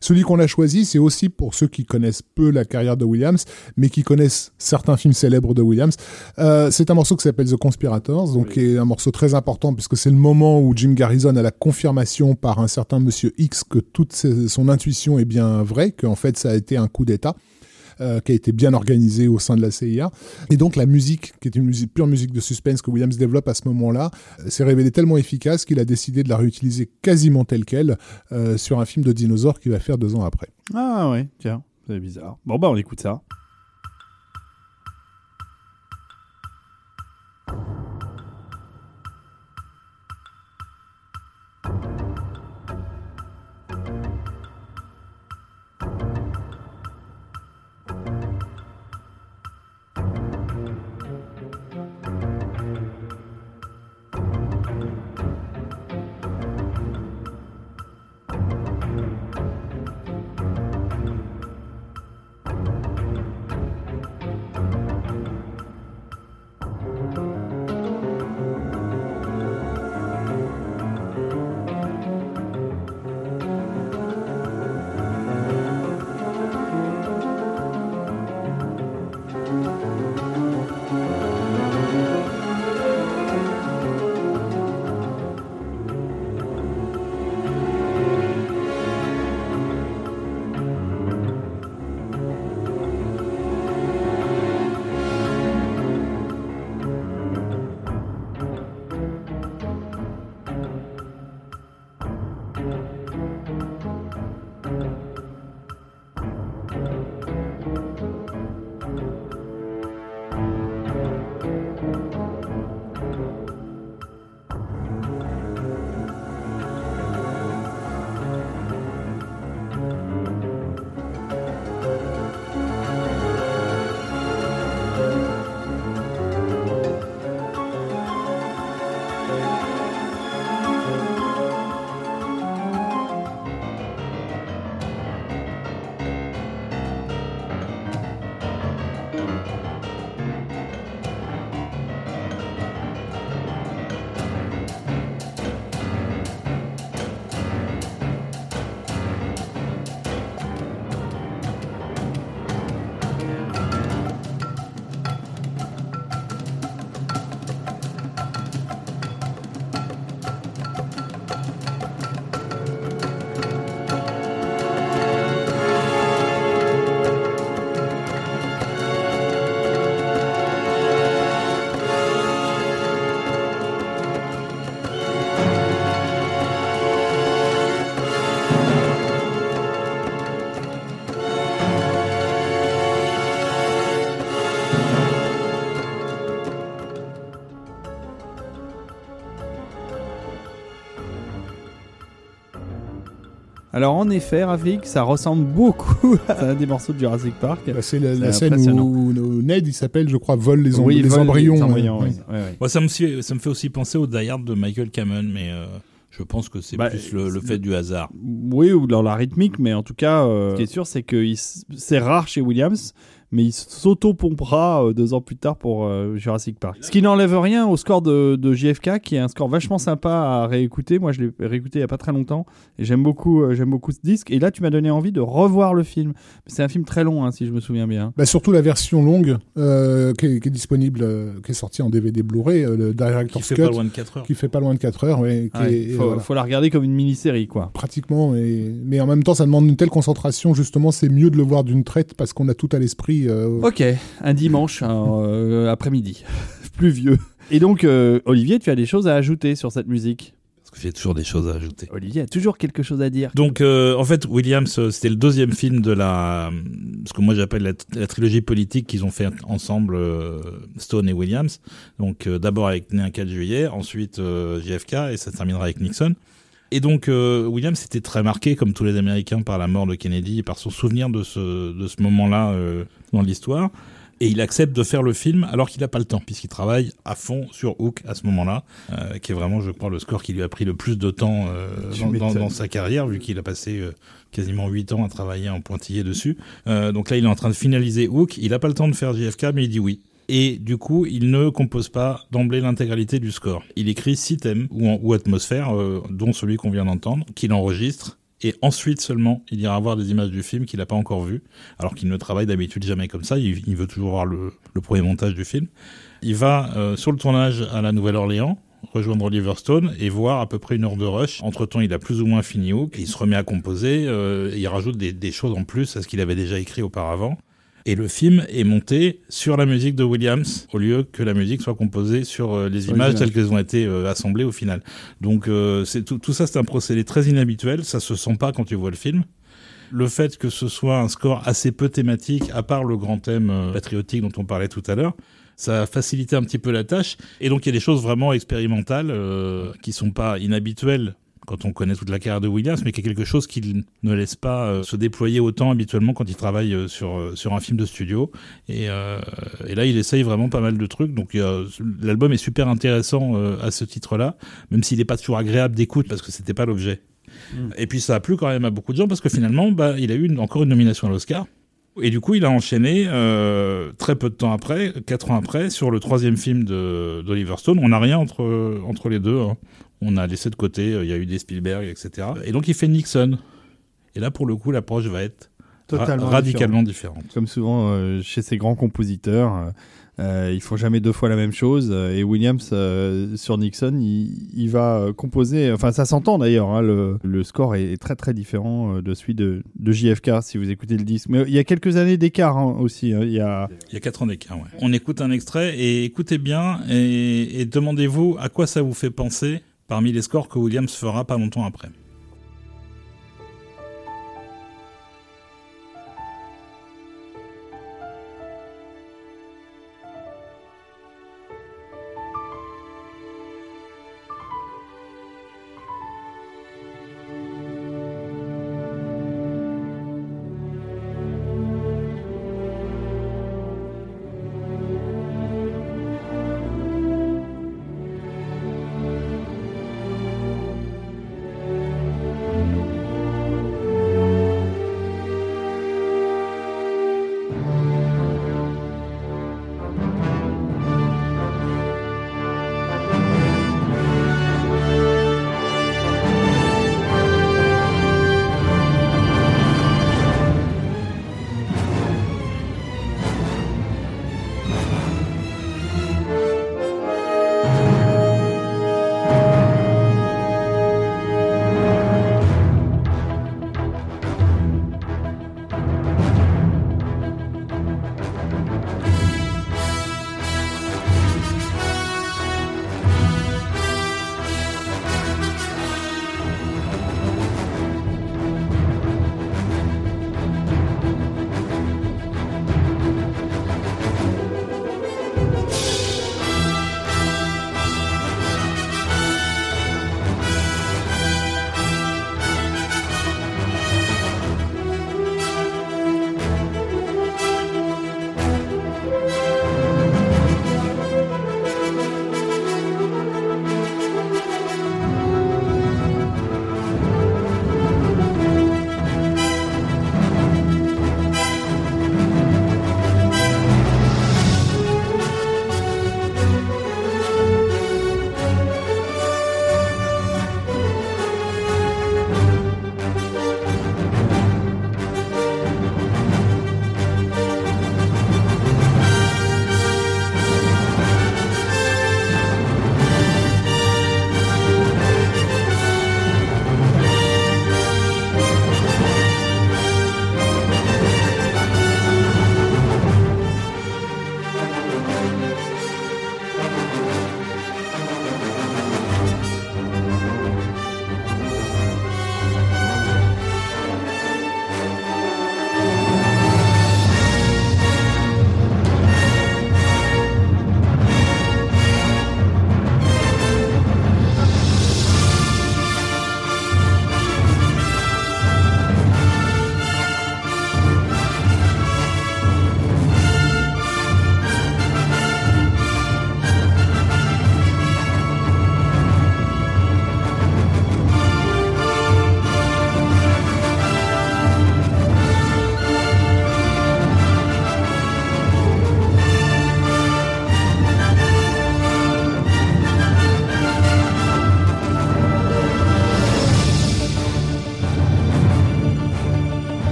Celui qu'on a choisi, c'est aussi pour ceux qui connaissent peu la carrière de Williams, mais qui connaissent certains films célèbres de Williams. Euh, c'est un morceau qui s'appelle The Conspirators, donc oui. qui est un morceau très important puisque c'est le moment où Jim Garrison a la confirmation par un certain Monsieur X que toute son intuition est bien vraie, qu'en fait ça a été un coup d'État. Euh, qui a été bien organisé au sein de la CIA. Et donc la musique, qui est une pure musique de suspense que Williams développe à ce moment-là, euh, s'est révélée tellement efficace qu'il a décidé de la réutiliser quasiment telle qu'elle euh, sur un film de dinosaures qu'il va faire deux ans après. Ah ouais, tiens, c'est bizarre. Bon bah on écoute ça. Alors en effet, Rafik, ça ressemble beaucoup (laughs) à un des morceaux de Jurassic Park. Bah, c'est la, scène où, où Ned, il s'appelle, je crois, vole les, Oui, les vol, embryons. les embryons, Ouais. oui. Ouais, ouais. Moi, ça, me, suit- ça me fait aussi penser au Die Hard de Michael Cameron, mais euh, je pense que c'est Bah, plus le, le fait du hasard. Oui, ou dans la rythmique, mais en tout cas, euh, ce qui est sûr, c'est que c'est rare chez Williams, mais il s'auto-pompera euh, deux ans plus tard pour euh, Jurassic Park. Ce qui n'enlève rien au score de, de JFK, qui est un score vachement sympa à réécouter. Moi, je l'ai réécouté il y a pas très longtemps, et j'aime beaucoup, euh, j'aime beaucoup ce disque. Et là, tu m'as donné envie de revoir le film. C'est un film très long, hein, si je me souviens bien. Bah, surtout la version longue euh, qui, est, qui est disponible, euh, qui est sortie en DVD Blu-ray, euh, le Qui Director's fait Cut, pas loin de 4 heures. qui fait pas loin de 4 heures, ouais, qui Ouais, est- faut, voilà. faut la regarder comme une mini-série, quoi. pratiquement, et... mais en même temps, ça demande une telle concentration. Justement, c'est mieux de le voir d'une traite parce qu'on a tout à l'esprit. Euh, Ok, un dimanche un, euh, après-midi, (laughs) pluvieux. Et donc, euh, Olivier, tu as des choses à ajouter sur cette musique Parce qu'il y a toujours des choses à ajouter. Olivier a toujours quelque chose à dire. Donc, euh, en fait, Williams, c'était le deuxième film de la, ce que moi j'appelle la, la trilogie politique qu'ils ont fait ensemble, euh, Stone et Williams. Donc, euh, d'abord avec né un 4 juillet, ensuite euh, JFK, et ça terminera avec Nixon. Et donc, euh, Williams était très marqué, comme tous les Américains, par la mort de Kennedy et par son souvenir de ce, de ce moment-là euh, dans l'histoire. Et il accepte de faire le film alors qu'il n'a pas le temps, puisqu'il travaille à fond sur Hook à ce moment-là, euh, qui est vraiment, je crois, le score qui lui a pris le plus de temps dans, dans- sa carrière, vu qu'il a passé quasiment 8 ans à travailler en pointillé dessus. Donc là, il est en train de finaliser Hook. Il n'a pas le temps de faire JFK, mais il dit oui. Et du coup, il ne compose pas d'emblée l'intégralité du score. Il écrit six thèmes ou, atmosphères, euh, dont celui qu'on vient d'entendre, qu'il enregistre. Et ensuite seulement, il ira voir des images du film qu'il n'a pas encore vues, alors qu'il ne travaille d'habitude jamais comme ça. Il, il veut toujours voir le, premier montage du film. Il va euh, sur le tournage à la Nouvelle-Orléans, rejoindre Oliver Stone et voir à peu près une heure de rush. Entre temps, il a plus ou moins fini Hook. Il se remet à composer. euh, il rajoute des choses en plus à ce qu'il avait déjà écrit auparavant. Et le film est monté sur la musique de Williams au lieu que la musique soit composée sur euh, les images telles qu'elles ont été euh, assemblées au final. Donc euh, c'est tout, tout ça, c'est un procédé très inhabituel. Ça se sent pas quand tu vois le film. Le fait que ce soit un score assez peu thématique, à part le grand thème patriotique dont on parlait tout à l'heure, ça a facilité un petit peu la tâche. Et donc il y a des choses vraiment expérimentales euh, qui sont pas inhabituelles quand on connaît toute la carrière de Williams, mais qui est quelque chose qu'il ne laisse pas euh, se déployer autant habituellement quand il travaille euh, sur, euh, sur un film de studio. Et, et là, il essaye vraiment pas mal de trucs. Donc l'album est super intéressant à ce titre-là, même s'il n'est pas toujours agréable d'écoute parce que c'était pas l'objet. Mm. Et puis ça a plu quand même à beaucoup de gens parce que finalement, bah, il a eu une- encore une nomination à l'Oscar. Et du coup, il a enchaîné euh, très peu de temps après, quatre ans après, sur le troisième film d'Oliver Stone. On n'a rien entre, entre les deux. hein. On a laissé de côté, euh, il y a eu des Spielberg, etc. Et donc il fait Nixon. Et là, pour le coup, l'approche va être ra- Totalement radicalement différente. Comme souvent euh, chez ces grands compositeurs, euh, euh, ils font jamais deux fois la même chose. et Williams euh, sur Nixon, il, il va composer. Enfin, ça s'entend d'ailleurs. hein, le, le score est, très très différent de celui de, de JFK si vous écoutez le disque. Mais il y a quelques années d'écart hein, aussi. hein, il y a Il y a quatre ans d'écart, ouais. On écoute un extrait et écoutez bien et, et demandez-vous à quoi ça vous fait penser parmi les scores que Williams fera pas longtemps après.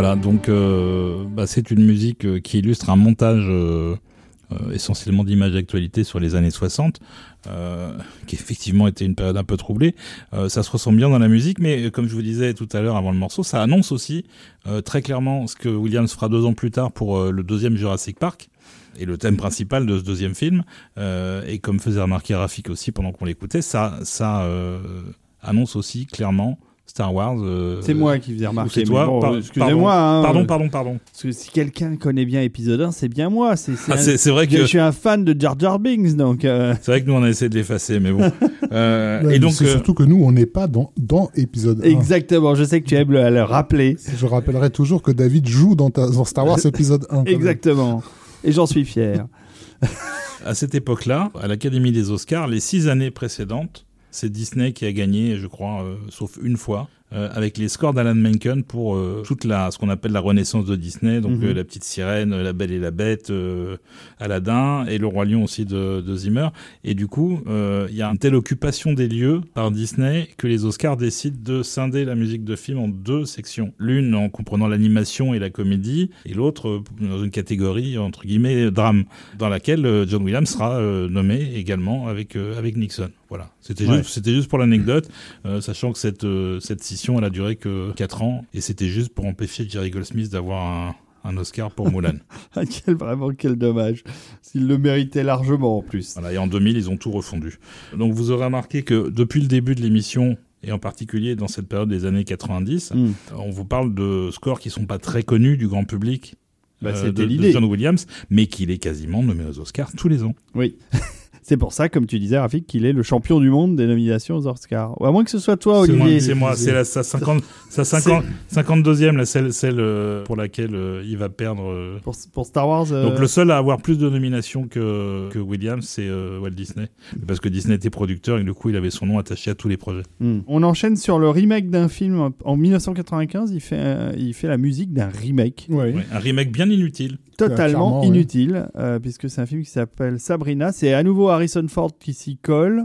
Voilà, donc euh, bah, c'est une musique euh, qui illustre un montage euh, essentiellement d'images d'actualité sur les années 60, euh, qui effectivement était une période un peu troublée. Ça se ressent bien dans la musique, mais comme je vous disais tout à l'heure avant le morceau, ça annonce aussi très clairement ce que Williams fera deux ans plus tard pour le deuxième Jurassic Park et le thème principal de ce deuxième film. Et comme faisait remarquer Rafik aussi pendant qu'on l'écoutait, ça, ça annonce aussi clairement Star Wars. euh, C'est moi qui faisais remarquer. c'est toi bon, Par- Excusez-moi. hein, Pardon, pardon, pardon. Parce que si quelqu'un connaît bien épisode 1, c'est bien moi. C'est Ah, vrai Je que suis un fan de Jar Jar Binks, donc. euh, c'est vrai que nous on a essayé de l'effacer, mais bon. (laughs) Euh, Ouais, et donc c'est euh, surtout que nous, on n'est pas dans, dans épisode 1. Exactement. Je sais que tu aimes le, le rappeler. Je rappellerai toujours que David joue dans, ta- dans Star Wars épisode 1. quand même. Exactement. Et j'en suis fier. à cette époque-là, à l'Académie des Oscars, les six années précédentes, c'est Disney qui a gagné, je crois, euh, sauf une fois, euh, avec les scores d'Alan Menken pour euh, toute la, ce qu'on appelle la renaissance de Disney, donc Mhm. euh, La Petite Sirène, La Belle et la Bête, Aladdin et Le Roi Lion aussi de, de Zimmer. Et du coup, il y a une telle occupation des lieux par Disney que les Oscars décident de scinder la musique de film en deux sections. L'une en comprenant l'animation et la comédie, et l'autre dans une catégorie entre guillemets drame, dans laquelle John Williams sera nommé également avec avec Nixon. Voilà, c'était Ouais. juste c'était juste pour l'anecdote, euh, sachant que cette euh, cette scission elle a duré que 4 ans et c'était juste pour empêcher Jerry Goldsmith d'avoir un un Oscar pour Mulan. (laughs) Ah, quel, vraiment, quel dommage. S'il le méritait largement en plus. Voilà, et en 2000, ils ont tout refondu. Donc vous aurez remarqué que depuis le début de l'émission, et en particulier dans cette période des années 90, Hmm. on vous parle de scores qui sont pas très connus du grand public. Bah, euh, de, de. John Williams, mais qu'il est quasiment nommé aux Oscars tous les ans. Oui. (laughs) C'est pour ça, comme tu disais, Rafik, qu'il est le champion du monde des nominations aux Oscars. Ou à moins que ce soit toi, C'est moi, Olivier. c'est moi, c'est la sa 50, sa 50, 52e, la celle, celle euh, pour laquelle euh, il va perdre. euh. Pour, pour Star Wars. euh, Donc le seul à avoir plus de nominations que, que Williams, c'est euh, Walt Disney, parce que Disney était producteur et du coup il avait son nom attaché à tous les projets. hmm. On enchaîne sur le remake d'un film. En 1995, il fait, euh, il fait la musique d'un remake Ouais. Ouais, un remake bien inutile. Totalement ouais. inutile, euh, puisque c'est un film qui s'appelle Sabrina. C'est à nouveau Harrison Ford qui s'y colle.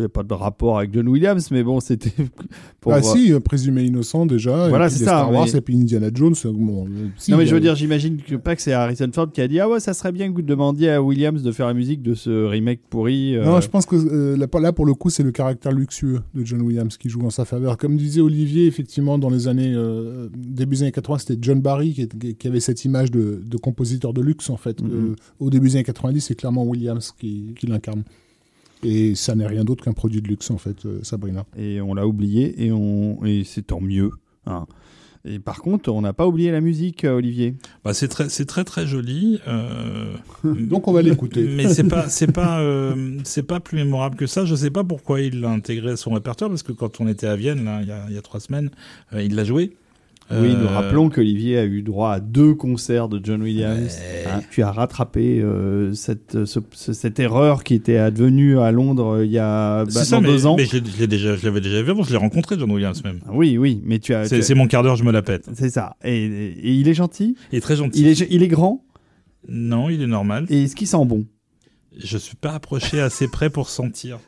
Il n'y a pas de rapport avec John Williams, mais bon, c'était (laughs) pour. Ah si, euh, présumé innocent déjà. Voilà, c'est ça, Star Wars mais- et puis Indiana Jones. euh, Bon, euh, si, non mais je veux dire, j'imagine que pas que c'est Harrison Ford qui a dit ah ouais ça serait bien que vous demandiez à Williams de faire la musique de ce remake pourri. euh. Non, je pense que euh, là, pour le coup, c'est le caractère luxueux de John Williams qui joue en sa faveur. Comme disait Olivier, effectivement, dans les années euh, début des années 80, c'était John Barry qui, avait cette image de, de compositeur de luxe, en fait. Mhm. Euh, au début des années 90, c'est clairement Williams qui, qui l'incarne. Et ça n'est rien d'autre qu'un produit de luxe, en fait, euh, Sabrina. Et on l'a oublié et on et c'est tant mieux. hein. Et par contre, on n'a pas oublié la musique, euh, Olivier. Bah, c'est très, c'est très très joli. euh, (laughs) Donc on va l'écouter. (laughs) Mais c'est pas, c'est pas, euh, c'est pas plus mémorable que ça. Je sais pas pourquoi il l'a intégré à son répertoire parce que quand on était à Vienne, là, il y a, il y a trois semaines, euh, il l'a joué. Oui, nous Euh, rappelons qu'Olivier a eu droit à deux concerts de John Williams. Hein, tu as rattrapé euh, cette, ce- ce- cette erreur qui était advenue à Londres euh, il y a bah, ça, mais, deux ans. mais je l'ai- déjà, je l'avais déjà vu avant. Je l'ai rencontré, John Williams même. Ah Oui, oui, mais tu as. C'est tu- mon quart d'heure, je me la pète. C'est ça. Et, et il est gentil? Il est très gentil. Il est, il est grand? Non, il est normal. Et est-ce qu'il sent bon? Je suis pas approché assez près pour sentir.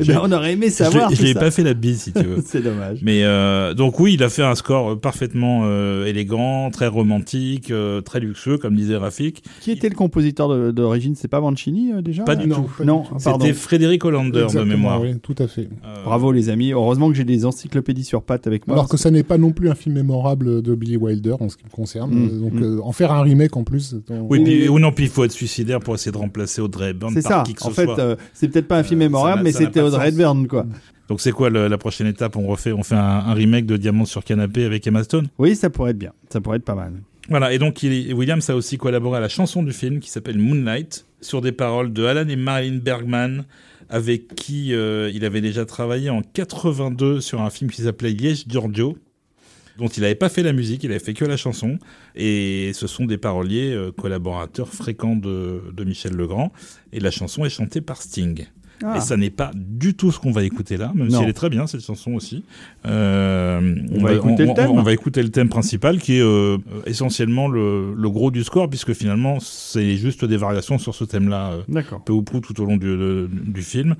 Eh bien, On aurait aimé savoir. je tout lui ai ça. pas fait la bise si tu veux. (laughs) C'est dommage. Mais euh, donc oui, il a fait un score euh, parfaitement euh, élégant, très romantique, euh, très luxueux, comme disait Rafik. Qui était le compositeur d'origine? C'est pas Mancini euh, déjà? Pas du Non, tout. pas Non. C'était Frédéric Hollander de mémoire. oui, tout à fait. Euh, Bravo les amis. Heureusement que j'ai des encyclopédies sur pattes avec moi. Alors que ça n'est pas non plus un film mémorable de Billy Wilder en ce qui me concerne. Mm, Donc mm. euh, en faire un remake en plus. Oui, Oui, puis, mais- ou non, puis il faut être suicidaire pour essayer de remplacer Audrey Hepburn c'est par ça. qui que En ce fait, c'est peut-être pas un film mémorable, mais c'était Audrey. Hepburn quoi. Donc c'est quoi le- la prochaine étape? On refait, on fait un, un remake de Diamant sur canapé avec Emma Stone? Oui, ça pourrait être bien. Ça pourrait être pas mal. Voilà, et donc il, Williams a aussi collaboré à la chanson du film qui s'appelle Moonlight, sur des paroles de Alan et Marilyn Bergman, avec qui euh, il avait déjà travaillé en 82 sur un film qui s'appelait Yes Giorgio, dont il n'avait pas fait la musique, il avait fait que la chanson. Et ce sont des paroliers euh, collaborateurs fréquents de, de Michel Legrand. Et la chanson est chantée par Sting. Ah. Et ça n'est pas du tout ce qu'on va écouter là, même Non. si elle est très bien cette chanson aussi. Euh, On va écouter le thème. on va écouter le thème principal qui est euh, essentiellement le, le gros du score, puisque finalement c'est juste des variations sur ce thème-là, euh, peu ou prou tout au long du, de- du film.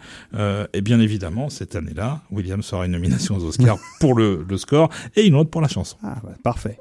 Et bien évidemment, cette année-là, Williams aura une nomination aux Oscars (laughs) pour le, le score et une autre pour la chanson. Ah, bah, parfait.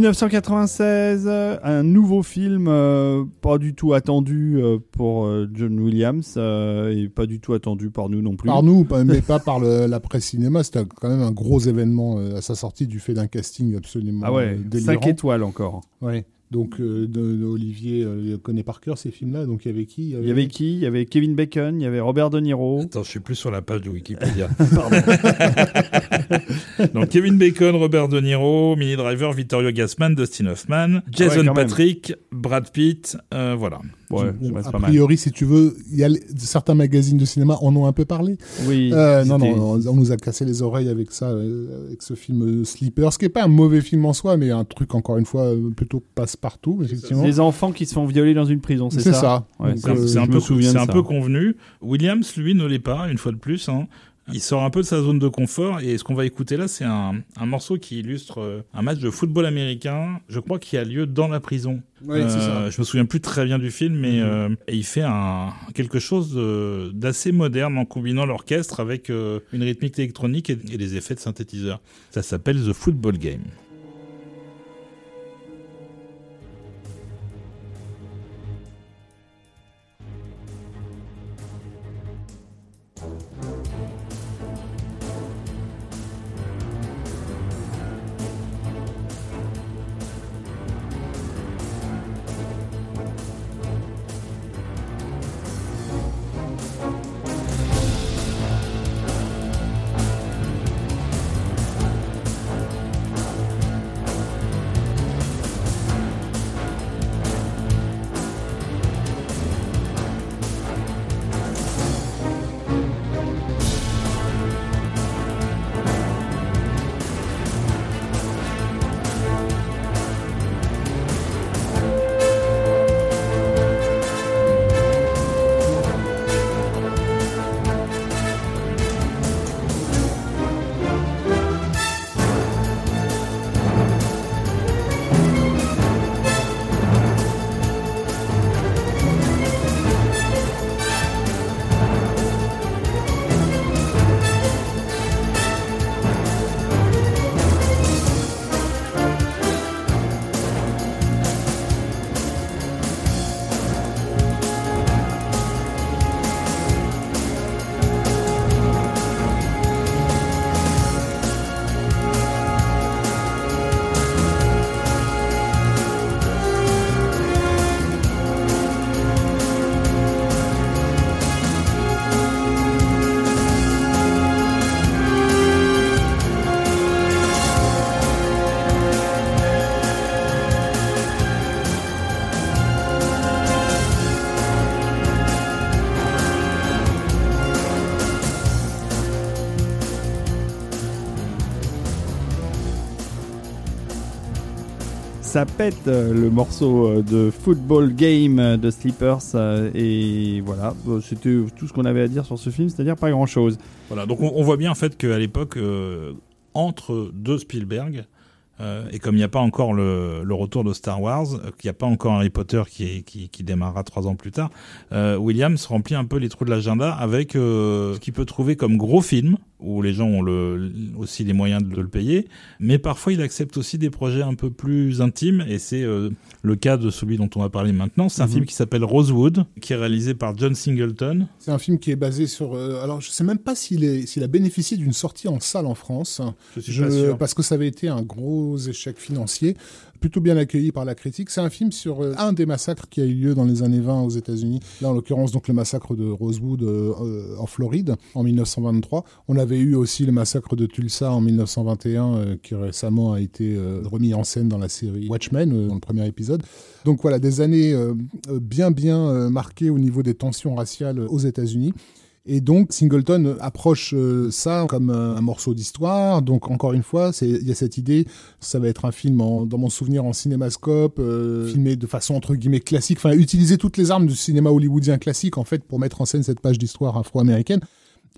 1996, euh, un nouveau film euh, pas du tout attendu euh, pour euh, John Williams et pas du tout attendu par nous non plus. Par nous, mais pas par le- la presse cinéma. C'était quand même un gros événement à sa sortie du fait d'un casting absolument Ah ouais, délirant. 5 étoiles encore. Ouais. Donc, euh, de, de Olivier euh, connaît par cœur ces films-là. Donc, il y avait qui? Il y avait qui? Il y avait Kevin Bacon, il y avait Robert De Niro. Attends, je suis plus sur la page de Wikipédia. (laughs) (laughs) Donc Kevin Bacon, Robert De Niro, Minnie Driver, Vittorio Gassman, Dustin Hoffman, Jason Ah même. Patrick, Brad Pitt, euh, voilà. Ouais, Bon, a pas mal. priori, si tu veux, il y a les- certains magazines de cinéma en ont un peu parlé. Oui, Euh, non, non, on, on nous a cassé les oreilles avec ça, euh, avec ce film euh, Sleeper, ce qui est pas un mauvais film en soi, mais un truc encore une fois plutôt passe-partout, effectivement. Des enfants qui se font violer dans une prison, c'est C'est ça ça. Ouais, C'est un, euh, c'est un ça. peu convenu. Williams, lui, ne l'est pas, une fois de plus. hein. Il sort un peu de sa zone de confort et ce qu'on va écouter là, c'est un, un morceau qui illustre euh, un match de football américain, je crois, qui a lieu dans la prison. Ouais, Euh, ça. Mhm. Je me souviens plus très bien du film, mais euh, et il fait un, quelque chose d'assez moderne en combinant l'orchestre avec euh, une rythmique électronique et, et des effets de synthétiseur. Ça s'appelle The Football Game. Ça pète euh, le morceau euh, de Football Game euh, de Sleepers. et voilà, c'était tout ce qu'on avait à dire sur ce film, c'est-à-dire pas grand-chose. Voilà, donc on, voit bien en fait qu'à l'époque, entre deux Spielberg, et comme il n'y a pas encore le, retour de Star Wars, qu'il n'y a pas encore Harry Potter qui, qui, qui démarrera trois ans plus tard, Williams remplit un peu les trous de l'agenda avec ce qu'il peut trouver comme gros film, où les gens ont le, aussi les moyens de le payer, mais parfois il accepte aussi des projets un peu plus intimes, et c'est euh, le cas de celui dont on va parler maintenant. C'est un Mhm. film qui s'appelle Rosewood, qui est réalisé par John Singleton, C'est un film qui est basé sur. euh, alors, je sais même pas s'il a bénéficié d'une sortie en salle en France. Je suis Je- pas sûr. Parce que ça avait été un gros échec financier, plutôt bien accueilli par la critique. C'est un film sur euh, un des massacres qui a eu lieu dans les années 20 aux États-Unis. Là, en l'occurrence, donc le massacre de Rosewood euh, euh, en Floride en 1923. On avait eu aussi le massacre de Tulsa en 1921, euh, qui récemment a été remis en scène dans la série Watchmen, dans le premier épisode. Donc voilà, des années bien bien marquées au niveau des tensions raciales aux États-Unis. Et donc Singleton approche euh, ça comme un, un morceau d'histoire. Donc encore une fois, il y a cette idée, ça va être un film en- dans mon souvenir en cinémascope, euh, filmé de façon entre guillemets classique, enfin utiliser toutes les armes du cinéma hollywoodien classique en fait pour mettre en scène cette page d'histoire afro-américaine.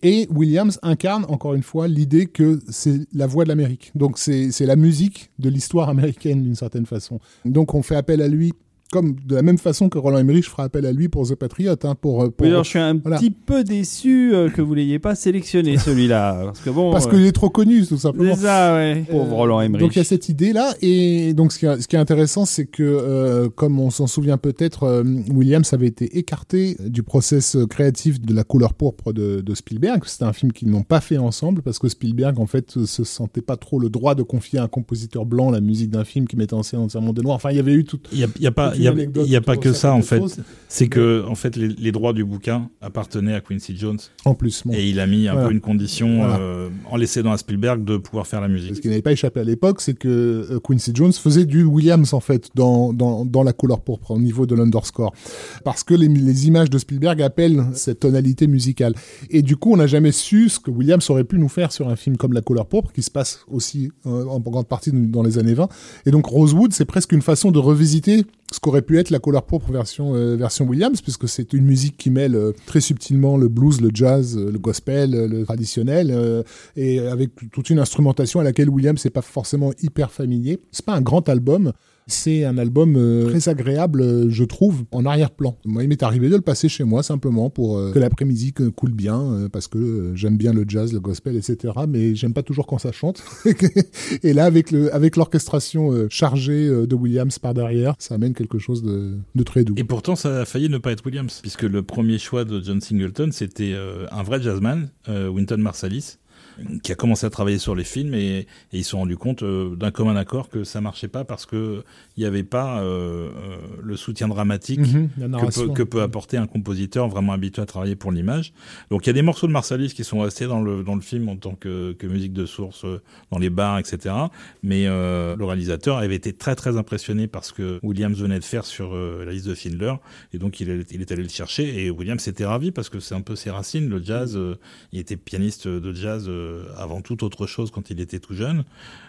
Et Williams incarne encore une fois l'idée que c'est la voix de l'Amérique. Donc c'est la musique de l'histoire américaine d'une certaine façon. Donc on fait appel à lui comme de la même façon que Roland Emmerich fera appel à lui pour The Patriot. Hein, pour, euh, pour, Oui, alors je suis un voilà. petit peu déçu euh, que vous l'ayez pas sélectionné (laughs) celui-là. Parce que bon. parce euh, qu'il est trop connu, tout simplement. C'est ça, ouais. Pauvre Euh, Roland Emmerich. Donc il y a cette idée là et donc ce qui est, ce qui est intéressant c'est que euh, comme on s'en souvient peut-être euh, Williams avait été écarté du process créatif de la couleur pourpre de, de Spielberg c'était un film qu'ils n'ont pas fait ensemble parce que Spielberg en fait se sentait pas trop le droit de confier à un compositeur blanc la musique d'un film qui mettait en scène entièrement des noirs enfin il y avait eu tout Il y a, pas, toute il y a, pas que ça en fait. C'est que en fait les, les droits du bouquin appartenaient à Quincy Jones en plus bon. et il a mis un Voilà. peu une condition Voilà. euh, en laissant à Spielberg de pouvoir faire la Ce musique. qui n'avait pas échappé à l'époque, c'est que euh, Quincy Jones faisait du Williams en fait dans, dans, dans la couleur pourpre au niveau de l'underscore. Parce que les, les images de Spielberg appellent cette tonalité musicale. Et du coup, on n'a jamais su ce que Williams aurait pu nous faire sur un film comme La couleur pourpre, qui se passe aussi euh, en grande partie dans les années 20. Et donc Rosewood, c'est presque une façon de revisiter ce qu'aurait pu être la couleur pourpre version, euh, version Williams, puisque c'est une musique qui mêle euh, très subtilement le blues, le jazz, euh, le gospel, le traditionnel, et avec toute une instrumentation à laquelle Williams n'est pas forcément hyper familier. C'est pas un grand album. C'est un album euh, très agréable, euh, je trouve, en arrière-plan. Moi, il m'est arrivé de le passer chez moi simplement pour euh, que l'après-midi coule bien, euh, parce que euh, j'aime bien le jazz, le gospel, etc. Mais j'aime pas toujours quand ça chante. (laughs) Et là, avec le, avec l'orchestration euh, chargée euh, de Williams par derrière, ça amène quelque chose de, de très doux. Et pourtant, ça a failli ne pas être Williams, puisque le premier choix de John Singleton, c'était euh, un vrai jazzman, euh, Wynton Marsalis, qui a commencé à travailler sur les films et, et ils se sont rendus compte euh, d'un commun accord que ça marchait pas parce que il n'y avait pas euh, euh, le soutien dramatique Mhm, que peut, que peut apporter un compositeur vraiment habitué à travailler pour l'image. Donc il y a des morceaux de Marsalis qui sont restés dans le, dans le film en tant que, que musique de source dans les bars, etc. Mais euh, le réalisateur avait été très très impressionné par ce que Williams venait de faire sur la liste de Schindler et donc il est, il est allé le chercher et Williams était ravi parce que c'est un peu ses racines, le jazz. euh, il était pianiste de jazz avant toute autre chose quand il était tout jeune.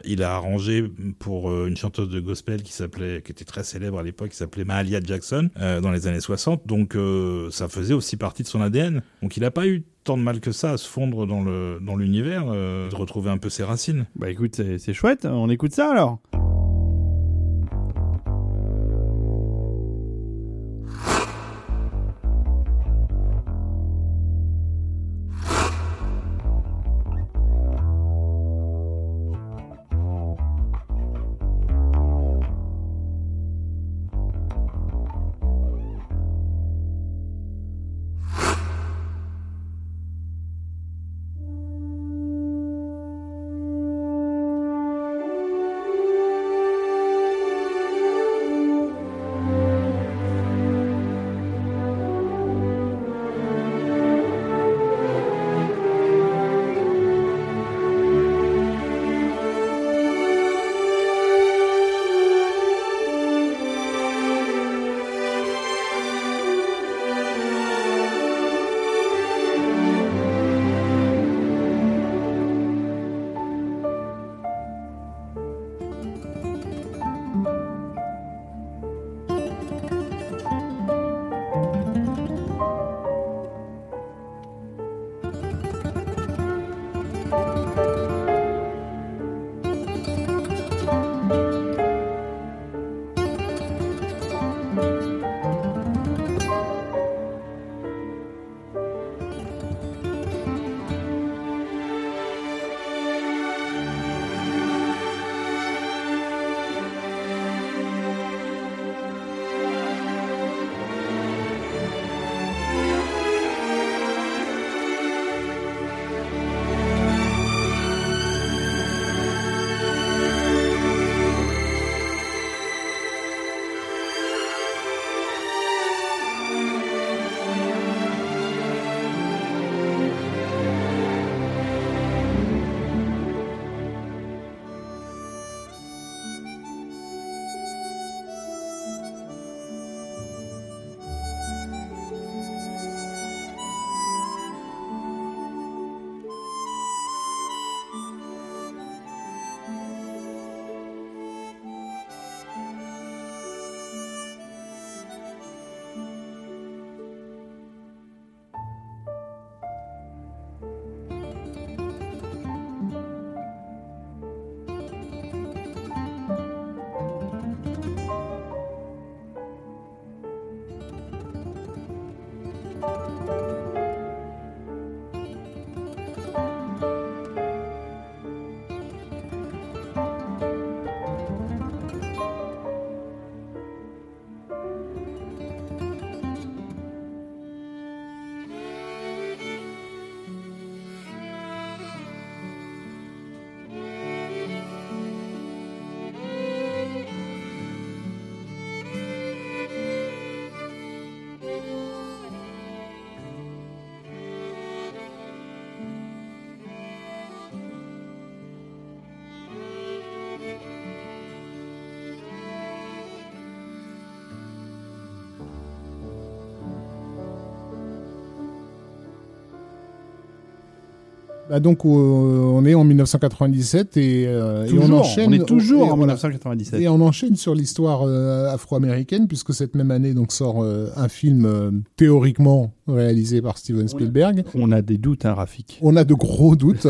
Il a arrangé pour euh, une chanteuse de gospel qui s'appelait, qui était très célèbre à l'époque, qui s'appelait Mahalia Jackson euh, dans les années 60. Donc euh, ça faisait aussi partie de son ADN. Donc il n'a pas eu tant de mal que ça à se fondre dans le dans l'univers, euh, de retrouver un peu ses racines. Bah écoute, c'est chouette. On écoute ça alors. Bah donc euh, on est en 1997 et, euh, et on enchaîne. on est toujours en voilà. 1997. Et on enchaîne sur l'histoire euh, afro-américaine puisque cette même année donc sort un film théoriquement réalisé par Steven Spielberg. On a des doutes, hein, Rafik. On a de gros doutes.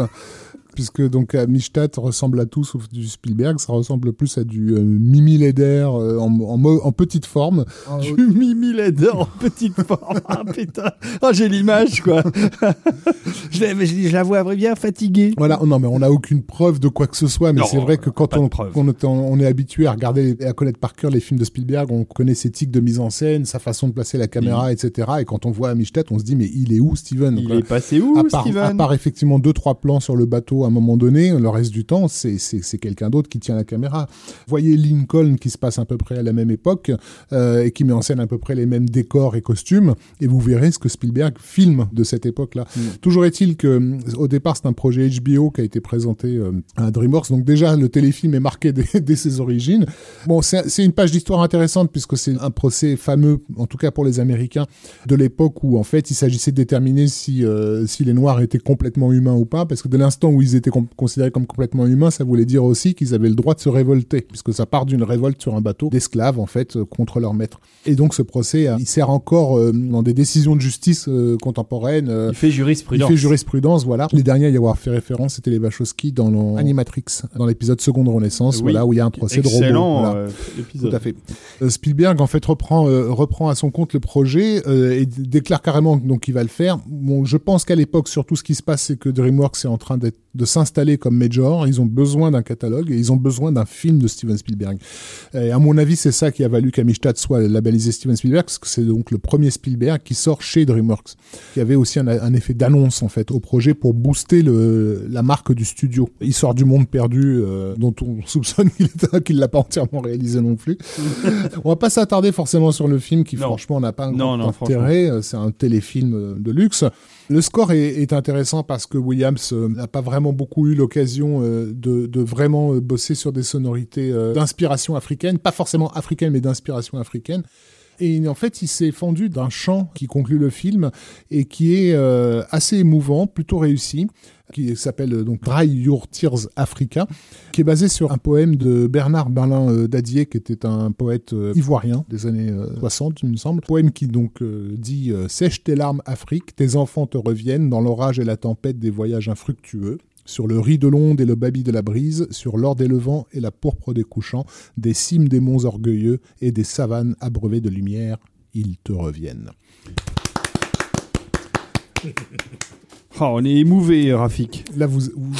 Puisque donc Amistad ressemble à tout sauf du Spielberg, ça ressemble plus à du euh, Mimi Leder euh, en, en, mo- en petite forme. Du (laughs) Mimi Leder en petite forme. Ah putain. Ah, j'ai l'image, quoi. (laughs) je, la, je, je la vois bien fatiguée. Voilà, non mais on n'a aucune preuve de quoi que ce soit, mais c'est vrai que quand on, est, on est habitué à regarder et à connaître par cœur les films de Spielberg, on connaît ses tics de mise en scène, sa façon de placer la caméra, etc. Et quand on voit Amistad, on se dit mais il est où Steven Il est passé où, à part, Steven? à part effectivement deux trois plans sur le bateau à un moment donné, le reste du temps c'est quelqu'un d'autre qui tient la caméra. Voyez Lincoln qui se passe à peu près à la même époque euh, et qui met en scène à peu près les mêmes décors et costumes et vous verrez ce que Spielberg filme de cette époque-là. Mm. Toujours est-il que au départ c'est un projet HBO qui a été présenté euh, à DreamWorks donc déjà le téléfilm est marqué dès, (laughs) dès ses origines. Bon c'est une page d'histoire intéressante puisque c'est un procès fameux en tout cas pour les Américains de l'époque où en fait il s'agissait de déterminer si euh, si les Noirs étaient complètement humains ou pas parce que de l'instant où ils étaient considérés comme complètement humains ça voulait dire aussi qu'ils avaient le droit de se révolter puisque ça part d'une révolte sur un bateau d'esclaves en fait euh, contre leur maître et donc ce procès euh, il sert encore euh, dans des décisions de justice euh, contemporaines euh, Il fait jurisprudence. il fait jurisprudence, voilà. Les derniers à y avoir fait référence, c'était les Wachowski dans Animatrix, dans l'épisode Seconde Renaissance, Oui. voilà, où il y a un procès de Excellent robot. voilà. euh, épisode. Tout à fait. Euh, Spielberg en fait reprend euh, reprend à son compte le projet euh, et déclare carrément donc qu'il va le faire. Bon, je pense qu'à l'époque surtout ce qui se passe c'est que DreamWorks est en train d'être de s'installer comme major, ils ont besoin d'un catalogue et ils ont besoin d'un film de Steven Spielberg. Et à mon avis, c'est ça qui a valu qu'Amistad soit labellisé Steven Spielberg parce que c'est donc le premier Spielberg qui sort chez DreamWorks. Il y avait aussi un, un effet d'annonce en fait au projet pour booster le, la marque du studio. Il sort du monde perdu euh, dont on (laughs) soupçonne qu'il qu'il l'a pas entièrement réalisé non plus. (laughs) On va pas s'attarder forcément sur le film qui Non. franchement n'a pas un Non, grand non, intérêt. Euh, C'est un téléfilm euh, de luxe. Le score est, intéressant parce que Williams euh, n'a pas vraiment beaucoup eu l'occasion euh, de, vraiment euh, bosser sur des sonorités d'inspiration africaine, pas forcément africaine mais d'inspiration africaine. Et en fait, il s'est fendu d'un chant qui conclut le film et qui est assez émouvant, plutôt réussi, qui s'appelle euh, donc Dry Your Tears Africa, qui est basé sur un poème de Bernard Berlin euh, Dadier, qui était un poète euh, ivoirien des années euh, 60, il me semble. Poème qui donc dit Sèche tes larmes, Afrique, tes enfants te reviennent dans l'orage et la tempête des voyages infructueux. Sur le riz de l'onde et le babi de la brise, sur l'or des levants et la pourpre des couchants, des cimes des monts orgueilleux et des savanes abreuvées de lumière, ils te reviennent. Oh, on est émouvé, Rafik. Là, vous, vous,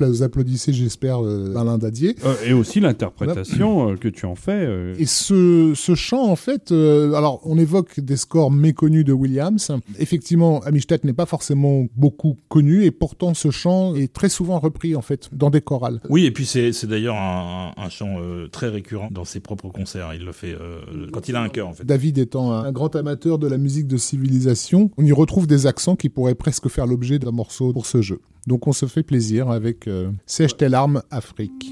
vous applaudissez, j'espère, euh, Alain Dadier. Euh, et aussi l'interprétation euh, que tu en fais. euh, Et ce, ce chant, en fait, euh, alors on évoque des scores méconnus de Williams. Effectivement, Amistad n'est pas forcément beaucoup connu, et pourtant ce chant est très souvent repris, en fait, dans des chorales. Oui, et puis c'est c'est d'ailleurs un, un chant euh, très récurrent dans ses propres concerts. Il le fait euh, quand il a un cœur, en fait. David étant un, un grand amateur de la musique de civilisation, on y retrouve des accents qui pourraient presque faire l'objet d'un morceau pour ce jeu. Donc on se fait plaisir avec euh, Sèche tes larmes, Afrique.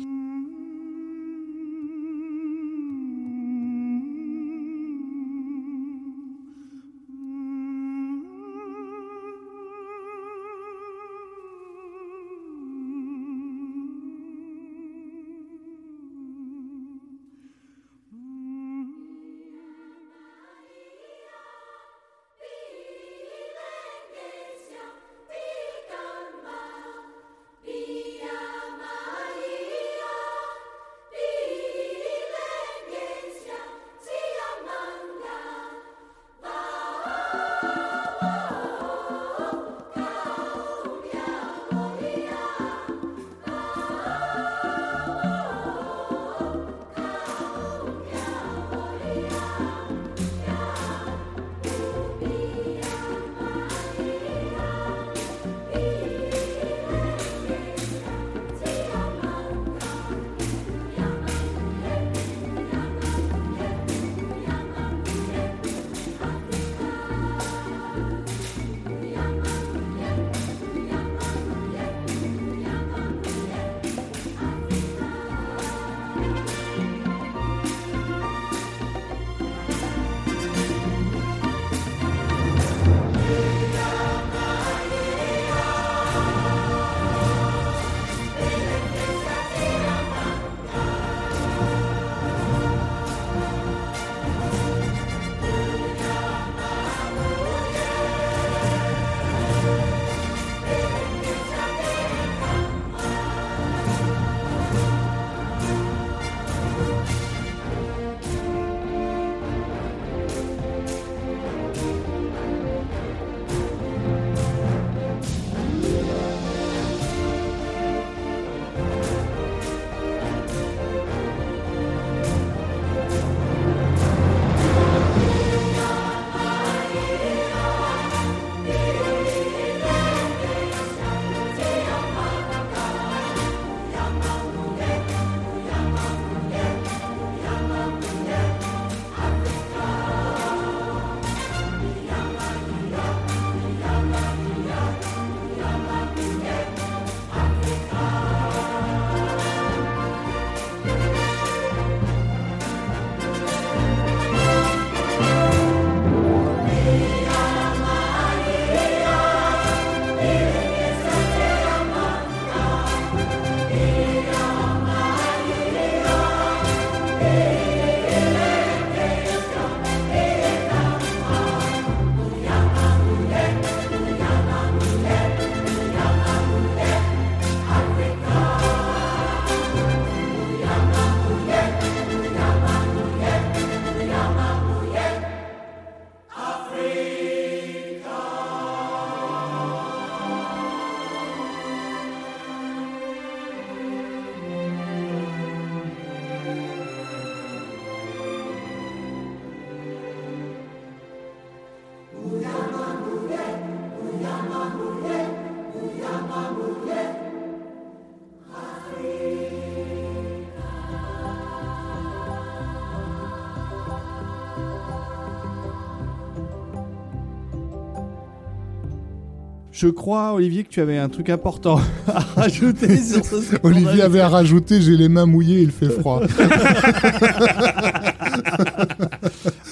Je crois, Olivier, que tu avais un truc important (laughs) à rajouter sur ce score Olivier avait à rajouter j'ai les mains mouillées, il fait froid. (laughs)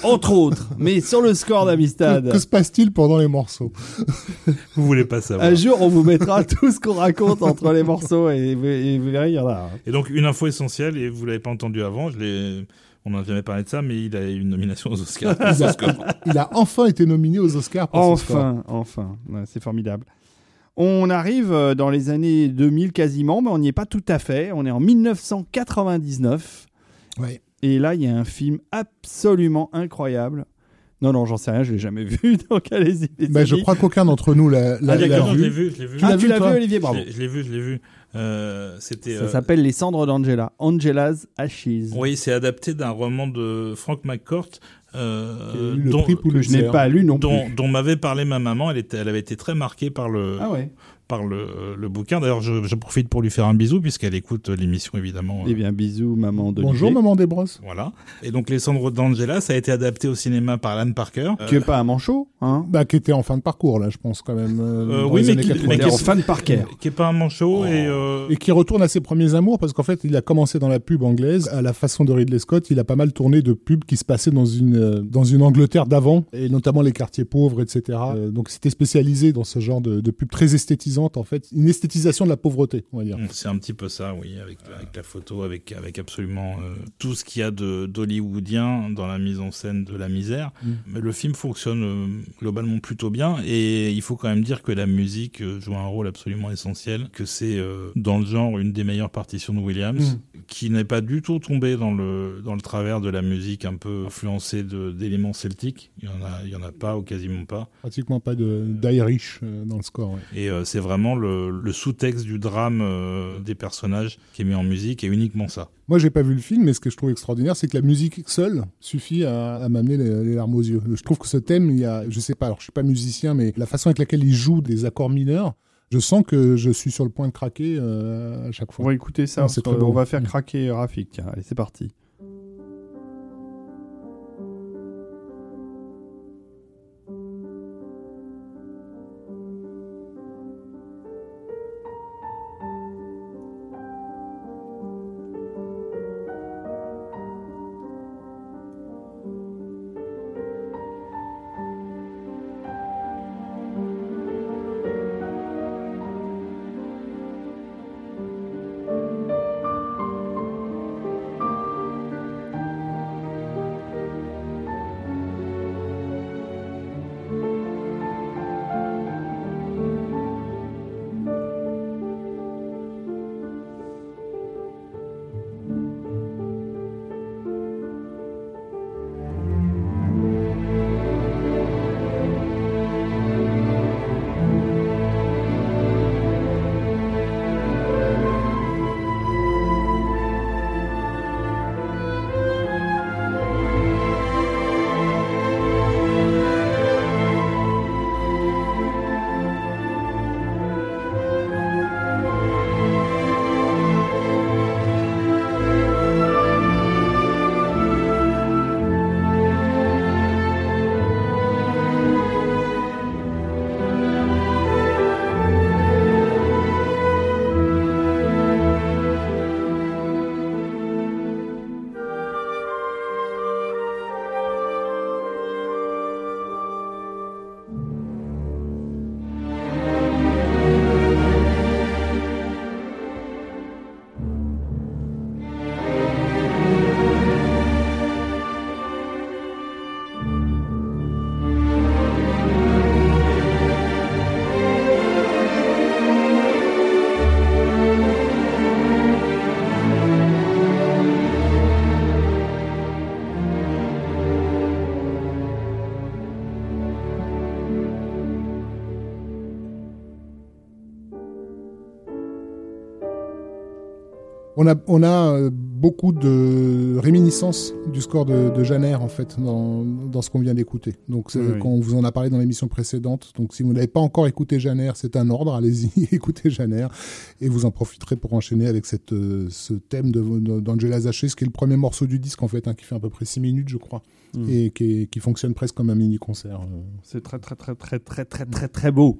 Entre autres, mais sur le score d'Amistad. que se passe-t-il pendant les morceaux? Vous voulez pas savoir. Un jour, on vous mettra (laughs) tout ce qu'on raconte entre les morceaux et, vous- et vous verrez, il y en a. Et donc, une info essentielle, et vous l'avez pas entendu avant, je l'ai. On n'en a jamais parlé de ça, mais il a eu une nomination aux Oscars. (laughs) Il a enfin été nominé aux Oscars pour son score. Enfin, enfin, Ouais, c'est formidable. On arrive euh, dans les années 2000 quasiment, mais on n'y est pas tout à fait. On est en 1999. Ouais. Et là, il y a un film absolument incroyable. Non, non, j'en sais rien, je l'ai jamais vu. (laughs) Donc allez-y. Bah, je crois qu'aucun d'entre nous l'a l'a- Ah, l'a d'accord, je l'ai vu. vu, je l'ai vu. Tu Ah, l'as tu vu, l'as toi vu, Olivier, Je bravo. l'ai- je l'ai vu, je l'ai vu. Euh, C'était. Ça euh, s'appelle Les cendres d'Angela. Angela's Ashes. Oui, c'est adapté d'un roman de Frank McCourt. euh, le dont, prix Que je n'ai pas lu non dont, plus. dont m'avait parlé ma maman. Elle, était, elle avait été très marquée par le, Ah ouais. Par le, euh, le bouquin. D'ailleurs, je, je profite pour lui faire un bisou, puisqu'elle écoute l'émission, évidemment. Eh bien, bisous, maman de Bonjour, maman Desbrosses. Voilà. Et donc, Les Cendres d'Angela, ça a été adapté au cinéma par Alan Parker. Tu es pas un manchot, hein Bah, qui était en fin de parcours, là, je pense, quand même. euh, Euh, oui, mais qui- 90. mais T'es en fan Parker. qui est pas un manchot Oh. et, euh, Et qui retourne à ses premiers amours parce qu'en fait, il a commencé dans la pub anglaise. À la façon de Ridley Scott, il a pas mal tourné de pubs qui se passaient dans une, euh, dans une Angleterre d'avant, et notamment les quartiers pauvres, etc. Euh, donc, c'était spécialisé dans ce genre de, de pub très esthétisante, en fait. Une esthétisation de la pauvreté, on va dire. c'est un petit peu ça, oui, avec, avec la photo, avec, avec absolument euh, tout ce qu'il y a d'hollywoodien dans la mise en scène de la misère. Mm. Mais le film fonctionne euh, globalement plutôt bien et il faut quand même dire que la musique euh, joue un rôle absolument essentiel, que c'est euh, dans le genre une des meilleures partitions de Williams, qui n'est pas du tout tombé dans le, dans le travers de la musique un peu influencée d'éléments celtiques. Il y en a, il y en a pas ou quasiment pas. Pratiquement pas d'Irish dans le score. ouais. Et c'est vraiment le, le sous-texte du drame euh, des personnages qui est mis en musique et uniquement ça. Moi, j'ai pas vu le film, mais ce que je trouve extraordinaire, c'est que la musique seule suffit à, à m'amener les, les larmes aux yeux. Je trouve que ce thème, il y a, je sais pas, alors je suis pas musicien, mais la façon avec laquelle il joue des accords mineurs, je sens que je suis sur le point de craquer euh, à chaque On fois. va écouter ça. Non, c'est parce très qu'on beau. va faire craquer Rafik. Tiens, allez, c'est parti. On a, on a euh, beaucoup de réminiscences du score de, de Janer, en fait, dans, dans ce qu'on vient d'écouter. Donc, c'est Oui, oui. quand on vous en a parlé dans l'émission précédente. Donc, si vous n'avez pas encore écouté Janer, c'est un ordre. Allez-y, (laughs) écoutez Janer. Et vous en profiterez pour enchaîner avec cette, euh, ce thème de- de- d'Angela Zaché, ce qui est le premier morceau du disque, en fait, hein, qui fait à peu près 6 minutes, je crois. Mm. Et qui, est- qui fonctionne presque comme un mini-concert. euh. C'est très, très, très, très, très, très, très, très beau.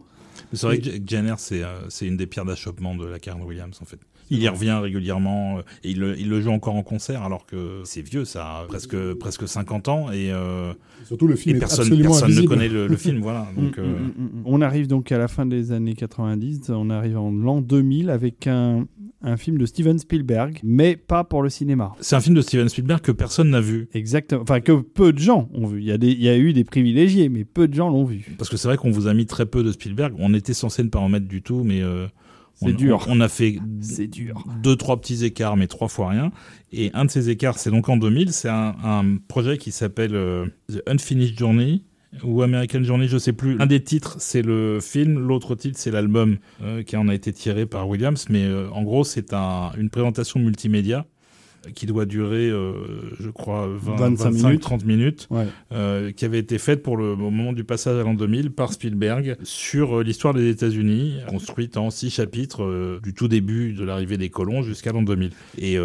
C'est vrai que c'est c'est une des pierres d'achoppement de la Karen Williams, en fait. Il y revient régulièrement et il le, il le, joue encore en concert alors que c'est vieux, ça a presque, presque 50 ans et, euh, surtout le film et personne, personne ne connaît le, le film. Voilà, (laughs) donc, mm, mm, mm, On arrive donc à la fin des années 90, on arrive en l'an 2000 avec un, un film de Steven Spielberg, mais pas pour le cinéma. C'est un film de Steven Spielberg que personne n'a vu. Exactement, enfin que peu de gens ont vu. Il y a, des, il y a eu des privilégiés, mais peu de gens l'ont vu. Parce que c'est vrai qu'on vous a mis très peu de Spielberg. On était censé ne pas en mettre du tout, mais... Euh... C'est dur. On, a fait dur. deux, trois petits écarts, mais trois fois rien. Et un de ces écarts, c'est donc en 2000. C'est un, un projet qui s'appelle euh, The Unfinished Journey ou American Journey, je sais plus. Un des titres, c'est le film, l'autre titre, c'est l'album euh, qui en a été tiré par Williams. Mais euh, en gros, c'est un, une présentation multimédia qui doit durer, euh, je crois, 20, 25, minutes. 30 minutes, ouais. euh, qui avait été faite pour le au moment du passage à l'an 2000 par Spielberg sur euh, l'histoire des États-Unis, construite en six chapitres du tout début de l'arrivée des colons jusqu'à l'an 2000. Et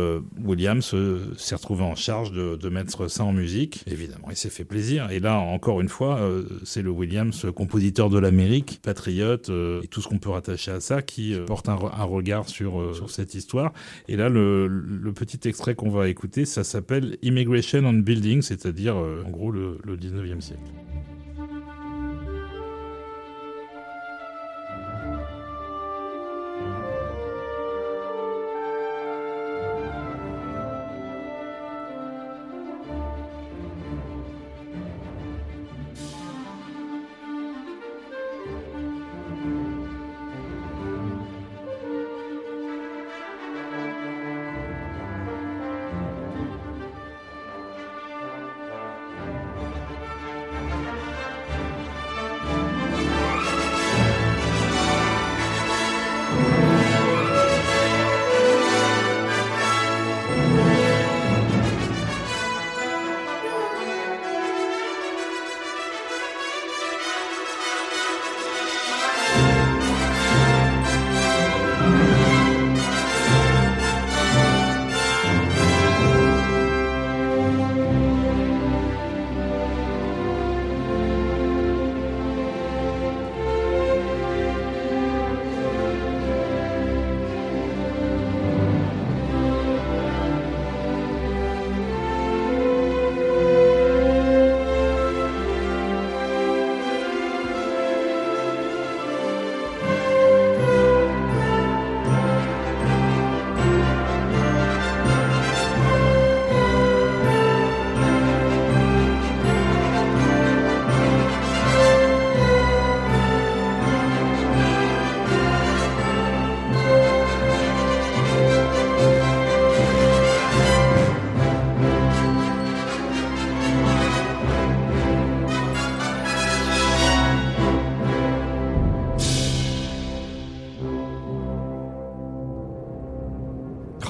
Williams s'est retrouvé en charge de, de, mettre ça en musique. Évidemment, il s'est fait plaisir. Et là, encore une fois, c'est le Williams, compositeur de l'Amérique, patriote, et tout ce qu'on peut rattacher à ça, qui porte un, un regard sur, sur cette histoire. Et là, le, le petit extrait qu'on va écouter, ça s'appelle Immigration on Building, c'est-à-dire euh, en gros le, le 19e siècle.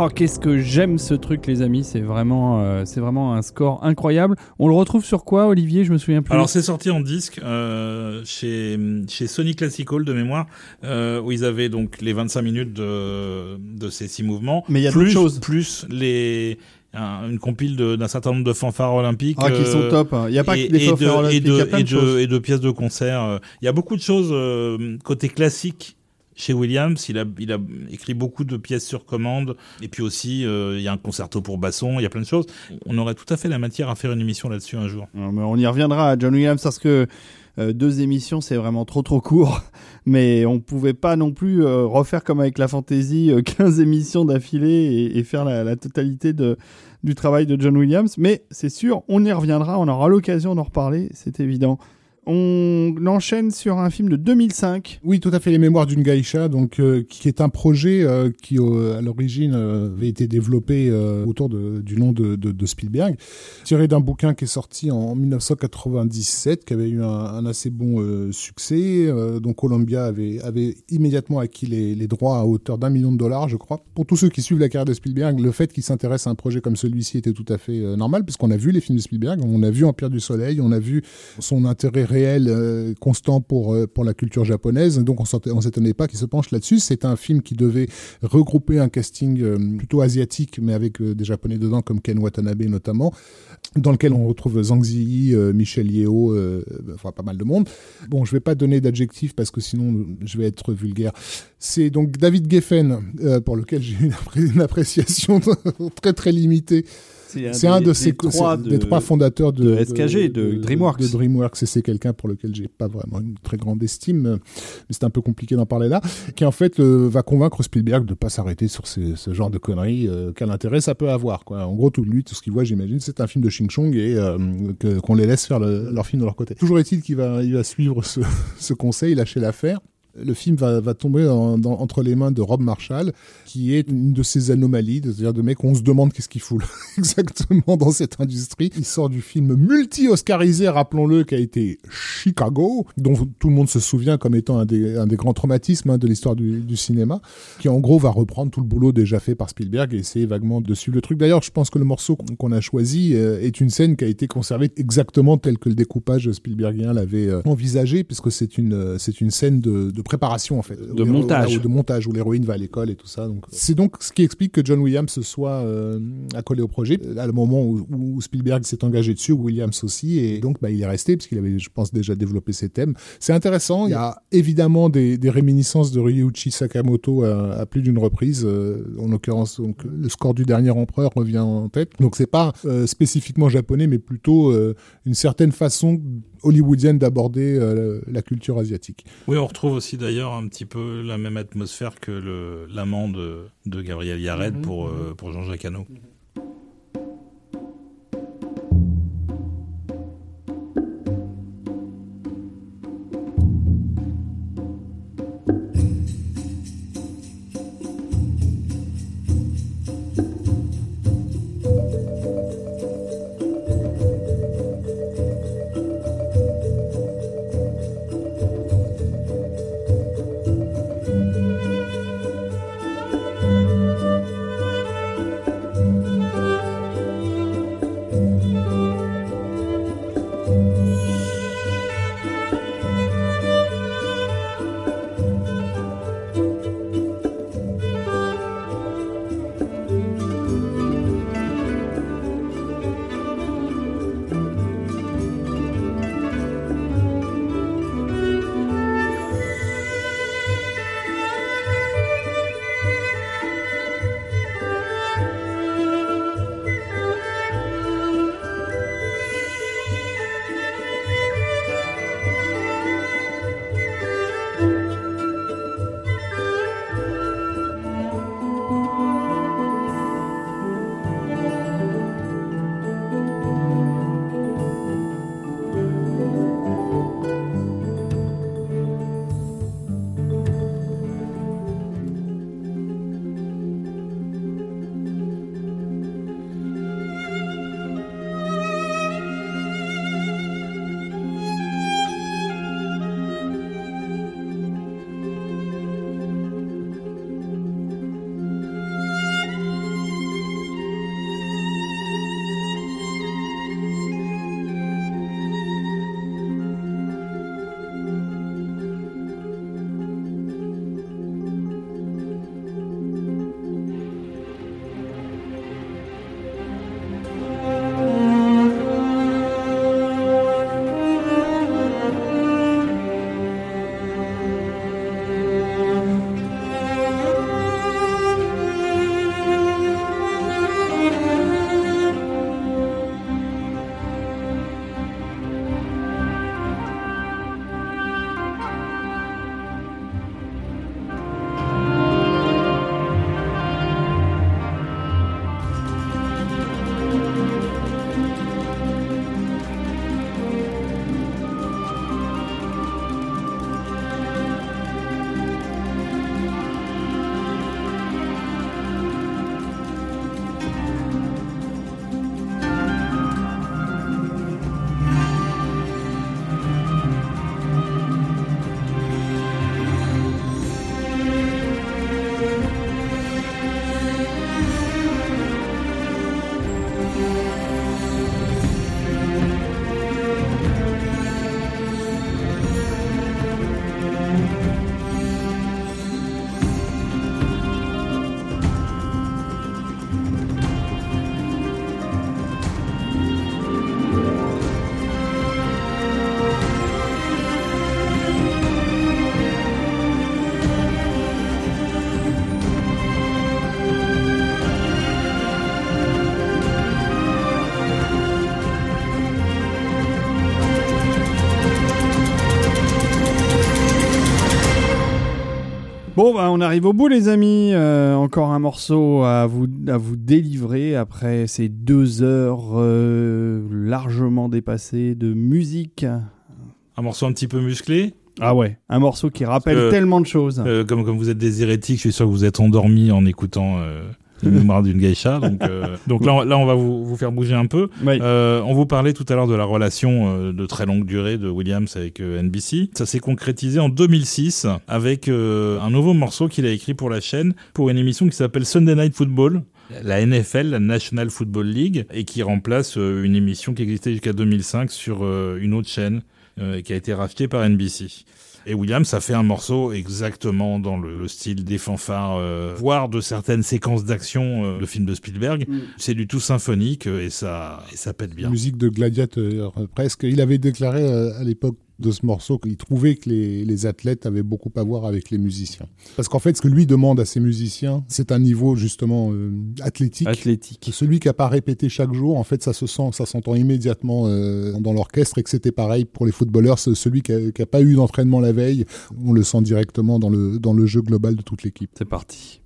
Oh, qu'est-ce que j'aime ce truc, les amis. C'est vraiment, euh, c'est vraiment un score incroyable. On le retrouve sur quoi, Olivier? Je me souviens plus. Alors, c'est sorti en disque euh, chez, chez Sony Classic Hall de mémoire, euh, où ils avaient donc les 25 minutes de, de ces six mouvements. Mais il y a plus, d'autres choses. Plus les un, une compile d'un certain nombre de fanfares olympiques. Ah, qui sont top. Il n'y a pas et, que des et fanfares de, olympiques. et de, y a plein et de choses. de, et de pièces de concert. Il y a beaucoup de choses euh, côté classique chez Williams. Il a, écrit beaucoup de pièces sur commande. Et puis aussi, euh, il y a un concerto pour basson. Il y a plein de choses. On aurait tout à fait la matière à faire une émission là-dessus un jour. Non, mais on y reviendra à John Williams parce que euh, deux émissions, c'est vraiment trop trop court. (laughs) Mais on pouvait pas non plus euh, refaire comme avec la fantasy euh, (laughs) 15 émissions d'affilée et, faire la, totalité du travail de John Williams. Mais c'est sûr, on y reviendra. On aura l'occasion d'en reparler, c'est évident. On enchaîne sur un film de 2005. Oui, tout à fait, Les Mémoires d'une Gaïcha, donc euh, qui est un projet euh, qui, euh, à l'origine, avait été développé autour du nom de, Spielberg, tiré d'un bouquin qui est sorti en 1997, qui avait eu un, assez bon succès. donc Columbia avait, avait immédiatement acquis les, les droits à hauteur d'un million de dollars, je crois. Pour tous ceux qui suivent la carrière de Spielberg, le fait qu'il s'intéresse à un projet comme celui-ci était tout à fait normal, puisqu'on a vu les films de Spielberg, on a vu Empire du Soleil, on a vu son intérêt réel euh, constant pour euh, pour la culture japonaise. Donc on on s'étonnait pas qu'il se penche là-dessus. C'est un film qui devait regrouper un casting euh, plutôt asiatique, mais avec des japonais dedans comme Ken Watanabe notamment, dans lequel on retrouve Zhang Ziyi, Michel Yeo, euh, enfin pas mal de monde. Bon, je vais pas donner d'adjectif parce que sinon je vais être vulgaire. C'est donc David Geffen pour lequel j'ai une, une appréciation (laughs) très très limitée. C'est un, des- de ces trois de- des trois fondateurs de, de SKG, de DreamWorks. De DreamWorks, et c'est quelqu'un pour lequel j'ai pas vraiment une très grande estime, mais c'est un peu compliqué d'en parler là, qui en fait euh, va convaincre Spielberg de pas s'arrêter sur ces- ce genre de conneries. euh, quel intérêt ça peut avoir quoi. En gros, tout lui, tout ce qu'il voit, j'imagine, c'est un film de Ching Chong et euh, qu'on les laisse faire le- leur film de leur côté. Toujours est-il qu'il va, il va suivre ce, (laughs) ce conseil, lâcher l'affaire. Le film va, tomber entre les mains de Rob Marshall, qui est une de ces anomalies, c'est-à-dire de mecs on se demande qu'est-ce qu'il fout (laughs) exactement dans cette industrie. Il sort du film multi-oscarisé, rappelons-le, qui a été Chicago, dont tout le monde se souvient comme étant un des, grands traumatismes hein, de l'histoire du, cinéma, qui en gros va reprendre tout le boulot déjà fait par Spielberg et essayer vaguement de suivre le truc. D'ailleurs, je pense que le morceau qu'on a choisi euh, est une scène qui a été conservée exactement tel que le découpage Spielbergien l'avait euh, envisagé, puisque c'est une, euh, scène de préparation en fait. De montage. de montage où l'héroïne va à l'école et tout ça. Donc c'est donc ce qui explique que John Williams se soit euh, accolé au projet à le moment où, où Spielberg s'est engagé dessus, Williams aussi, et donc bah, il est resté parce qu'il avait, je pense, déjà développé ses thèmes. C'est intéressant. Il y a évidemment des, des réminiscences de Ryuichi Sakamoto à, à plus d'une reprise. euh, en l'occurrence, donc le score du dernier empereur revient en tête. Donc c'est pas euh, spécifiquement japonais, mais plutôt euh, une certaine façon hollywoodienne d'aborder euh, la culture asiatique. Oui, on retrouve aussi d'ailleurs un petit peu la même atmosphère que l'amant de, de Gabriel Yared Mhm, pour, euh, pour Jean-Jacques Hano. Thank Bon, bah, on arrive au bout, les amis. Euh, encore un morceau à vous, à vous délivrer après ces deux heures euh, largement dépassées de musique. Un morceau un petit peu musclé. Ah ouais, un morceau qui rappelle Euh, tellement de choses. Euh, comme, comme vous êtes des hérétiques, je suis sûr que vous êtes endormis en écoutant le mémoire d'une geisha. Donc, euh, (laughs) donc là, on- là, on va vous, vous faire bouger un peu. Oui. Euh, on vous parlait tout à l'heure de la relation euh, de très longue durée de Williams avec euh, NBC. Ça s'est concrétisé en 2006 avec un nouveau morceau qu'il a écrit pour la chaîne pour une émission qui s'appelle Sunday Night Football. La NFL, la National Football League, et qui remplace euh, une émission qui existait jusqu'à 2005 sur euh, une autre chaîne euh, qui a été rachetée par NBC. Et Williams a fait un morceau exactement dans le, le style des fanfares, euh, voire de certaines séquences d'action euh, de films de Spielberg. C'est du tout symphonique euh, et ça, et ça pète bien. Musique de gladiateur, euh, presque. Il avait déclaré euh, à l'époque de ce morceau qu'il trouvait que les, les athlètes avaient beaucoup à voir avec les musiciens. Parce qu'en fait, ce que lui demande à ses musiciens, c'est un niveau justement euh, athlétique. Athlétique. Celui qui n'a pas répété chaque jour, en fait, ça se sent, ça s'entend immédiatement euh, dans l'orchestre et que c'était pareil pour les footballeurs. Celui qui n'a pas eu d'entraînement la veille, on le sent directement dans le, dans le jeu global de toute l'équipe. C'est parti.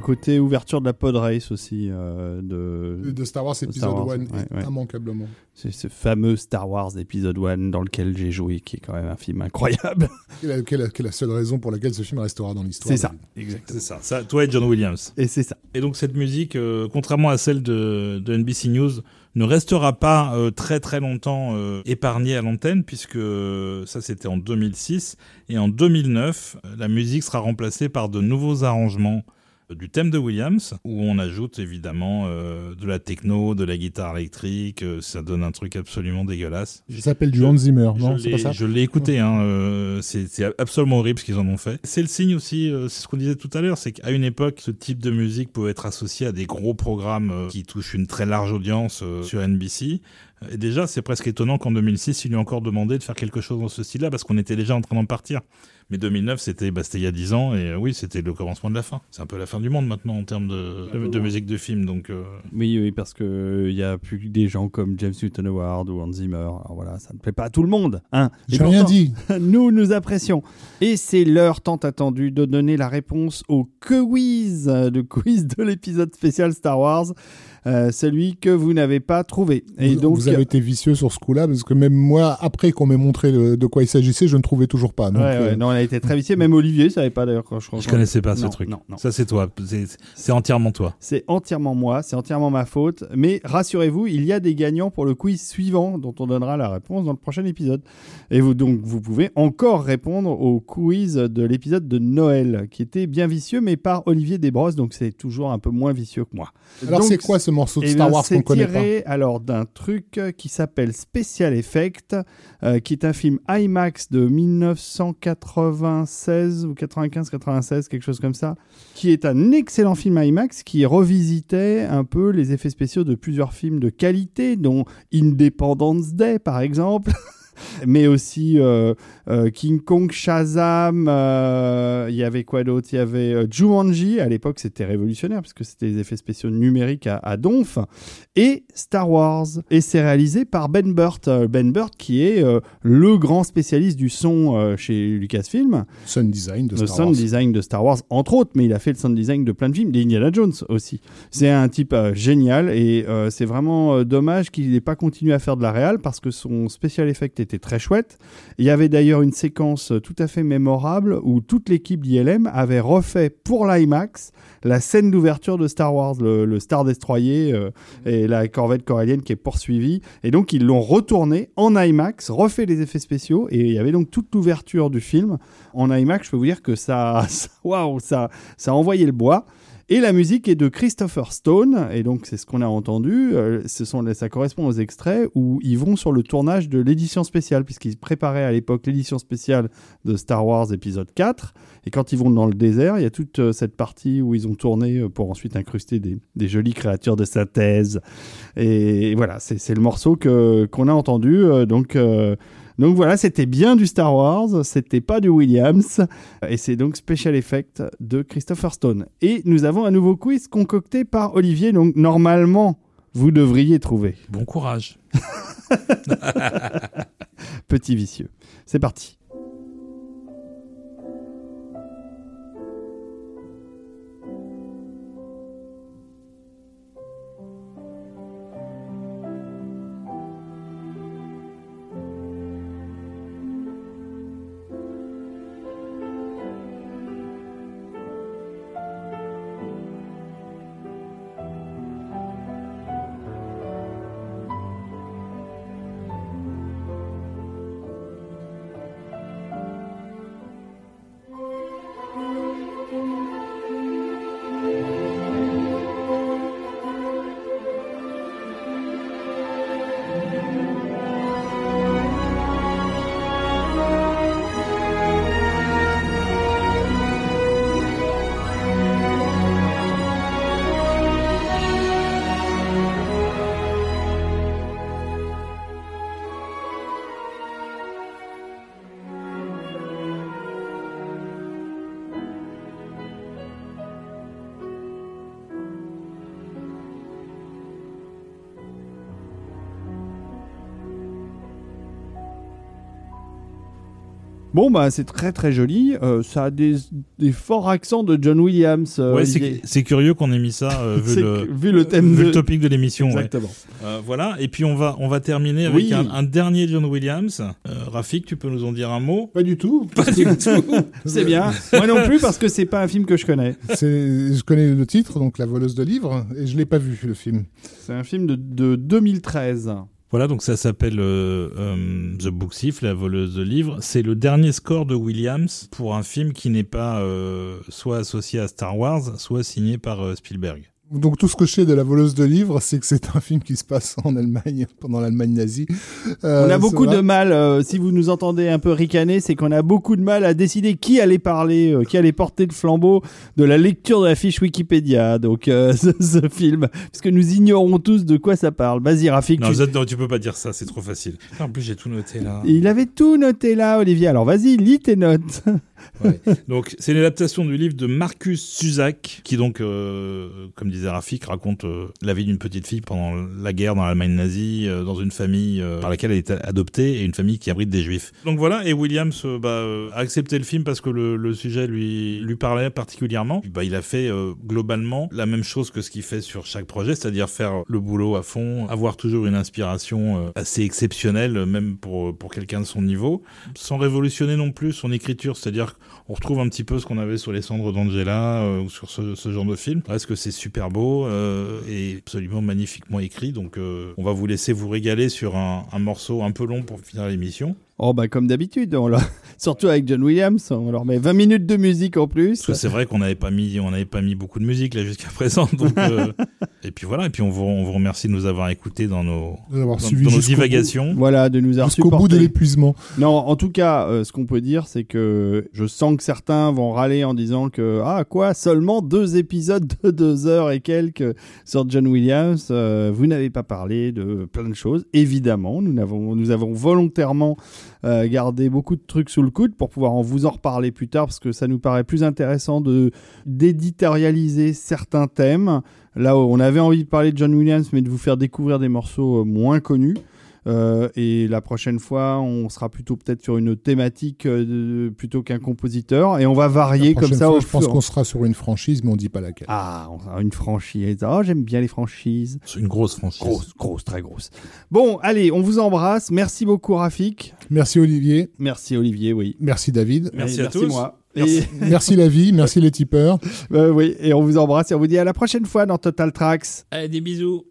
Un côté ouverture de la pod race aussi. euh, de... De Star Wars épisode Wars, 1, ouais, ouais. immanquablement. C'est ce fameux Star Wars épisode 1 dans lequel j'ai joué, qui est quand même un film incroyable. (laughs) Quelle est, la seule raison pour laquelle ce film restera dans l'histoire C'est ça. Exactement. C'est ça. ça. Toi et John Williams. Et c'est ça. Et donc cette musique, euh, contrairement à celle de, de NBC News, ne restera pas euh, très très longtemps euh, épargnée à l'antenne puisque euh, ça c'était en 2006 et en 2009 euh, la musique sera remplacée par de nouveaux arrangements du thème de Williams où on ajoute évidemment euh, de la techno, de la guitare électrique, euh, ça donne un truc absolument dégueulasse. Ça s'appelle du Hans Zimmer, non je C'est pas l'ai- ça je l'ai écouté, hein, euh, c'est absolument horrible ce qu'ils en ont fait. C'est le signe aussi, c'est ce qu'on disait tout à l'heure, c'est qu'à une époque, ce type de musique pouvait être associé à des gros programmes qui touchent une très large audience sur NBC. Et déjà, c'est presque étonnant qu'en 2006, il lui ait encore demandé de faire quelque chose dans ce style-là, parce qu'on était déjà en train d'en partir. Mais 2009, c'était bah, c'était il y a 10 ans, et euh, oui, c'était le commencement de la fin. C'est un peu la fin du monde maintenant en termes de, de, de musique de film, donc... euh, Oui, oui, parce que il y a plus que des gens comme James Newton Howard ou Hans Zimmer. Alors voilà, ça ne plaît pas à tout le monde. Hein. J'ai rien pourtant, dit. (laughs) Nous, nous apprécions. Et c'est l'heure tant attendue de donner la réponse au quiz, euh, le quiz de l'épisode spécial Star Wars, euh, celui que vous n'avez pas trouvé. Et vous, donc, vous avez été vicieux sur ce coup-là, parce que même moi, après qu'on m'ait montré le- de quoi il s'agissait, je ne trouvais toujours pas. Donc, Ouais, ouais, euh, non, on a été très vicieux. Même Olivier ne savait pas d'ailleurs quand je Je connaissais pas ce Non, truc. Non, non. Ça, c'est toi. C'est c'est entièrement toi. C'est entièrement moi, c'est entièrement ma faute. Mais rassurez-vous, il y a des gagnants pour le quiz suivant, dont on donnera la réponse dans le prochain épisode. Et vous donc vous pouvez encore répondre au quiz de l'épisode de Noël, qui était bien vicieux, mais par Olivier Desbrosses, donc c'est toujours un peu moins vicieux que moi. Alors c'est quoi ce morceau de Star Wars qu'on connaît pas tiré alors d'un truc euh, qui s'appelle Special Effect, euh, qui est un film IMAX de 1996 ou 95-96, quelque chose comme ça, qui est un excellent film IMAX qui revisitait un peu les effets spéciaux de plusieurs films de qualité, dont Independence Day par exemple. (laughs) Mais aussi euh, euh, King Kong, Shazam, euh, il y avait quoi d'autre? Il y avait Jumanji, à l'époque c'était révolutionnaire parce que c'était des effets spéciaux numériques à, à donf, et Star Wars. Et c'est réalisé par Ben Burt. Ben Burt qui est le grand spécialiste du son chez Lucasfilm, Sound design de le Star sound Wars. design de Star Wars entre autres, mais il a fait le sound design de plein de films, d'Indiana Jones aussi. C'est un type euh, génial et euh, c'est vraiment euh, dommage qu'il n'ait pas continué à faire de la réal parce que son special effect très chouette. Il y avait d'ailleurs une séquence tout à fait mémorable où toute l'équipe d'ILM avait refait pour l'IMAX la scène d'ouverture de Star Wars, le, Star Destroyer euh, et la corvette corélienne qui est poursuivie. Et donc ils l'ont retourné en IMAX, refait les effets spéciaux et il y avait donc toute l'ouverture du film en IMAX. Je peux vous dire que ça- (laughs) waouh, ça, ça a envoyé le bois. Et la musique est de Christopher Stone, et donc c'est ce qu'on a entendu. euh, ce sont, ça correspond aux extraits où ils vont sur le tournage de l'édition spéciale, puisqu'ils préparaient à l'époque l'édition spéciale de Star Wars épisode 4. Et quand ils vont dans le désert, il y a toute euh, cette partie où ils ont tourné euh, pour ensuite incruster des, jolies créatures de synthèse. Et voilà, c'est le morceau qu'on a entendu. donc donc voilà, c'était bien du Star Wars, c'était pas du Williams, et c'est donc Special Effect de Christopher Stone. Et nous avons un nouveau quiz concocté par Olivier, donc normalement vous devriez trouver. Bon courage. (laughs) Petit vicieux. C'est parti. Bon, bah, c'est très très joli. Euh, ça a des, des forts accents de John Williams. euh, ouais, c'est curieux qu'on ait mis ça euh, (laughs) vu, le, que- vu le thème vu de... le topic de l'émission. ouais. Exactement. Euh, voilà, et puis on va, on va terminer avec Oui. un, un dernier John Williams. Euh, Rafik, tu peux nous en dire un mot? Pas du tout. (laughs) Pas du tout. (laughs) C'est bien. Moi non plus parce que c'est pas un film que je connais. C'est- Je connais le titre, donc La voleuse de livres, et je l'ai pas vu le film. C'est un film de, de 2013. Voilà, donc ça s'appelle euh, euh, The la voleuse de livres. C'est le dernier score de Williams pour un film qui n'est pas euh, soit associé à Star Wars, soit signé par euh, Spielberg. Donc tout ce que je sais de La voleuse de livres, c'est que c'est un film qui se passe en Allemagne (laughs) pendant l'Allemagne nazie. Euh, On a beaucoup de mal, euh, si vous nous entendez un peu ricaner, c'est qu'on a beaucoup de mal à décider qui allait parler, euh, qui allait porter le flambeau de la lecture de la fiche Wikipédia, donc euh, (laughs) ce, ce film, parce que nous ignorons tous de quoi ça parle. Vas-y Rafik, Non, tu- non, tu peux pas dire ça, c'est trop facile. En plus, j'ai tout noté là. il avait tout noté là, Olivier, alors vas-y, lis tes notes. Donc, c'est l'adaptation du livre de Marcus Suzak, qui donc, euh, comme disait Rafik, raconte euh, la vie d'une petite fille pendant la guerre dans l'Allemagne nazie, euh, dans une famille euh, par laquelle elle est adoptée et une famille qui abrite des juifs. Donc voilà, et Williams bah, a accepté le film parce que le, sujet lui, parlait particulièrement. Bah, il a fait globalement la même chose que ce qu'il fait sur chaque projet, c'est-à-dire faire le boulot à fond, avoir toujours une inspiration assez exceptionnelle, même pour, pour quelqu'un de son niveau, sans révolutionner non plus son écriture, c'est-à-dire on retrouve un petit peu ce qu'on avait sur les cendres d'Angela euh, ou sur ce, genre de film. Reste que c'est super beau euh, et absolument magnifiquement écrit. Donc euh, on va vous laisser vous régaler sur un morceau un peu long pour finir l'émission. Oh bah comme d'habitude, on l'a- (laughs) surtout avec John Williams, on leur met 20 minutes de musique en plus. Parce que c'est vrai qu'on n'avait pas mis, on n'avait pas mis beaucoup de musique là jusqu'à (laughs) présent. Donc, euh, (laughs) et puis voilà. Et puis on vous, on vous remercie de nous avoir écoutés dans nos, dans, suivi dans nos bout- divagations. Voilà, de nous avoir jusqu'au bout de l'épuisement. Non, en tout cas, euh, ce qu'on peut dire, c'est que je sens que certains vont râler en disant que ah quoi, seulement deux épisodes de deux heures et quelques sur John Williams. euh, vous n'avez pas parlé de plein de choses. Évidemment, nous avons nous avons volontairement euh, gardé beaucoup de trucs sous le coude pour pouvoir en vous en reparler plus tard parce que ça nous paraît plus intéressant de d'éditorialiser certains thèmes. Là, où on avait envie de parler de John Williams, mais de vous faire découvrir des morceaux euh, moins connus. Euh, et la prochaine fois, on sera plutôt peut-être sur une thématique euh, de- plutôt qu'un compositeur. Et on va varier comme ça fois, au je pense qu'on sera sur une franchise, mais on dit pas laquelle. Ah, on une franchise. Oh, j'aime bien les franchises. C'est une grosse franchise. Grosse, grosse, très grosse. Bon, allez, on vous embrasse. Merci beaucoup, Rafik. Merci Olivier, Merci, Olivier, oui. merci David, Merci Et à tous. moi. Merci. Et, (laughs) merci la vie, merci les tipeurs. euh, (laughs) oui, et on vous embrasse et on vous dit à la prochaine fois dans Total Tracks. Allez, des bisous.